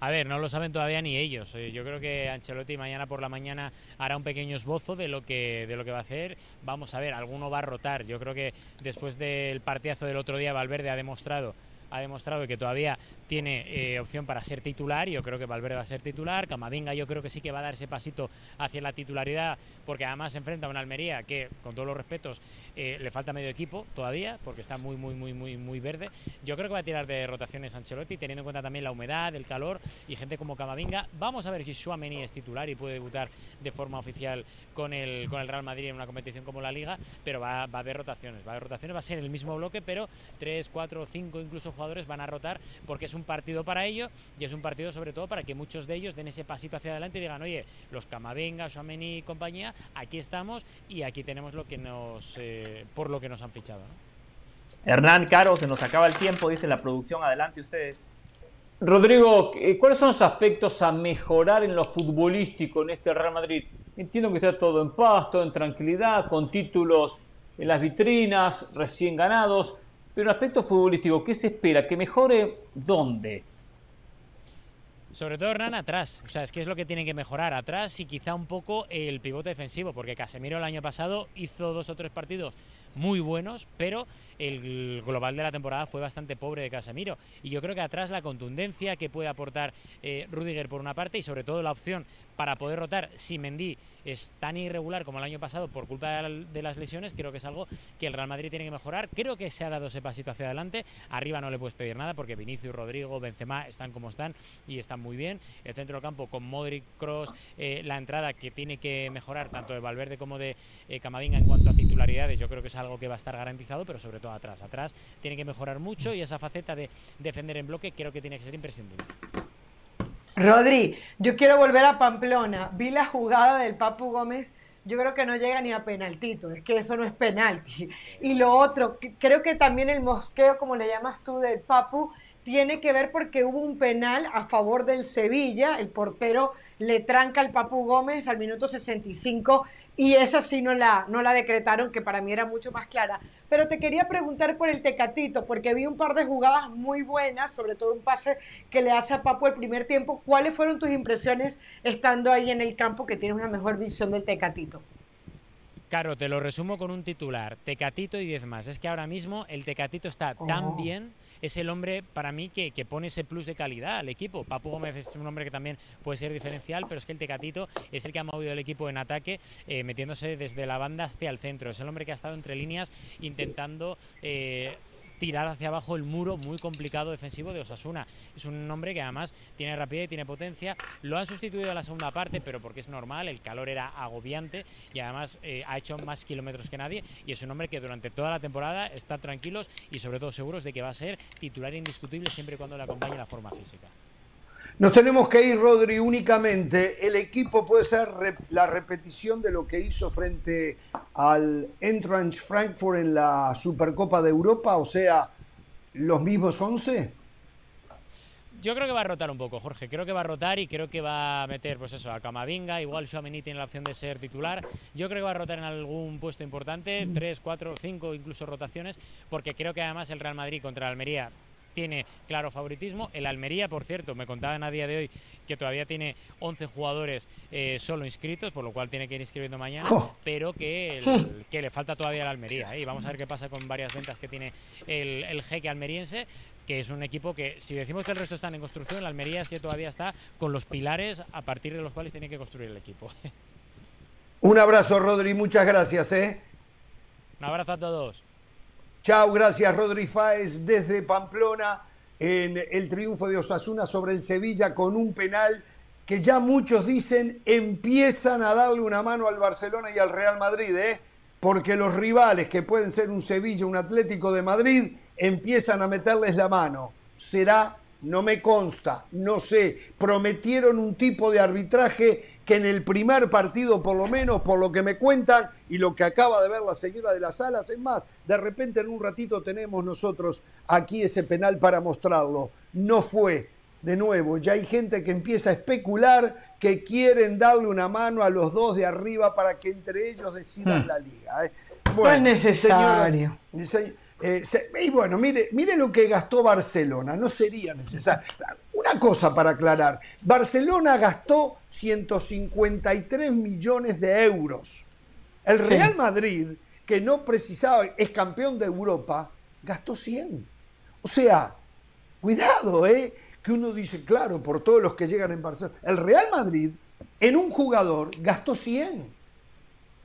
A ver, no lo saben todavía ni ellos. Yo creo que Ancelotti mañana por la mañana hará un pequeño esbozo de lo que de lo que va a hacer. Vamos a ver, alguno va a rotar. Yo creo que después del partidazo del otro día Valverde ha demostrado ha demostrado que todavía tiene eh, opción para ser titular. Yo creo que Valverde va a ser titular. Camavinga yo creo que sí que va a dar ese pasito hacia la titularidad, porque además se enfrenta a una Almería que, con todos los respetos, eh, le falta medio equipo todavía, porque está muy, muy, muy, muy, muy verde. Yo creo que va a tirar de rotaciones Ancelotti, teniendo en cuenta también la humedad, el calor y gente como Camavinga. Vamos a ver si Chouameni es titular y puede debutar de forma oficial con el, con el Real Madrid en una competición como la Liga, pero va, va a haber rotaciones. Va a haber rotaciones, va a ser el mismo bloque, pero 3, 4, 5 incluso jugadores van a rotar porque es un partido para ello y es un partido sobre todo para que muchos de ellos den ese pasito hacia adelante y digan, oye, los Camavinga, Chouameni y compañía, aquí estamos y aquí tenemos lo que nos, eh, por lo que nos han fichado. ¿no? Hernán Caro, se nos acaba el tiempo, dice la producción. Adelante ustedes. Rodrigo, eh, ¿cuáles son los aspectos a mejorar en lo futbolístico en este Real Madrid? Entiendo que está todo en paz, todo en tranquilidad, con títulos en las vitrinas, recién ganados, pero el aspecto futbolístico, ¿qué se espera? ¿Que mejore dónde? Sobre todo Hernán atrás, o sea, es que es lo que tienen que mejorar atrás y quizá un poco el pivote defensivo, porque Casemiro el año pasado hizo dos o tres partidos muy buenos, pero el global de la temporada fue bastante pobre de Casemiro. Y yo creo que atrás la contundencia que puede aportar eh, Rudiger por una parte y sobre todo la opción para poder rotar si Mendy es tan irregular como el año pasado por culpa de, la- de las lesiones, creo que es algo que el Real Madrid tiene que mejorar. Creo que se ha dado ese pasito hacia adelante. Arriba no le puedes pedir nada porque Vinicius, Rodrigo, Benzema están como están y están muy bien. El centro del campo con Modric, Cross, la entrada que tiene que mejorar tanto de Valverde como de eh, Camavinga en cuanto a titularidades, yo creo que es algo que va a estar garantizado, pero sobre todo atrás. Atrás tiene que mejorar mucho y esa faceta de defender en bloque creo que tiene que ser imprescindible. Rodri, yo quiero volver a Pamplona. Vi la jugada del Papu Gómez yo creo que no llega ni a penaltito, es que eso no es penalti. Y lo otro, creo que también el mosqueo, como le llamas tú, del Papu, tiene que ver porque hubo un penal a favor del Sevilla, el portero le tranca al Papu Gómez al minuto 65 y esa sí no la, no la decretaron, que para mí era mucho más clara. Pero te quería preguntar por el Tecatito, porque vi un par de jugadas muy buenas, sobre todo un pase que le hace a Papu el primer tiempo. ¿Cuáles fueron tus impresiones estando ahí en el campo que tienes una mejor visión del Tecatito? Claro, te lo resumo con un titular, Tecatito y 10 más. Es que ahora mismo el Tecatito está tan Oh. bien es el hombre para mí que, que, pone ese plus de calidad al equipo. Papu Gómez es un hombre que también puede ser diferencial, pero es que el Tecatito es el que ha movido el equipo en ataque, eh, metiéndose desde la banda hacia el centro. Es el hombre que ha estado entre líneas intentando eh, tirar hacia abajo el muro muy complicado defensivo de Osasuna. Es un hombre que además tiene rapidez tiene potencia. Lo han sustituido a la segunda parte, pero porque es normal, el calor era agobiante y además eh, ha hecho más kilómetros que nadie y es un hombre que durante toda la temporada está tranquilos y sobre todo seguros de que va a ser titular indiscutible siempre y cuando le acompañe la forma física. Nos tenemos que ir, Rodri, únicamente. El equipo puede ser la repetición de lo que hizo frente al Eintracht Frankfurt en la Supercopa de Europa, o sea, los mismos 11. Yo creo que va a rotar un poco, Jorge. Creo que va a rotar y creo que va a meter, pues eso, a Camavinga. Igual Xiomeni tiene la opción de ser titular. Yo creo que va a rotar en algún puesto importante, tres, cuatro, cinco, incluso rotaciones, porque creo que además el Real Madrid contra el Almería tiene claro favoritismo. El Almería, por cierto, me contaban a día de hoy que todavía tiene 11 jugadores eh, solo inscritos, por lo cual tiene que ir inscribiendo mañana, pero que, el- que le falta todavía al Almería. ¿eh? Y vamos a ver qué pasa con varias ventas que tiene el, el jeque almeriense, que es un equipo que, si decimos que el resto están en construcción, la Almería es que todavía está con los pilares a partir de los cuales tiene que construir el equipo. Un abrazo, Rodri, muchas gracias. ¿eh? Un abrazo a todos. Chao, gracias, Rodri Fáez, desde Pamplona, en el triunfo de Osasuna sobre el Sevilla con un penal que ya muchos dicen empiezan a darle una mano al Barcelona y al Real Madrid, ¿eh? porque los rivales que pueden ser un Sevilla, un Atlético de Madrid, empiezan a meterles la mano. Será, no me consta, no sé, prometieron un tipo de arbitraje que en el primer partido, por lo menos, por lo que me cuentan y lo que acaba de ver la señora de las alas, es más, de repente en un ratito tenemos nosotros aquí ese penal para mostrarlo. No fue. De nuevo, ya hay gente que empieza a especular que quieren darle una mano a los dos de arriba para que entre ellos decidan Hmm. la liga. ¿eh? No es necesario. señoras, se- eh, se- y bueno, mire, mire lo que gastó Barcelona, no sería necesario. Una cosa para aclarar, Barcelona gastó 153 millones de euros. El Sí. Real Madrid, que no precisaba, es campeón de Europa, gastó 100. O sea, cuidado, ¿eh? Que uno dice, claro, por todos los que llegan en Barcelona. El Real Madrid, en un jugador, gastó 100.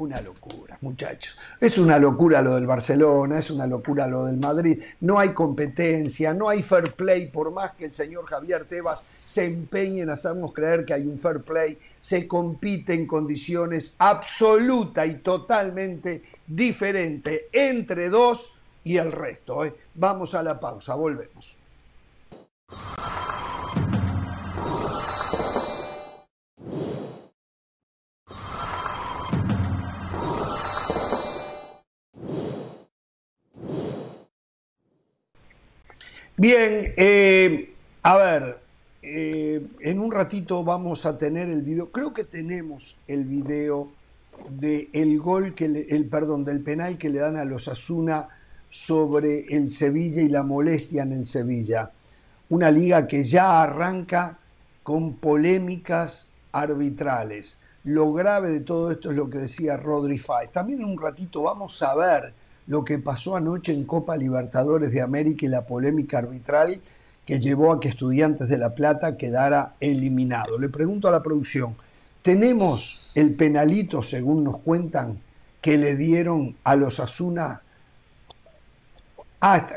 Una locura, muchachos. Es una locura lo del Barcelona, es una locura lo del Madrid. No hay competencia, no hay fair play, por más que el señor Javier Tebas se empeñe en hacernos creer que hay un fair play, se compite en condiciones absoluta y totalmente diferente entre dos y el resto. ¿eh? Vamos a la pausa, volvemos. Bien, eh, a ver, eh, en un ratito vamos a tener el video, creo que tenemos el video del gol que le- el perdón, del penal que le dan a los Asuna sobre el Sevilla y la molestia en el Sevilla. Una liga que ya arranca con polémicas arbitrales. Lo grave de todo esto es lo que decía Rodri Fáez. También en un ratito vamos a ver lo que pasó anoche en Copa Libertadores de América y la polémica arbitral que llevó a que Estudiantes de La Plata quedara eliminado. Le pregunto a la producción, ¿tenemos el penalito, según nos cuentan, que le dieron a los Asuna? Ah,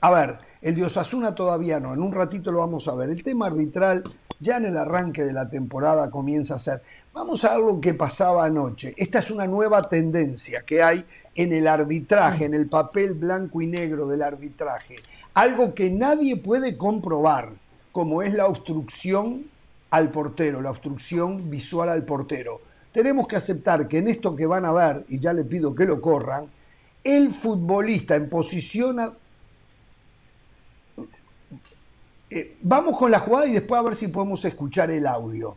a ver, el de Osasuna todavía no, en un ratito lo vamos a ver. El tema arbitral ya en el arranque de la temporada comienza a ser. Vamos a ver lo que pasaba anoche. Esta es una nueva tendencia que hay en el arbitraje, en el papel blanco y negro del arbitraje. Algo que nadie puede comprobar, como es la obstrucción al portero, la obstrucción visual al portero. tenemos que aceptar que en esto que van a ver, y ya le pido que lo corran, el futbolista en posición... a- Eh, vamos con la jugada y después a ver si podemos escuchar el audio.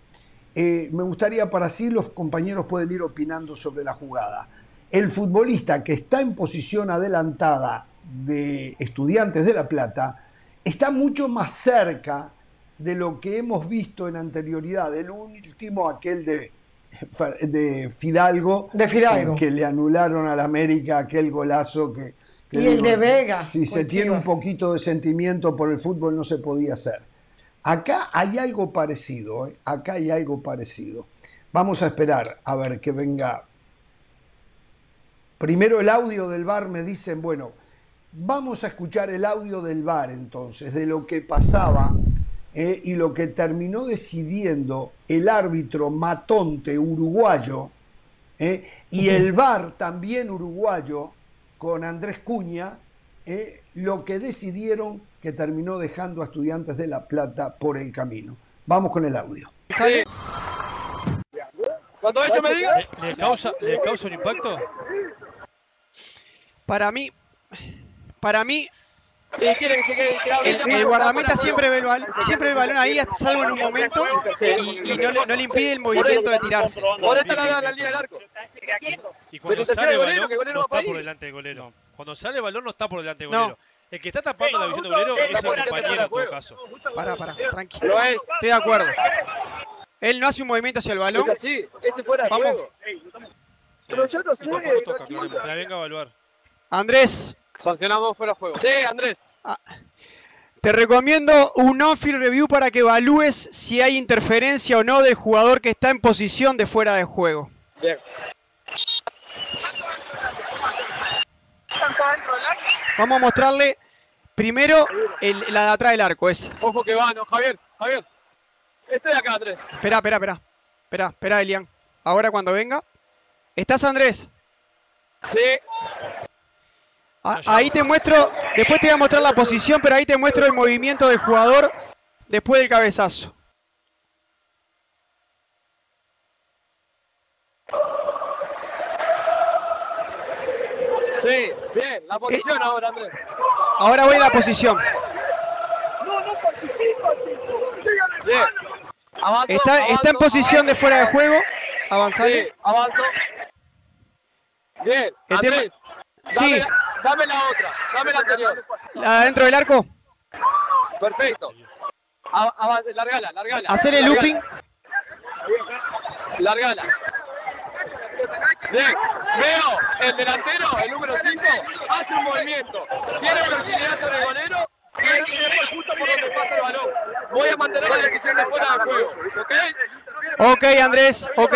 Eh, me gustaría para así los compañeros pueden ir opinando sobre la jugada. El futbolista que está en posición adelantada de Estudiantes de La Plata está mucho más cerca de lo que hemos visto en anterioridad. El último, aquel de, de Fidalgo, De Fidalgo. que le anularon al América aquel golazo que... que Y el de Vega, Si se tiene un poquito de sentimiento por el fútbol no se podía hacer. Acá hay algo parecido, ¿eh? acá hay algo parecido. Vamos a esperar a ver que venga. Primero el audio del bar me dicen, bueno, vamos a escuchar el audio del bar entonces, de lo que pasaba ¿eh? y lo que terminó decidiendo el árbitro Matonte uruguayo ¿eh? y el bar también uruguayo con Andrés Cuña, ¿eh? lo que decidieron que terminó dejando a estudiantes de La Plata por el camino. Vamos con el audio. Cuando ella me diga. ¿Le, le causa, ¿Le causa un impacto? Para mí. Para mí. Y quiere que se quede que hable El, guardameta siempre ve el, bal- siempre ve el balón ahí, salvo en un momento, y, y no, le, no le impide el movimiento de tirarse. Por esta la, la línea del arco. Y cuando sale el balón, que golero no está por delante del golero. Cuando sale el balón, no está por delante del No. golero. El que está tapando la visión del golero Está es el compañero en todo caso. Pará, pará, tranqui. Estoy de acuerdo. Él no hace un movimiento hacia el balón. Es así, ese fuera de Vamos. Pero yo no sé. La venga a evaluar. Andrés, Sancionamos fuera de juego. Sí, Andrés. te recomiendo un on-field review para que evalúes si hay interferencia o no del jugador que está en posición de fuera de juego. Bien. Vamos a mostrarle primero el- la de atrás del arco, esa. Ojo que va, no, Javier, Javier. Este de acá, Andrés. Espera, espera, espera. Espera, espera, Elian. Ahora cuando venga. ¿Estás, Andrés? Sí. Ahí te muestro, después te voy a mostrar la posición, pero ahí te muestro el movimiento del jugador después del cabezazo. Sí, bien. La posición ahora, Andrés. Ahora voy a la posición. No, no participa, tipo. Bien. Avanzo, Está, está en avanzo, posición de fuera de juego. Avanzale. Sí, avanzo. Bien, Andrés. Dame, Sí. la, dame la otra, dame la anterior. La de adentro del arco. Perfecto. A- largala, largala. Hacer el largala. looping. Largala. Bien, veo el delantero, el número 5, hace un movimiento. Tiene velocidad sobre el golero y él tiene justo por donde pasa el balón. Voy a mantener la decisión de fuera de juego. ¿Ok? Ok, Andrés. Ok.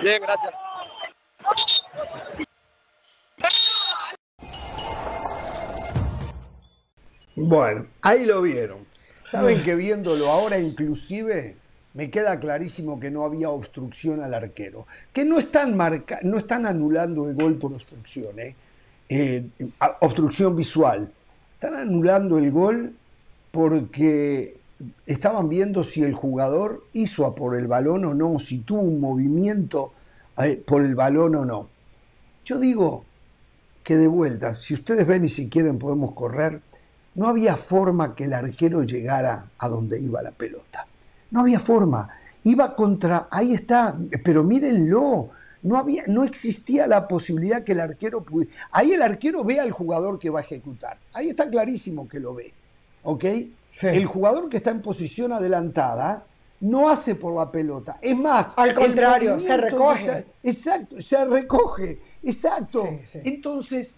Bien, gracias. Bueno, ahí lo vieron. Saben que viéndolo ahora inclusive me queda clarísimo que no había obstrucción al arquero. Que no están, marca no están anulando el gol por obstrucción, ¿eh? Eh, obstrucción visual. Están anulando el gol porque estaban viendo si el jugador hizo a por el balón o no, si tuvo un movimiento eh, por el balón o no. Yo digo que de vuelta, si ustedes ven y si quieren podemos correr, no había forma que el arquero llegara a donde iba la pelota. No había forma. Iba contra, ahí está, pero mírenlo, no, había, no existía la posibilidad que el arquero pudiera. Ahí el arquero ve al jugador que va a ejecutar. Ahí está clarísimo que lo ve. ¿Ok? El jugador que está en posición adelantada no hace por la pelota. Es más, Al contrario, se recoge. exa- Exacto, se recoge. Exacto. Entonces,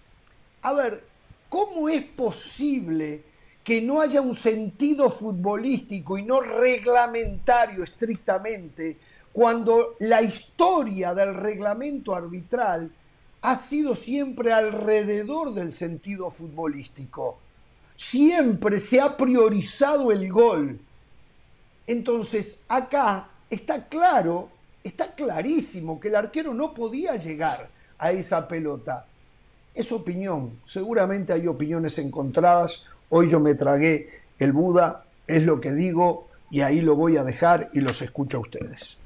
a ver, ¿cómo es posible que no haya un sentido futbolístico y no reglamentario estrictamente cuando la historia del reglamento arbitral ha sido siempre alrededor del sentido futbolístico? Siempre se ha priorizado el gol. Entonces, acá está claro, está clarísimo que el arquero no podía llegar a esa pelota. Es opinión, seguramente hay opiniones encontradas. Hoy yo me tragué el Buda, es lo que digo y ahí lo voy a dejar y los escucho a ustedes.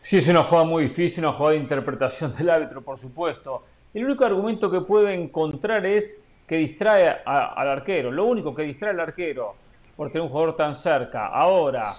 Sí, es una jugada muy difícil, una jugada de interpretación del árbitro, por supuesto. El único argumento que puede encontrar es que distrae al arquero. Lo único que distrae al arquero por tener un jugador tan cerca. Ahora,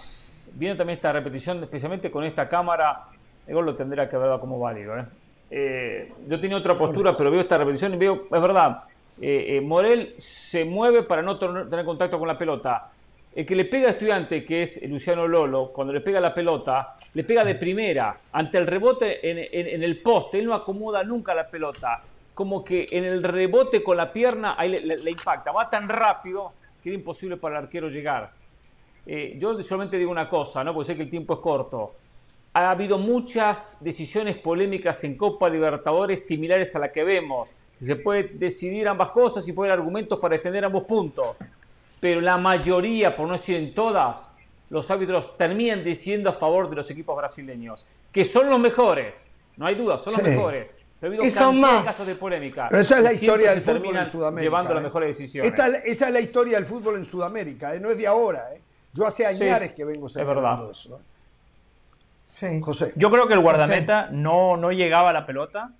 viendo también esta repetición, especialmente con esta cámara, el lo tendría que dado como válido. ¿eh? Eh, yo tenía otra postura, pero veo esta repetición y veo, es verdad, eh, eh, Morel se mueve para no tener contacto con la pelota. El que le pega a estudiante, que es Luciano Lolo, cuando le pega la pelota, le pega de primera, ante el rebote en, en- en el poste, él no acomoda nunca la pelota, como que en el rebote con la pierna ahí le, le- le impacta, va tan rápido que era imposible para el arquero llegar. Eh, yo solamente digo una cosa, ¿no? porque sé que el tiempo es corto. Ha habido muchas decisiones polémicas en Copa Libertadores similares a la que vemos. Se puede decidir ambas cosas y haber argumentos para defender ambos puntos. Pero la mayoría, por no decir en todas, los árbitros terminan decidiendo a favor de los equipos brasileños, que son los mejores. No hay duda, son los Sí. mejores. Pero ha habido Y son más. casos de polémica. Pero esa es la historia del fútbol en Sudamérica. Llevando las ¿eh? mejores decisiones. Esta- esa es la historia del fútbol en Sudamérica, ¿eh? no es de ahora. ¿eh? Yo hace Sí, años que vengo es señalando verdad. eso. ¿Eh? José. Yo creo que el guardameta no, no llegaba a la pelota,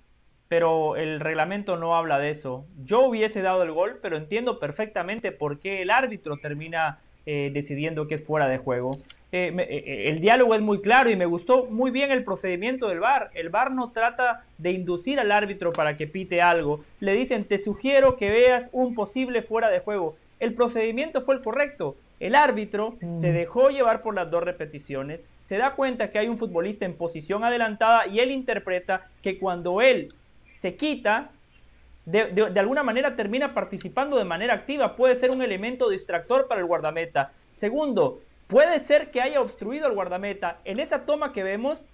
pero el reglamento no habla de eso. Yo hubiese dado el gol, pero entiendo perfectamente por qué el árbitro termina eh, decidiendo que es fuera de juego. Eh, me- eh, el diálogo es muy claro y me gustó muy bien el procedimiento del VAR. El VAR no trata de inducir al árbitro para que pite algo. Le dicen, te sugiero que veas un posible fuera de juego. El procedimiento fue el correcto. El árbitro se dejó llevar por las dos repeticiones, se da cuenta que hay un futbolista en posición adelantada y él interpreta que cuando él se quita, de, de- de alguna manera termina participando de manera activa. Puede ser un elemento distractor para el guardameta. Segundo, puede ser que haya obstruido al guardameta. En esa toma que vemos,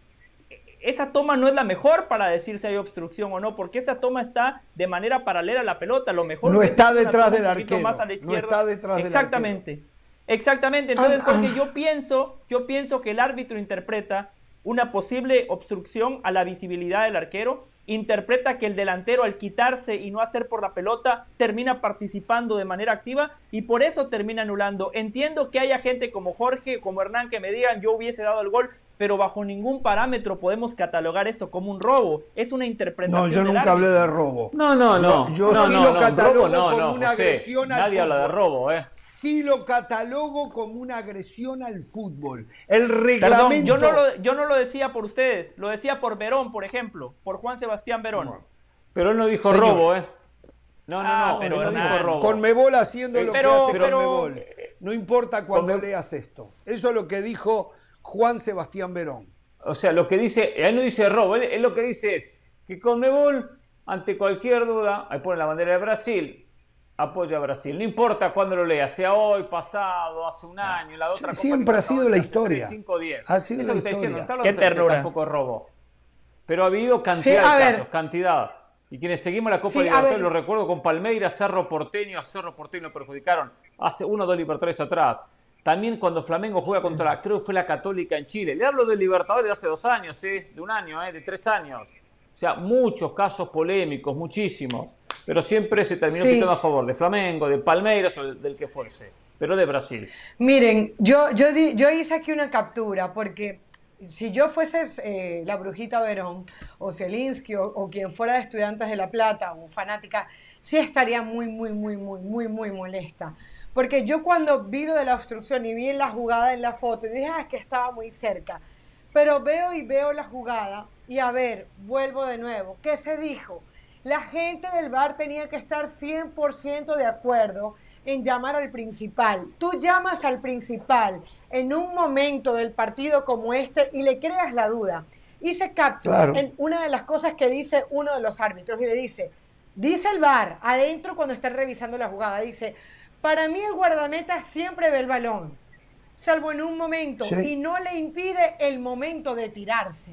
esa toma no es la mejor para decir si hay obstrucción o no, porque esa toma está de manera paralela a la pelota. Lo mejor No es está detrás del arquero, más a la no izquierda. está detrás del Exactamente. Exactamente. Entonces, Ah, Jorge, ah. yo pienso, yo pienso que el árbitro interpreta una posible obstrucción a la visibilidad del arquero, interpreta que el delantero al quitarse y no hacer por la pelota termina participando de manera activa y por eso termina anulando. Entiendo que haya gente como Jorge, como Hernán que me digan yo hubiese dado el gol, pero bajo ningún parámetro podemos catalogar esto como un robo. Es una interpretación. No, yo del nunca hablé de robo. No, no, no. Yo no, sí no, lo no, catalogo robo como no, una José. agresión al Nadie habla de fútbol. robo, ¿eh? Sí lo catalogo como una agresión al fútbol. El Perdón, reglamento. yo no, lo, yo no lo decía por ustedes, lo decía por Verón, por ejemplo, por Juan Sebastián Verón. Pero él no dijo Señor. robo, ¿eh? No, no, Ah, no, pero él no dijo robo. Conmebol haciendo lo Pero- que hace pero- Conmebol. No importa cuando leas esto. Eso es lo que dijo Juan Sebastián Verón. O sea, lo que dice, él no dice robo, él, él lo que dice es que Conmebol, ante cualquier duda, ahí pone la bandera de Brasil, apoya a Brasil. No importa cuándo lo lea, sea hoy, pasado, hace un año, la otra Copa siempre ha sido la historia. 3, 5, 10. Ha sido Eso la historia. Qué ternura. tampoco robo. Pero ha habido cantidad Sí, de ver. casos, cantidad. Y quienes seguimos la Copa Sí, Libertadores, lo recuerdo con Palmeiras, Cerro Porteño, a Cerro Porteño lo perjudicaron hace uno o dos Libertadores atrás. También cuando Flamengo juega contra, creo que fue la Católica en Chile. Le hablo de Libertadores de hace dos años, ¿eh? de un año, ¿eh? de tres años. O sea, muchos casos polémicos, muchísimos. Pero siempre se terminó Sí. pitando a favor de Flamengo, de Palmeiras o del, del que fuese. Pero de Brasil. Miren, yo, yo, di- yo hice aquí una captura porque si yo fuese eh, la brujita Verón o Zelinsky o, o quien fuera de Estudiantes de La Plata o fanática, sí estaría muy, muy, muy, muy, muy, muy molesta. Porque yo cuando vi lo de la obstrucción y vi la jugada en la foto, dije, ah, es que estaba muy cerca. Pero veo y veo la jugada y a ver, vuelvo de nuevo. ¿Qué se dijo? La gente del bar tenía que estar 100% de acuerdo en llamar al principal. Tú llamas al principal en un momento del partido como este y le creas la duda. Y se captura Claro. en una de las cosas que dice uno de los árbitros y le dice, dice el bar adentro cuando está revisando la jugada, dice, para mí el guardameta siempre ve el balón, salvo en un momento, Sí. y no le impide el momento de tirarse.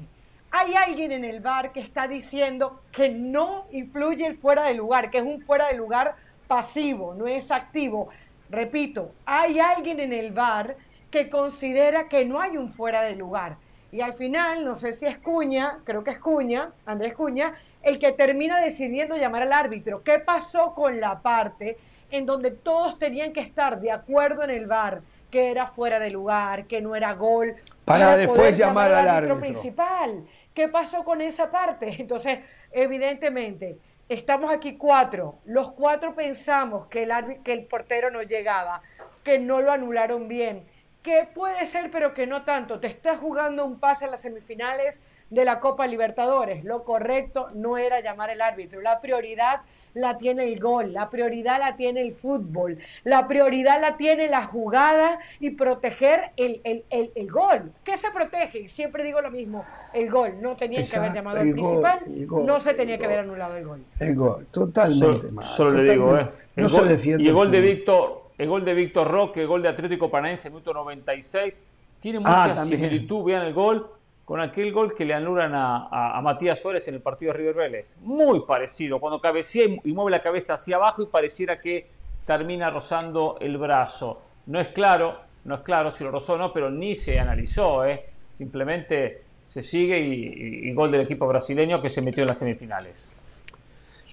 Hay alguien en el bar que está diciendo que no influye el fuera de lugar, que es un fuera de lugar pasivo, no es activo. Repito, hay alguien en el bar que considera que no hay un fuera de lugar. Y al final, no sé si es Cuña, creo que es Cuña, Andrés Cuña, el que termina decidiendo llamar al árbitro. ¿Qué pasó con la parte en donde todos tenían que estar de acuerdo en el bar que era fuera de lugar, que no era gol. Para para después poder llamar al árbitro. principal. ¿Qué pasó con esa parte? Entonces, evidentemente, estamos aquí cuatro. Los cuatro pensamos que el, árbi- que el portero no llegaba, que no lo anularon bien, que puede ser, pero que no tanto. Te estás jugando un pase en las semifinales de la Copa Libertadores. Lo correcto no era llamar al árbitro. La prioridad la tiene el gol, la prioridad la tiene el fútbol, la prioridad la tiene la jugada y proteger el, el- el- el gol. ¿Qué se protege? Siempre digo lo mismo, el gol. No tenían que haber Exacto, llamado al el gol, principal, el gol, no se tenía que gol. haber anulado el gol. El gol, totalmente Solo, mal. solo le digo, ¿eh? El No gol- se defiende. Y el gol de. Víctor, el gol de Víctor Roque, el gol de Atlético Paranaense, minuto 96, tiene Ah, mucha similitud, vean el gol, con aquel gol que le anulan a, Matías Suárez en el partido de River Vélez. Muy parecido, cuando cabecea y, mueve la cabeza hacia abajo y pareciera que termina rozando el brazo. No es claro, no es claro si lo rozó o no, pero ni se analizó, ¿eh? simplemente se sigue y gol del equipo brasileño que se metió en las semifinales.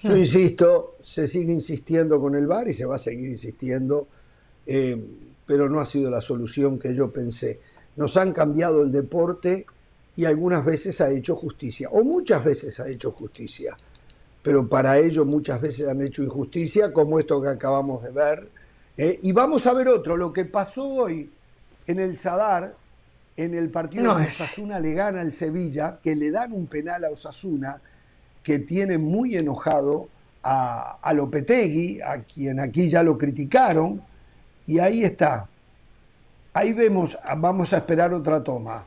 Yo insisto, se sigue insistiendo con el VAR y se va a seguir insistiendo, eh, pero no ha sido la solución que yo pensé. Nos han cambiado el deporte y algunas veces ha hecho justicia, o muchas veces ha hecho justicia, pero para ello muchas veces han hecho injusticia, como esto que acabamos de ver. eh, y vamos a ver otro, lo que pasó hoy en el Sadar, en el partido No que Osasuna le gana al Sevilla, que le dan un penal a Osasuna, que tiene muy enojado a, a Lopetegui, a quien aquí ya lo criticaron, y ahí está. Ahí vemos, vamos a esperar otra toma,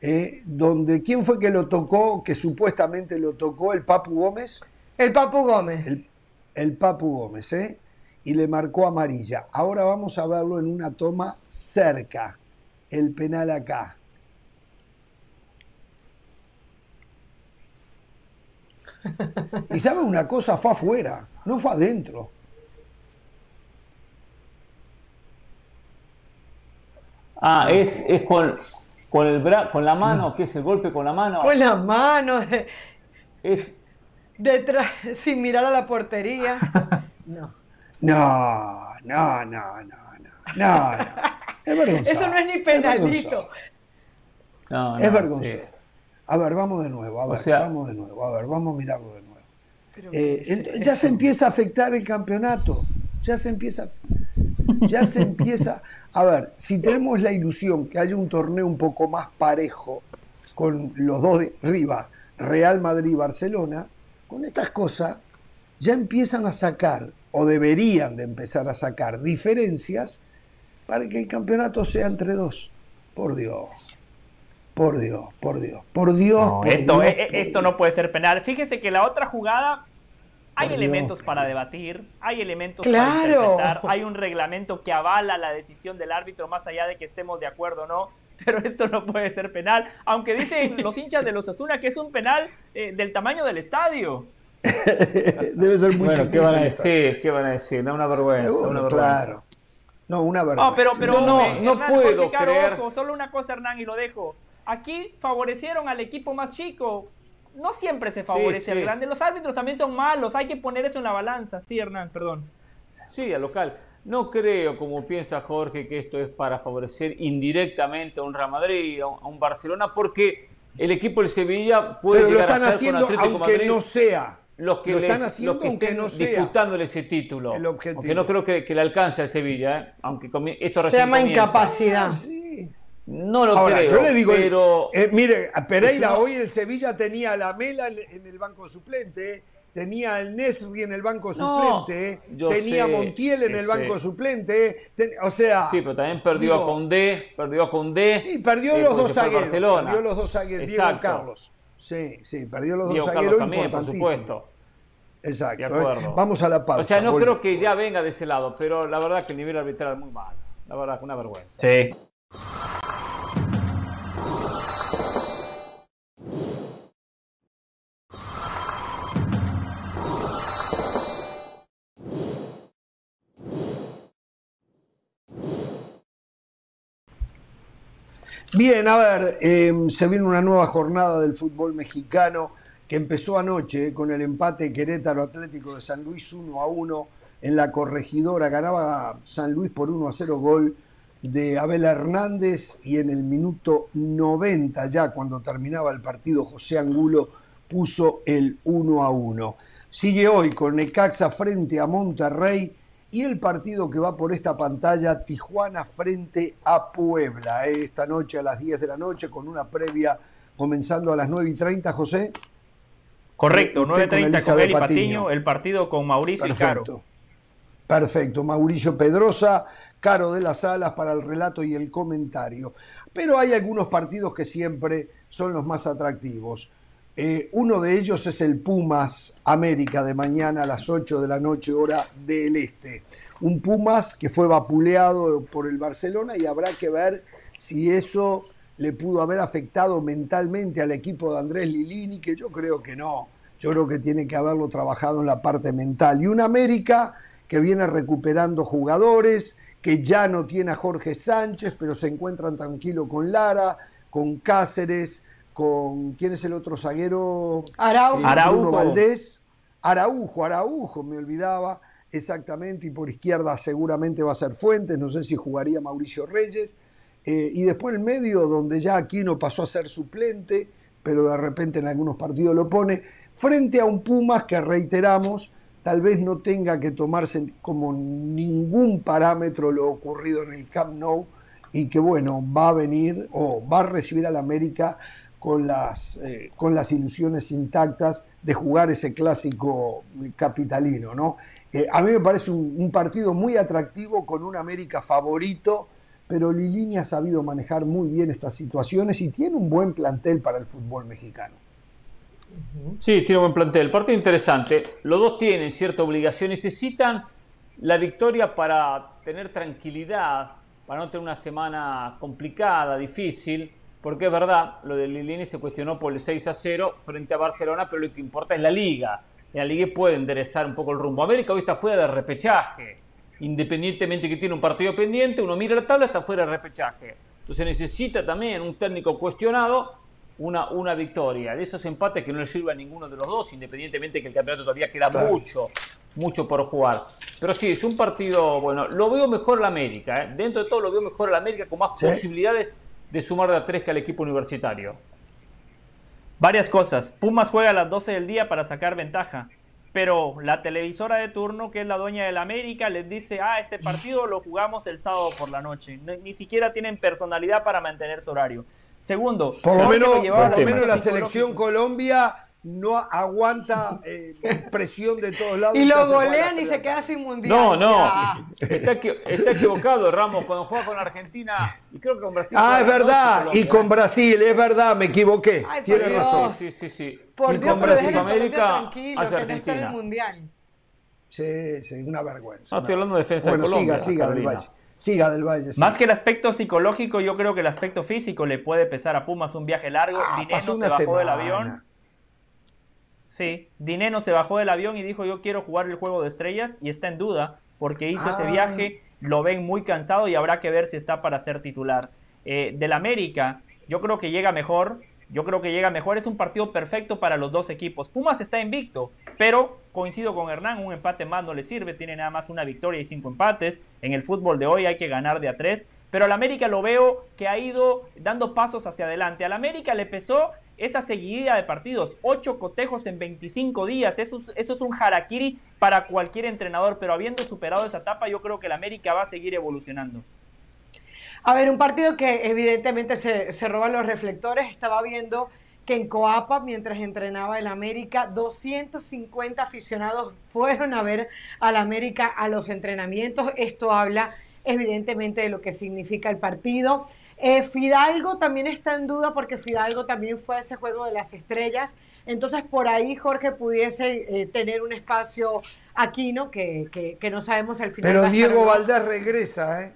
eh, donde quién fue que lo tocó, que supuestamente lo tocó el Papu Gómez, El Papu Gómez. el, el Papu Gómez, ¿eh? y le marcó amarilla. Ahora vamos a verlo en una toma cerca, el penal acá. Y sabe una cosa, fue afuera, no fue adentro. Ah, es, es con, con, el bra- con la mano, ¿qué es el golpe con la mano? Con las manos, de- Es, detrás, sin mirar a la portería. No. No, no, no, no, no. Es vergonzoso. Eso no es ni penalito. no, Es vergonzoso. sí. A ver, vamos de nuevo, a O ver, sea- vamos de nuevo, a ver, vamos a mirarlo de nuevo. Eh, ¿qué es ent- ya se empieza a afectar el campeonato, ya se empieza, ya se empieza. A ver, si tenemos la ilusión que haya un torneo un poco más parejo con los dos de arriba, Real Madrid y Barcelona, con estas cosas ya empiezan a sacar, o deberían de empezar a sacar, diferencias para que el campeonato sea entre dos. Por Dios, por Dios, por Dios, por Dios. No, por esto, Dios, eh, eh, por esto Dios. no puede ser penal. Fíjese que la otra jugada hay Por elementos Dios, para debatir, hay elementos Claro. para interpretar, hay un reglamento que avala la decisión del árbitro más allá de que estemos de acuerdo o no. Pero esto no puede ser penal, aunque dicen los hinchas de los Asuna que es un penal eh, del tamaño del estadio. Debe ser muy Bueno, ¿qué van a decir? ¿Qué van a decir? No, una vergüenza, Seguro, una vergüenza. claro. No, una vergüenza. No, pero, pero No, no, eh, no Hernán, puedo Jorge Caro, creer. ojo, solo una cosa, Hernán, y lo dejo. Aquí favorecieron al equipo más chico. No siempre se favorece Sí, al grande. Los árbitros también son malos. Hay que poner eso en la balanza. Sí, Hernán, perdón. Sí, al local. No creo, como piensa Jorge, que esto es para favorecer indirectamente a un Real Madrid, a un, Barcelona, porque el equipo del Sevilla puede Pero lo llegar a están ser haciendo con Atlético aunque Madrid no sea. los que, lo les- están haciendo los que aunque estén no sea. disputándole ese título. el objetivo. Aunque no creo que, que le alcance al Sevilla, ¿eh? aunque esto Se recién llama comienza. incapacidad. No lo Ahora, creo, yo le digo, pero... eh, mire, Pereira una- hoy el Sevilla tenía a la Mela en el banco suplente, tenía al Nesri en el banco No, suplente, tenía sé, Montiel en el banco suplente, ten- o sea, Sí, pero también perdió digo, a Condé, perdió a Condé. sí, perdió eh, los dos zagueros, Barcelona. perdió los dos zagueros, Diego Exacto. Carlos. Sí, sí, perdió los Diego dos zagueros también, por supuesto. Exacto. De ¿eh? acuerdo. Vamos a la pausa. O sea, no creo que ya venga de ese lado, pero la verdad que el nivel arbitral es muy malo. La verdad, una vergüenza. Sí. Bien, a ver, eh, se viene una nueva jornada del fútbol mexicano que empezó anoche eh, con el empate Querétaro Atlético de San Luis 1 a 1 en la corregidora. Ganaba San Luis por 1 a 0 gol de Abel Hernández y en el minuto 90 ya cuando terminaba el partido José Angulo puso el 1 a 1. Sigue hoy con Necaxa frente a Monterrey y el partido que va por esta pantalla, Tijuana frente a Puebla, esta noche a las 10 de la noche con una previa comenzando a las 9 y 30, José. Correcto, Usted 9.30 con Elizabeth Eli Patiño. Patiño, el partido con Mauricio y Caro. Perfecto. Perfecto. Mauricio Pedrosa, Caro de las Alas para el relato y el comentario. Pero hay algunos partidos que siempre son los más atractivos. Eh, uno de ellos es el Pumas América de mañana a las 8 de la noche, hora del este. Un Pumas que fue vapuleado por el Barcelona y habrá que ver si eso le pudo haber afectado mentalmente al equipo de Andrés Lilini, que yo creo que no. Yo creo que tiene que haberlo trabajado en la parte mental. Y un América que viene recuperando jugadores, que ya no tiene a Jorge Sánchez, pero se encuentran tranquilo con Lara, con Cáceres, con quién es el otro zaguero, Araujo. Eh, Bruno Araujo. Valdés, Araujo, Araujo, me olvidaba exactamente, y por izquierda seguramente va a ser Fuentes, no sé si jugaría Mauricio Reyes, Eh, y después el medio, donde ya Aquino pasó a ser suplente, pero de repente en algunos partidos lo pone, frente a un Pumas que reiteramos, tal vez no tenga que tomarse como ningún parámetro lo ocurrido en el Camp Nou y que bueno, va a venir o va a recibir al América con las, eh, con las ilusiones intactas de jugar ese clásico capitalino, ¿no? Eh, a mí me parece un, un partido muy atractivo con un América favorito, pero Lilini ha sabido manejar muy bien estas situaciones y tiene un buen plantel para el fútbol mexicano. Sí, tiene buen plantel. Partido interesante. Los dos tienen cierta obligación. Necesitan la victoria para tener tranquilidad, para no tener una semana complicada, difícil. Porque es verdad, lo de Lilini se cuestionó por el 6 a 0 frente a Barcelona, pero lo que importa es la liga. La liga puede enderezar un poco el rumbo. América hoy está fuera de repechaje. Independientemente que tiene un partido pendiente, uno mira la tabla, está fuera de repechaje. Entonces necesita también un técnico cuestionado una, una victoria. De esos empates que no le sirve a ninguno de los dos, independientemente que el campeonato todavía queda Claro. mucho, mucho por jugar. Pero sí, es un partido, bueno, lo veo mejor la América. ¿eh? Dentro de todo lo veo mejor la América con más Sí. posibilidades de sumar de a tres que al equipo universitario. Varias cosas. Pumas juega a las 12 del día para sacar ventaja. Pero la televisora de turno, que es la dueña del América, les dice, ah, este partido lo jugamos el sábado por la noche. No- ni siquiera tienen personalidad para mantener su horario. Segundo, Por lo menos, por lo la menos la selección Colombia no aguanta eh, presión de todos lados. Y lo golean y se queda sin mundial. No, no. Está, equi- está equivocado Ramos cuando juega con Argentina y creo que con Brasil. Ah, es noche verdad. Y con. Brasil, es verdad, me equivoqué. Ay, por Tiene Dios. razón. Sí, sí, sí. Por Y Dios, con Brasil. América hace que no está en el Argentina. mundial. Sí, sí, una vergüenza. No, estoy hablando de defensa bueno, de Colombia. siga, siga del. Valle. Siga del Valle. sí. Más que el aspecto psicológico, yo creo que el aspecto físico le puede pesar a Pumas un viaje largo. Ah, Dineno se bajó del avión. Sí, Dineno se bajó del avión y dijo yo quiero jugar el juego de estrellas y está en duda porque hizo ese Ah. viaje, lo ven muy cansado y habrá que ver si está para ser titular. Eh, del América, yo creo que llega mejor, yo creo que llega mejor, es un partido perfecto para los dos equipos. Pumas está invicto, pero coincido con Hernán, un empate más no le sirve, tiene nada más una victoria y cinco empates. En el fútbol de hoy hay que ganar de a tres, pero al América lo veo que ha ido dando pasos hacia adelante. Al América le pesó esa seguidilla de partidos, ocho cotejos en 25 días, eso es, eso es un harakiri para cualquier entrenador, pero habiendo superado esa etapa, yo creo que el América va a seguir evolucionando. A ver, un partido que evidentemente se, se roban los reflectores. Estaba viendo que en Coapa, mientras entrenaba el América, 250 aficionados fueron a ver al América a los entrenamientos. Esto habla evidentemente de lo que significa el partido. Eh, Fidalgo también está en duda porque Fidalgo también fue a ese juego de las estrellas. Entonces, por ahí Jorge pudiese eh, tener un espacio aquí, ¿no? Que, que, que no sabemos al final. Pero Diego. Valdés regresa, ¿eh?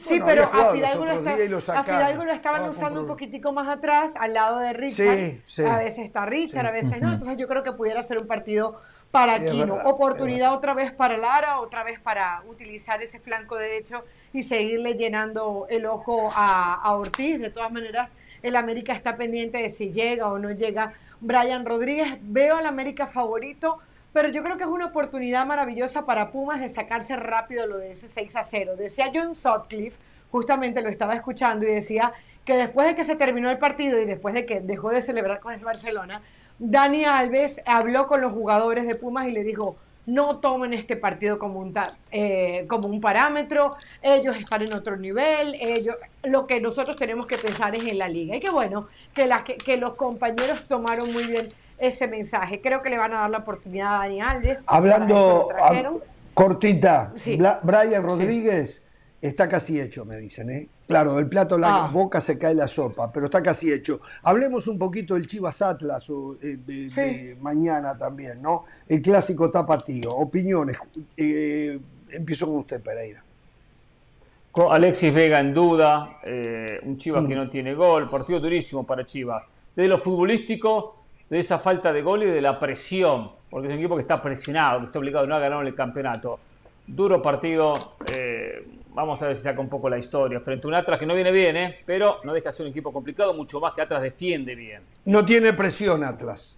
Sí, Bueno, pero a Fidalgo, lo, está- a. Fidalgo lo estaban Estaba usando un poquitico más atrás, al lado de Richard. Sí, sí. A veces está Richard, Sí. a veces no. Entonces yo creo que pudiera ser un partido para Aquino. verdad, Oportunidad otra vez para Lara, otra vez para utilizar ese flanco derecho y seguirle llenando el ojo a, a Ortiz. De todas maneras, el América está pendiente de si llega o no llega Brian Rodríguez. Veo al América favorito pero yo creo que es una oportunidad maravillosa para Pumas de sacarse rápido lo de ese 6 a 0. Decía John Sutcliffe, justamente lo estaba escuchando y decía que después de que se terminó el partido y después de que dejó de celebrar con el Barcelona, Dani Alves habló con los jugadores de Pumas y le dijo, no tomen este partido como un, eh, como un parámetro, ellos están en otro nivel, ellos, lo que nosotros tenemos que pensar es en la liga. Y qué bueno que, la, que, que los compañeros tomaron muy bien ese mensaje. Creo que le van a dar la oportunidad a Dani Alves. Hablando a- cortita, Sí. Bla- Brian Sí. Rodríguez está casi hecho, me dicen. ¿eh? Claro, del plato a la Ah. boca se cae la sopa, pero está casi hecho. Hablemos un poquito del Chivas Atlas o, eh, de, de mañana también, ¿no? El clásico tapatío. Opiniones. Eh, empiezo con usted, Pereira. Con Alexis Vega en duda, eh, un Chivas Mm. que no tiene gol, partido durísimo para Chivas. Desde lo futbolístico, de esa falta de gol y de la presión, porque es un equipo que está presionado, que está obligado no a ganar el campeonato. Duro partido, eh, vamos a ver si saca un poco la historia, frente a un Atlas que no viene bien, eh, pero no deja de ser un equipo complicado, mucho más que Atlas defiende bien. No tiene presión Atlas.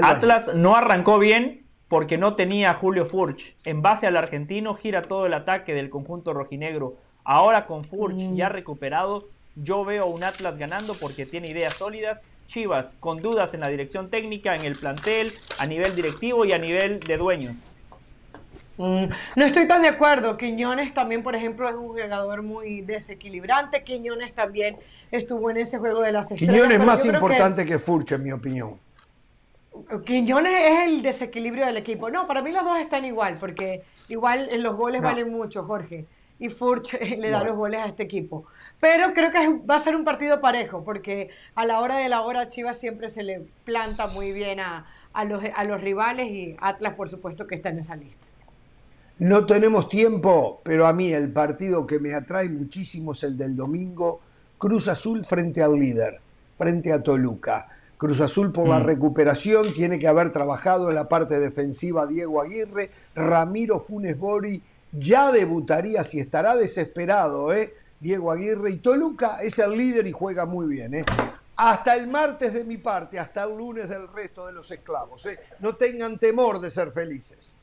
Atlas no arrancó bien porque no tenía a Julio Furch. En base al argentino gira todo el ataque del conjunto rojinegro. Ahora con Furch ya recuperado, yo veo un Atlas ganando porque tiene ideas sólidas. Chivas con dudas en la dirección técnica, en el plantel, a nivel directivo y a nivel de dueños. Mm, No estoy tan de acuerdo. Quiñones también, por ejemplo, es un jugador muy desequilibrante. Quiñones también estuvo en ese juego de las estrellas. Quiñones es más creo que importante que Furch, en mi opinión. Quiñones es el desequilibrio del equipo. No, para mí los dos están igual, porque igual eh, los goles No. valen mucho, Jorge. Y Furch eh, le da los goles a este equipo. Pero creo que va a ser un partido parejo, porque a la hora de la hora Chivas siempre se le planta muy bien a, a los, a los rivales y Atlas, por supuesto, que está en esa lista. No tenemos tiempo, pero a mí el partido que me atrae muchísimo es el del domingo, Cruz Azul frente al líder, frente a Toluca. Cruz Azul por la Mm. recuperación tiene que haber trabajado en la parte defensiva Diego Aguirre, Ramiro Funes Bori ya debutaría si estará desesperado, ¿eh? Diego Aguirre y Toluca es el líder y juega muy bien, ¿eh? Hasta el martes de mi parte, hasta el lunes del resto de los esclavos, ¿eh? No tengan temor de ser felices.